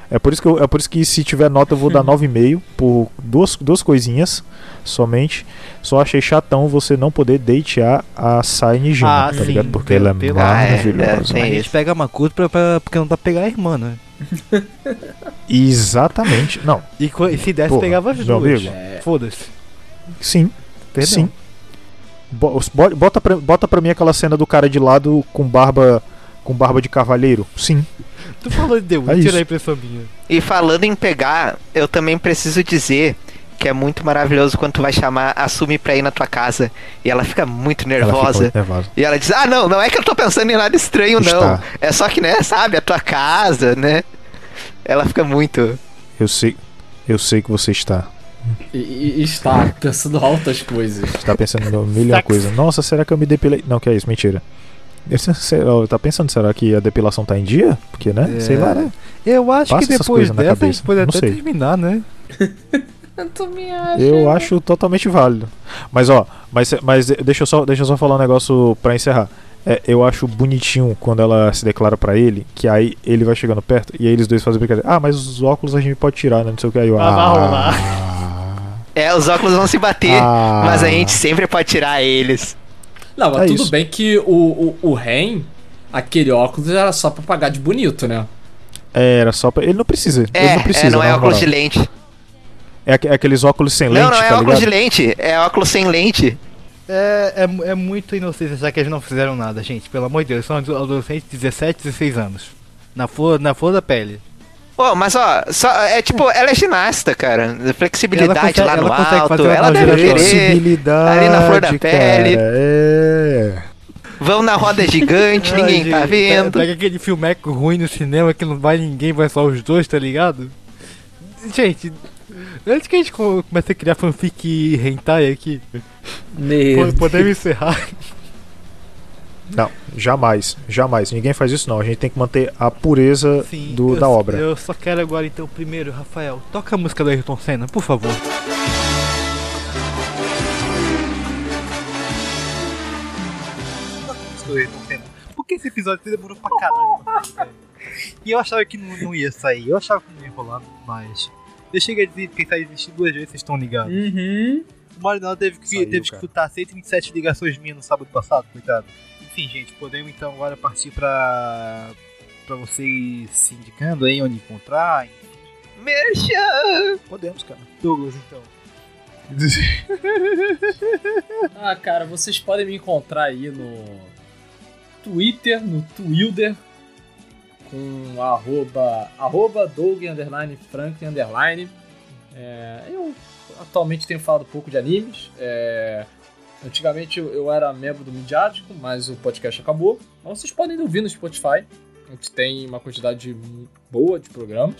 é por isso que, eu- é por isso que se tiver nota eu vou dar 9,5 por duas, duas coisinhas somente. Só achei chatão você não poder datear a Sai Nijima, Ah, tá sim, ligado? Porque pelo- ela é pelo- Ah, é, maravilhosa. é, tem a gente pega uma curta pra, pra- porque não dá pra pegar a irmã, né? Exatamente. Não, E, e se desse, Porra, pegava as duas. amigo. Foda-se. sim, Perdão. sim. Bo- bo- Bota pra, bota pra mim aquela cena do cara de lado com barba com barba de cavaleiro. Sim. Tu falou de The É Witcher, isso. a impressão minha. E falando em pegar, eu também preciso dizer que é muito maravilhoso quando tu vai chamar a Sumi pra ir na tua casa e ela fica muito Ela fica nervosa. muito nervosa. E ela diz: Ah, não, não é que eu tô pensando em nada estranho, não. Está. É só que, né, sabe, a tua casa, né? Ela fica muito. Eu sei, eu sei que você está. E, e- está pensando altas coisas. Está pensando em mil e uma coisa. Nossa, será que eu me depilei? Não, que é isso, mentira. Será- Tá pensando, será que a depilação tá em dia? Porque, né? É. Sei lá, né? Eu acho Passa que depois coisas dessa a gente pode até sei. terminar, né? Eu acho. Eu acho totalmente válido. Mas ó, mas, mas deixa eu só, deixa eu só falar um negócio pra encerrar. É, eu acho bonitinho quando ela se declara pra ele, que aí ele vai chegando perto e aí eles dois fazem brincadeira. Ah, mas os óculos a gente pode tirar, né? Não sei o que aí. eu, Ah, vai ah, rolar. É, os óculos vão se bater, Ah. mas a gente sempre pode tirar eles. Não, mas É tudo isso. bem que o, o, o Ren, aquele óculos era só pra pagar de bonito, né? É, era só pra. Ele não precisa. ele É, não precisa. é, não é na óculos de lente. É, é aqueles óculos sem lente, não, não é tá óculos ligado? de lente, é óculos sem lente. É, é, é muito inocência achar que eles não fizeram nada, gente. Pelo amor de Deus, são adolescentes de 17, 16 anos. Na flor, na flor da pele. Pô, mas ó, só, é tipo, ela é ginasta, cara. Flexibilidade Ela consegue- lá no alto, ela deve querer. Flexibilidade, ali na flor da pele. cara, É. Vão na roda gigante, ninguém tá gente, vendo. Pega aquele filmeco ruim no cinema que não vai ninguém, vai só os dois, tá ligado? Gente, antes que a gente co- comece a criar fanfic hentai aqui, Meu podemos encerrar. Não, jamais, jamais. Ninguém faz isso não. A gente tem que manter a pureza Sim, do, eu, da obra. Eu só quero agora então, primeiro, Rafael, toca a música do Ayrton Senna, por favor. Toca a música do Ayrton Senna. Porque esse episódio demorou pra caralho. sair. E eu achava que não, não ia sair, eu achava que não ia rolar, mas. Eu cheguei a dizer que pensar existe duas vezes, vocês estão ligados. Uhum. O Marinal teve que, Saiu, teve que escutar 127 ligações minhas no sábado passado, coitado. Enfim, gente, podemos então agora partir pra. pra vocês se indicando aí onde encontrar. Merchan! Podemos, cara. Douglas, então. Ah, cara, vocês podem me encontrar aí no Twitter, no Twilder, com arroba, arroba Doug underline Franklin underline. É, eu atualmente tenho falado pouco de animes. é, antigamente eu, era membro do Midiático, mas o podcast acabou. Mas vocês podem ouvir no Spotify. A gente tem uma quantidade boa de programas.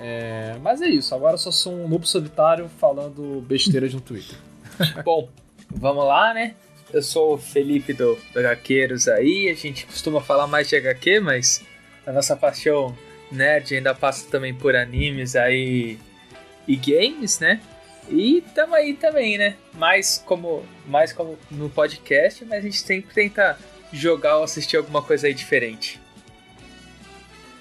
É, mas é isso, agora só sou um lobo solitário falando besteiras no Twitter. Bom, vamos lá, né? Eu sou o Felipe do, do HQueiros aí. A gente costuma falar mais de HQ, mas a nossa paixão nerd ainda passa também por animes aí e games, né? E tamo aí também, né? Mais como, mais como no podcast, mas a gente sempre tenta jogar ou assistir alguma coisa aí diferente.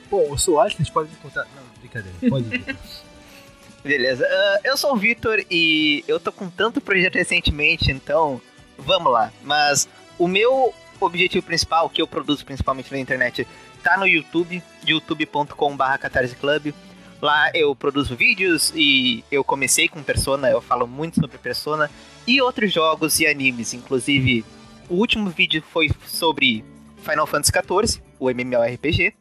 Bom, eu sou o Alex, vocês podem me encontrar. Não, brincadeira, pode ir. Beleza. Ah, eu sou o Vitor e eu tô com tanto projeto recentemente, então vamos lá. Mas o meu objetivo principal, que eu produzo principalmente na internet, tá no YouTube, youtube.com.br Catarse Club. Lá eu produzo vídeos e eu comecei com Persona, eu falo muito sobre Persona e outros jogos e animes. Inclusive, o último vídeo foi sobre Final Fantasy XIV, o MMORPG.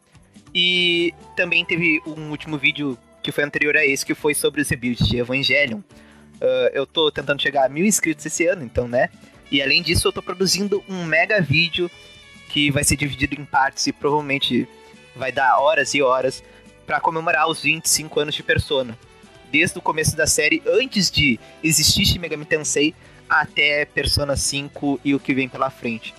E também teve um último vídeo que foi anterior a esse, que foi sobre os rebuilds de Evangelion. Ah, eu tô tentando chegar a mil inscritos esse ano, então, né? E além disso, eu tô produzindo um mega vídeo que vai ser dividido em partes e provavelmente vai dar horas e horas para comemorar os 25 anos de Persona. Desde o começo da série, antes de existir Shin Megami Tensei, até Persona 5 e o que vem pela frente.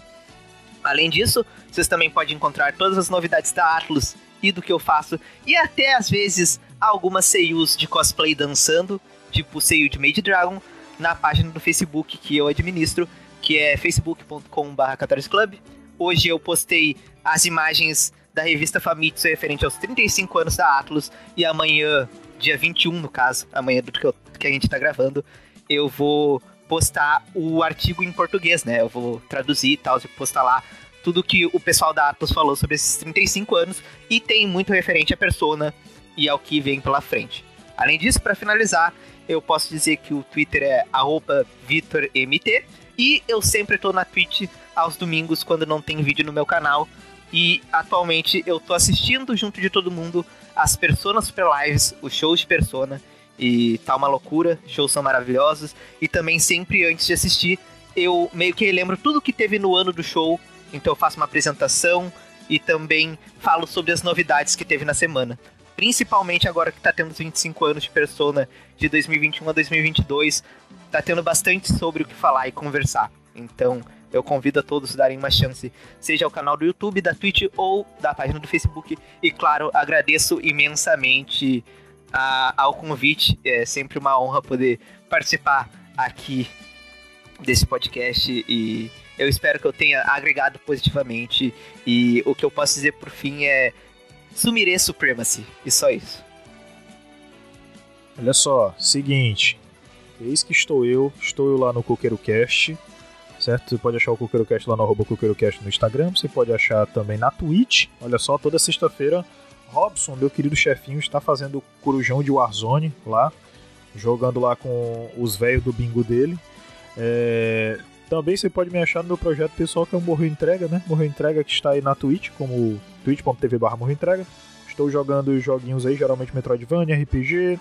Além disso, vocês também podem encontrar todas as novidades da Atlus e do que eu faço, e até às vezes algumas seiyus de cosplay dançando, tipo seiyu de Made Dragon, na página do Facebook que eu administro, que é facebook.com.br Club. Hoje eu postei as imagens da revista Famitsu referente aos 35 anos da Atlus, e amanhã, dia 21 no caso, amanhã do que, eu- que a gente tá gravando, eu vou postar o artigo em português, né? Eu vou traduzir e tal, e postar lá tudo que o pessoal da Atlus falou sobre esses 35 anos e tem muito referente à persona e ao que vem pela frente. Além disso, para finalizar, eu posso dizer que o Twitter é VitorMT e eu sempre tô na Twitch aos domingos quando não tem vídeo no meu canal. E atualmente eu tô assistindo junto de todo mundo as Persona Super Lives, os shows de Persona. E tá uma loucura, shows são maravilhosos. E também sempre antes de assistir, eu meio que relembro tudo que teve no ano do show. Então eu faço uma apresentação e também falo sobre as novidades que teve na semana. Principalmente agora que tá tendo os 25 anos de Persona de 2021 a 2022, tá tendo bastante sobre o que falar e conversar. Então, eu convido a todos a darem uma chance, seja ao canal do YouTube, da Twitch ou da página do Facebook. E claro, agradeço imensamente a- ao convite. É sempre uma honra poder participar aqui desse podcast e eu espero que eu tenha agregado positivamente. E o que eu posso dizer por fim é Sumire Supremacy. E só isso. Olha só, seguinte. Eis que estou eu, estou eu lá no Coqueiro Cast. Certo? Você pode achar o CoqueiroCast lá no arroba CoqueiroCast no Instagram, você pode achar também na Twitch. Olha só, toda sexta-feira, Robson, meu querido chefinho, está fazendo corujão de Warzone lá, jogando lá com os velhos do bingo dele. É, Também você pode me achar no meu projeto pessoal que é o Morreu Entrega, né? Morreu Entrega que está aí na Twitch, como twitch.tv barra Morreu Entrega. Estou jogando joguinhos aí, geralmente Metroidvania, RPG,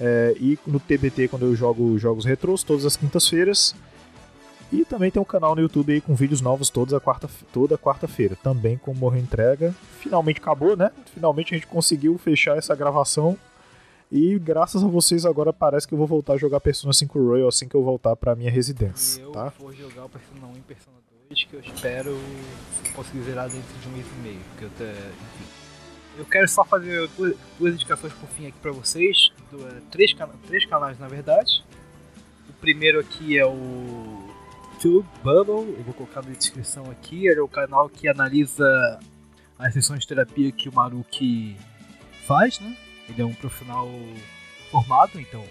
é, e no TBT quando eu jogo jogos retrôs, todas as quintas-feiras. E também tem um canal no YouTube aí com vídeos novos todas a quarta, toda quarta-feira, também com Morreu Entrega. Finalmente acabou, né? Finalmente a gente conseguiu fechar essa gravação. E graças a vocês agora parece que eu vou voltar a jogar Persona 5 Royal assim que eu voltar pra minha residência, Eu tá? vou jogar o Persona 1 e Persona 2, que eu espero conseguir zerar dentro de um mês e meio. Porque eu tô, enfim. Eu quero só fazer duas, duas indicações por fim aqui pra vocês. Du- é, três, três canais, na verdade. O primeiro aqui é o Tube Bubble, eu vou colocar na descrição aqui. Ele é o canal que analisa as sessões de terapia que o Maruki faz, né? Ele é um profissional formado, então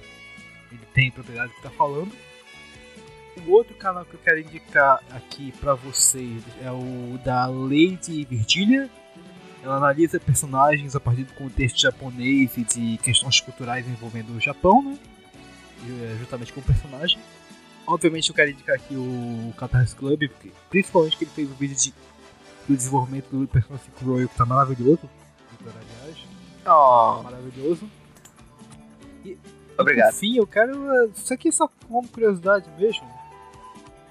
ele tem propriedade que tá falando. O outro canal que eu quero indicar aqui pra vocês é o da Lady Virgilia. Ela analisa personagens a partir do contexto japonês e de questões culturais envolvendo o Japão, né? É, Justamente com o personagem. Obviamente eu quero indicar aqui o Catarse Club, porque, principalmente que ele fez o vídeo de, do desenvolvimento do Persona 5 Royal, que tá maravilhoso. Oh, Maravilhoso. E, Obrigado. Fim, eu quero. eh, Isso aqui é só como curiosidade mesmo.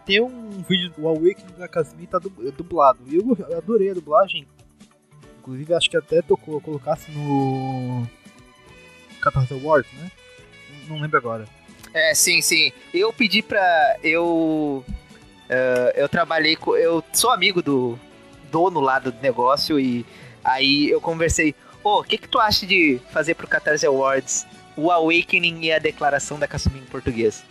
Tem um vídeo do Awakening da Kasumi tá du- dublado. E eu adorei a dublagem. Inclusive, acho que até tocou, colocasse no. Catarse Awards, né? Não lembro agora. É, sim, sim. Eu pedi pra. Eu. eh, eu trabalhei com. Eu sou amigo do dono lá do negócio e aí eu conversei. Ô, o que, que tu acha de fazer pro Catarse Awards o Awakening e a declaração da Kasumi em português?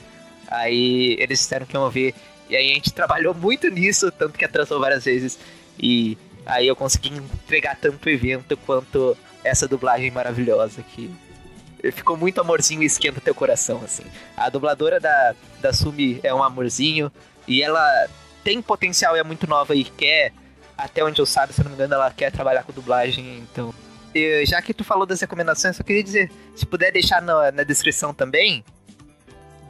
Aí eles disseram que iam ver. E aí a gente trabalhou muito nisso, tanto que atrasou várias vezes. E aí eu consegui entregar tanto o evento quanto essa dublagem maravilhosa que ficou muito amorzinho e esquenta teu coração, assim. A dubladora da, da Sumi é um amorzinho e ela tem potencial e é muito nova e quer, até onde eu sabe, se não me engano, ela quer trabalhar com dublagem, então. Eu- já que tu falou das recomendações, eu queria dizer, se puder deixar na, na descrição também,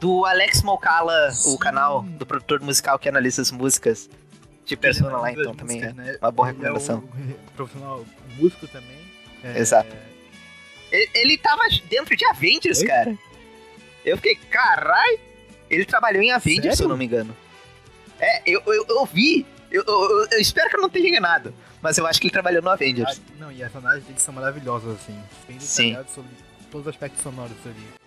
do Alex Mocala, o canal do produtor musical que analisa as músicas de Persona lá, então também é né? uma boa recomendação. É um profissional músico também. É, Exato. Ele, ele tava dentro de Avengers, Oi? cara. Eu fiquei, carai. Ele trabalhou em Avengers, Sério? se eu não me engano. É, eu, eu, eu vi. Eu, eu- eu espero que eu não tenha enganado. Mas eu acho que ele trabalhou no Avengers. Ah, não, e as análises deles são maravilhosas, assim. Bem Sim. sobre todos os aspectos sonoros ali.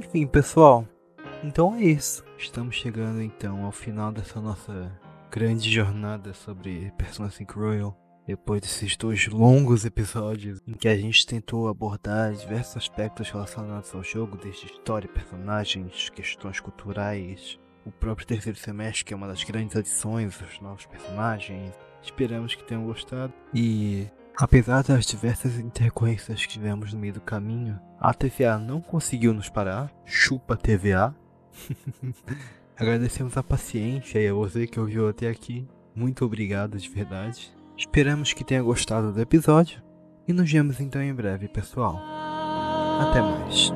Enfim, pessoal. Então é isso. Estamos chegando então ao final dessa nossa grande jornada sobre Persona 5 Royal. Depois desses dois longos episódios em que a gente tentou abordar diversos aspectos relacionados ao jogo, desde história, personagens, questões culturais, o próprio terceiro semestre, que é uma das grandes adições, os novos personagens. Esperamos que tenham gostado. E apesar das diversas intercorrências que tivemos no meio do caminho, a TVA não conseguiu nos parar. Chupa TVA. Agradecemos a paciência e a você que ouviu até aqui. Muito obrigado de verdade. Esperamos que tenha gostado do episódio. E nos vemos então em breve, pessoal. Até mais.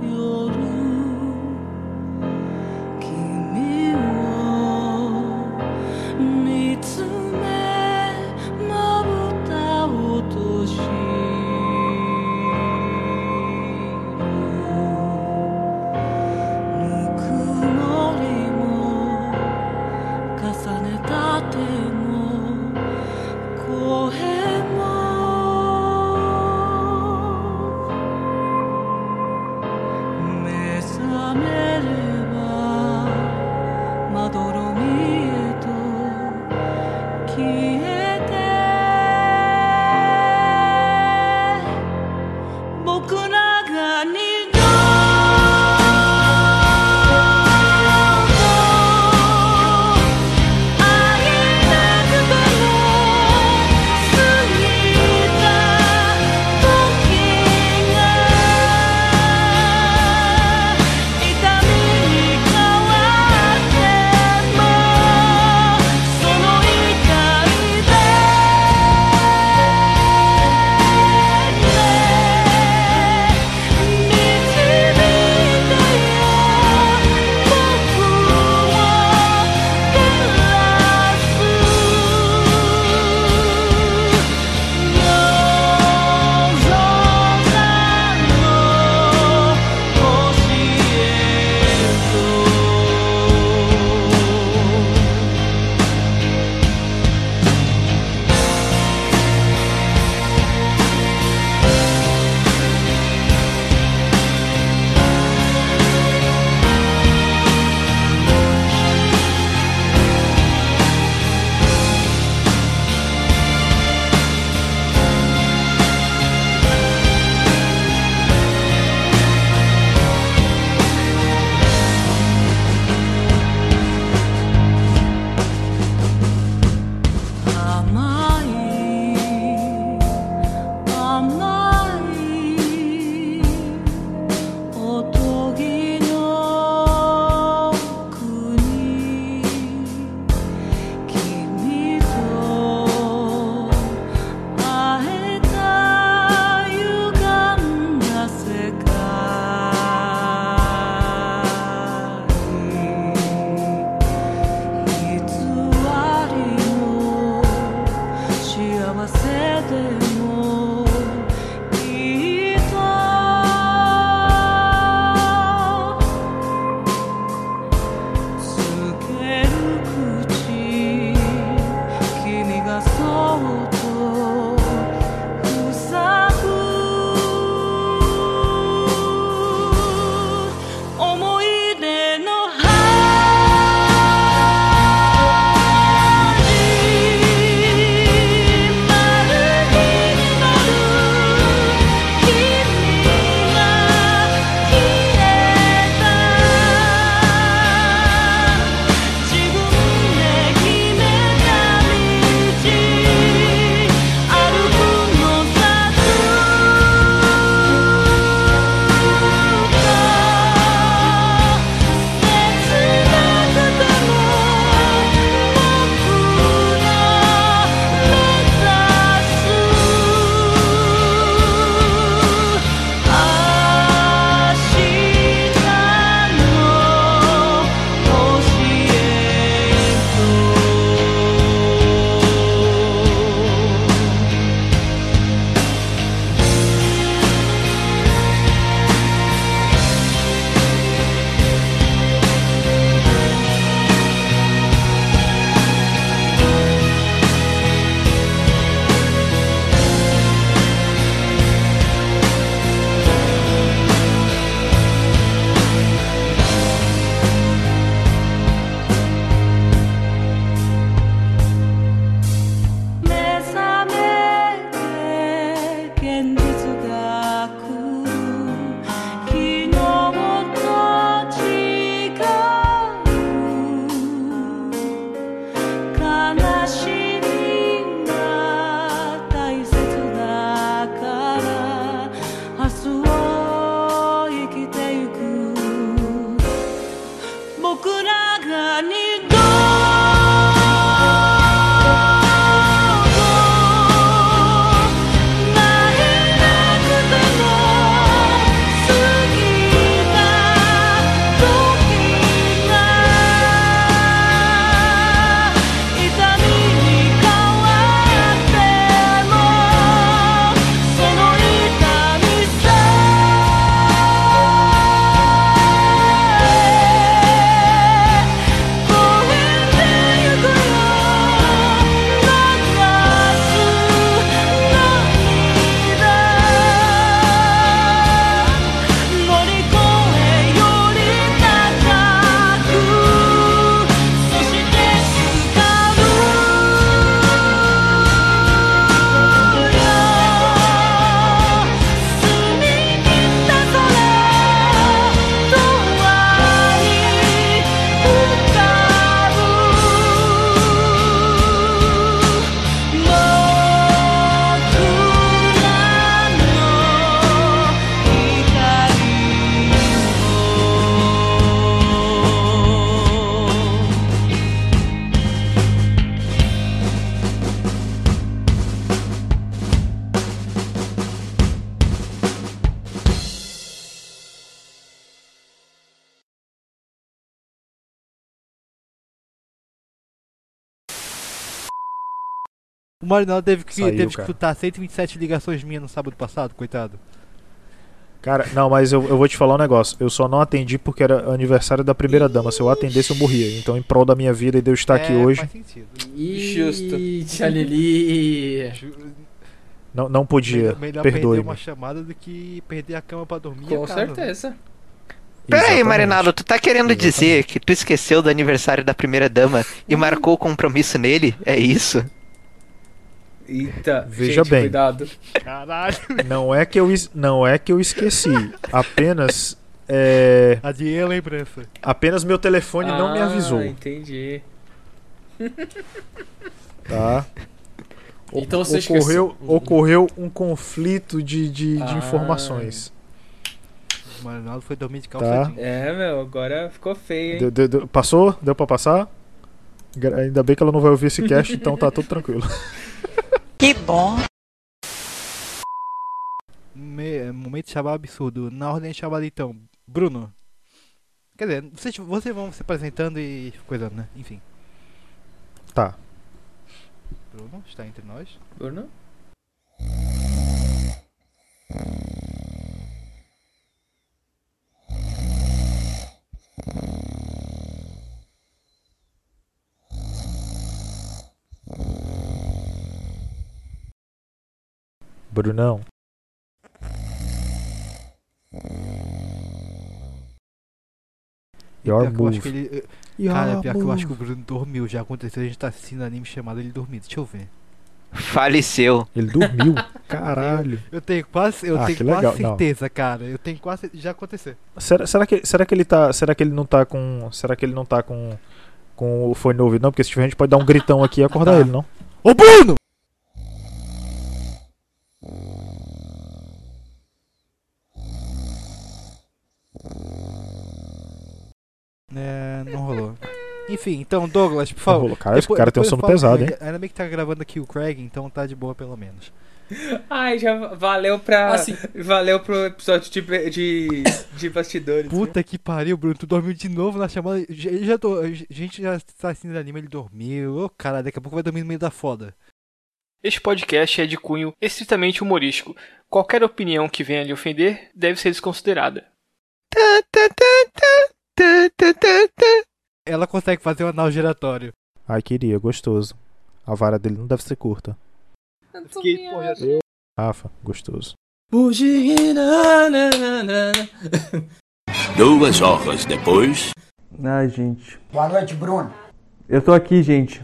O Marinaldo teve que, Saiu, teve que cara. escutar 127 ligações minhas no sábado passado, coitado. Cara, não, mas eu, eu vou te falar um negócio. Eu só não atendi porque era aniversário da primeira dama. Se eu atendesse, eu morria. Então, em prol da minha vida e de eu estar aqui É, hoje, Faz sentido. Justo. Tia Lili. não, não podia. Melhor, melhor perder uma chamada do que perder a cama pra dormir. Com né? certeza. Pera aí, Exatamente. Marinaldo, tu tá querendo dizer que tu esqueceu do aniversário da primeira dama e marcou o compromisso nele? É isso? Eita, Veja gente, bem. cuidado. Caralho. Não é que eu, não é que eu esqueci. Apenas. É, Adiei a lembrança. apenas meu telefone não me Ah, avisou. entendi. Tá? O- Então você ocorreu, esqueceu. ocorreu um conflito de, de, de Ah. informações. O Marinaldo foi dormir de calça Tá. É, meu, agora ficou feio, hein? Deu- deu- deu- passou? Deu pra passar? Ainda bem que ela não vai ouvir esse cast, então tá tudo tranquilo. Me- momento de chamar absurdo. Na ordem de chamada então. Bruno. Quer dizer, vocês, vocês vão se apresentando e coisando, né? Enfim. Tá. Bruno está entre nós. Bruno? Brunão. Your Pior que eu acho move. que ele. Your Cara, pior que eu acho que move. o Bruno dormiu. Já aconteceu, a gente tá assistindo anime chamado ele dormindo. Deixa eu ver. Faleceu. Ele dormiu. Caralho. Eu tenho quase, eu Ah, tenho quase legal, não. certeza, cara. Eu tenho quase. Já aconteceu. Será, será, que, será que ele tá. Será que ele não tá com. Será que ele não tá com. Com o fone no ouvido, não? Porque se tiver, a gente pode dar um gritão aqui e acordar Tá. ele, não? Ô Bruno! É, não rolou. Enfim, então, Douglas, por favor. rolou. Cara, esse cara tem um depois sono pesado, hein? ele. Ainda bem que tá gravando aqui o Craig, então tá de boa pelo menos. Ai, já valeu pra. Assim. Valeu pro episódio de, de, de bastidores. viu? Puta que pariu, Bruno. Tu dormiu de novo na chamada. Já, já tô, a gente já tá assistindo anime, ele dormiu. Ô, cara, daqui a pouco vai dormir no meio da foda. Este podcast é de cunho estritamente humorístico. Qualquer opinião que venha lhe ofender deve ser desconsiderada. Ela consegue fazer um anal giratório. Ai, queria, gostoso. A vara dele não deve ser curta. Fiquei, pô, já- Rafa, gostoso. Duas horas depois. Ai, gente. Boa noite, Bruno. Eu tô aqui, gente.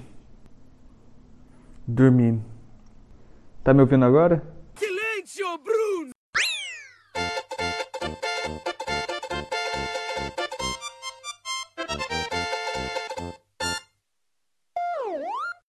Dormindo. Tá me ouvindo agora?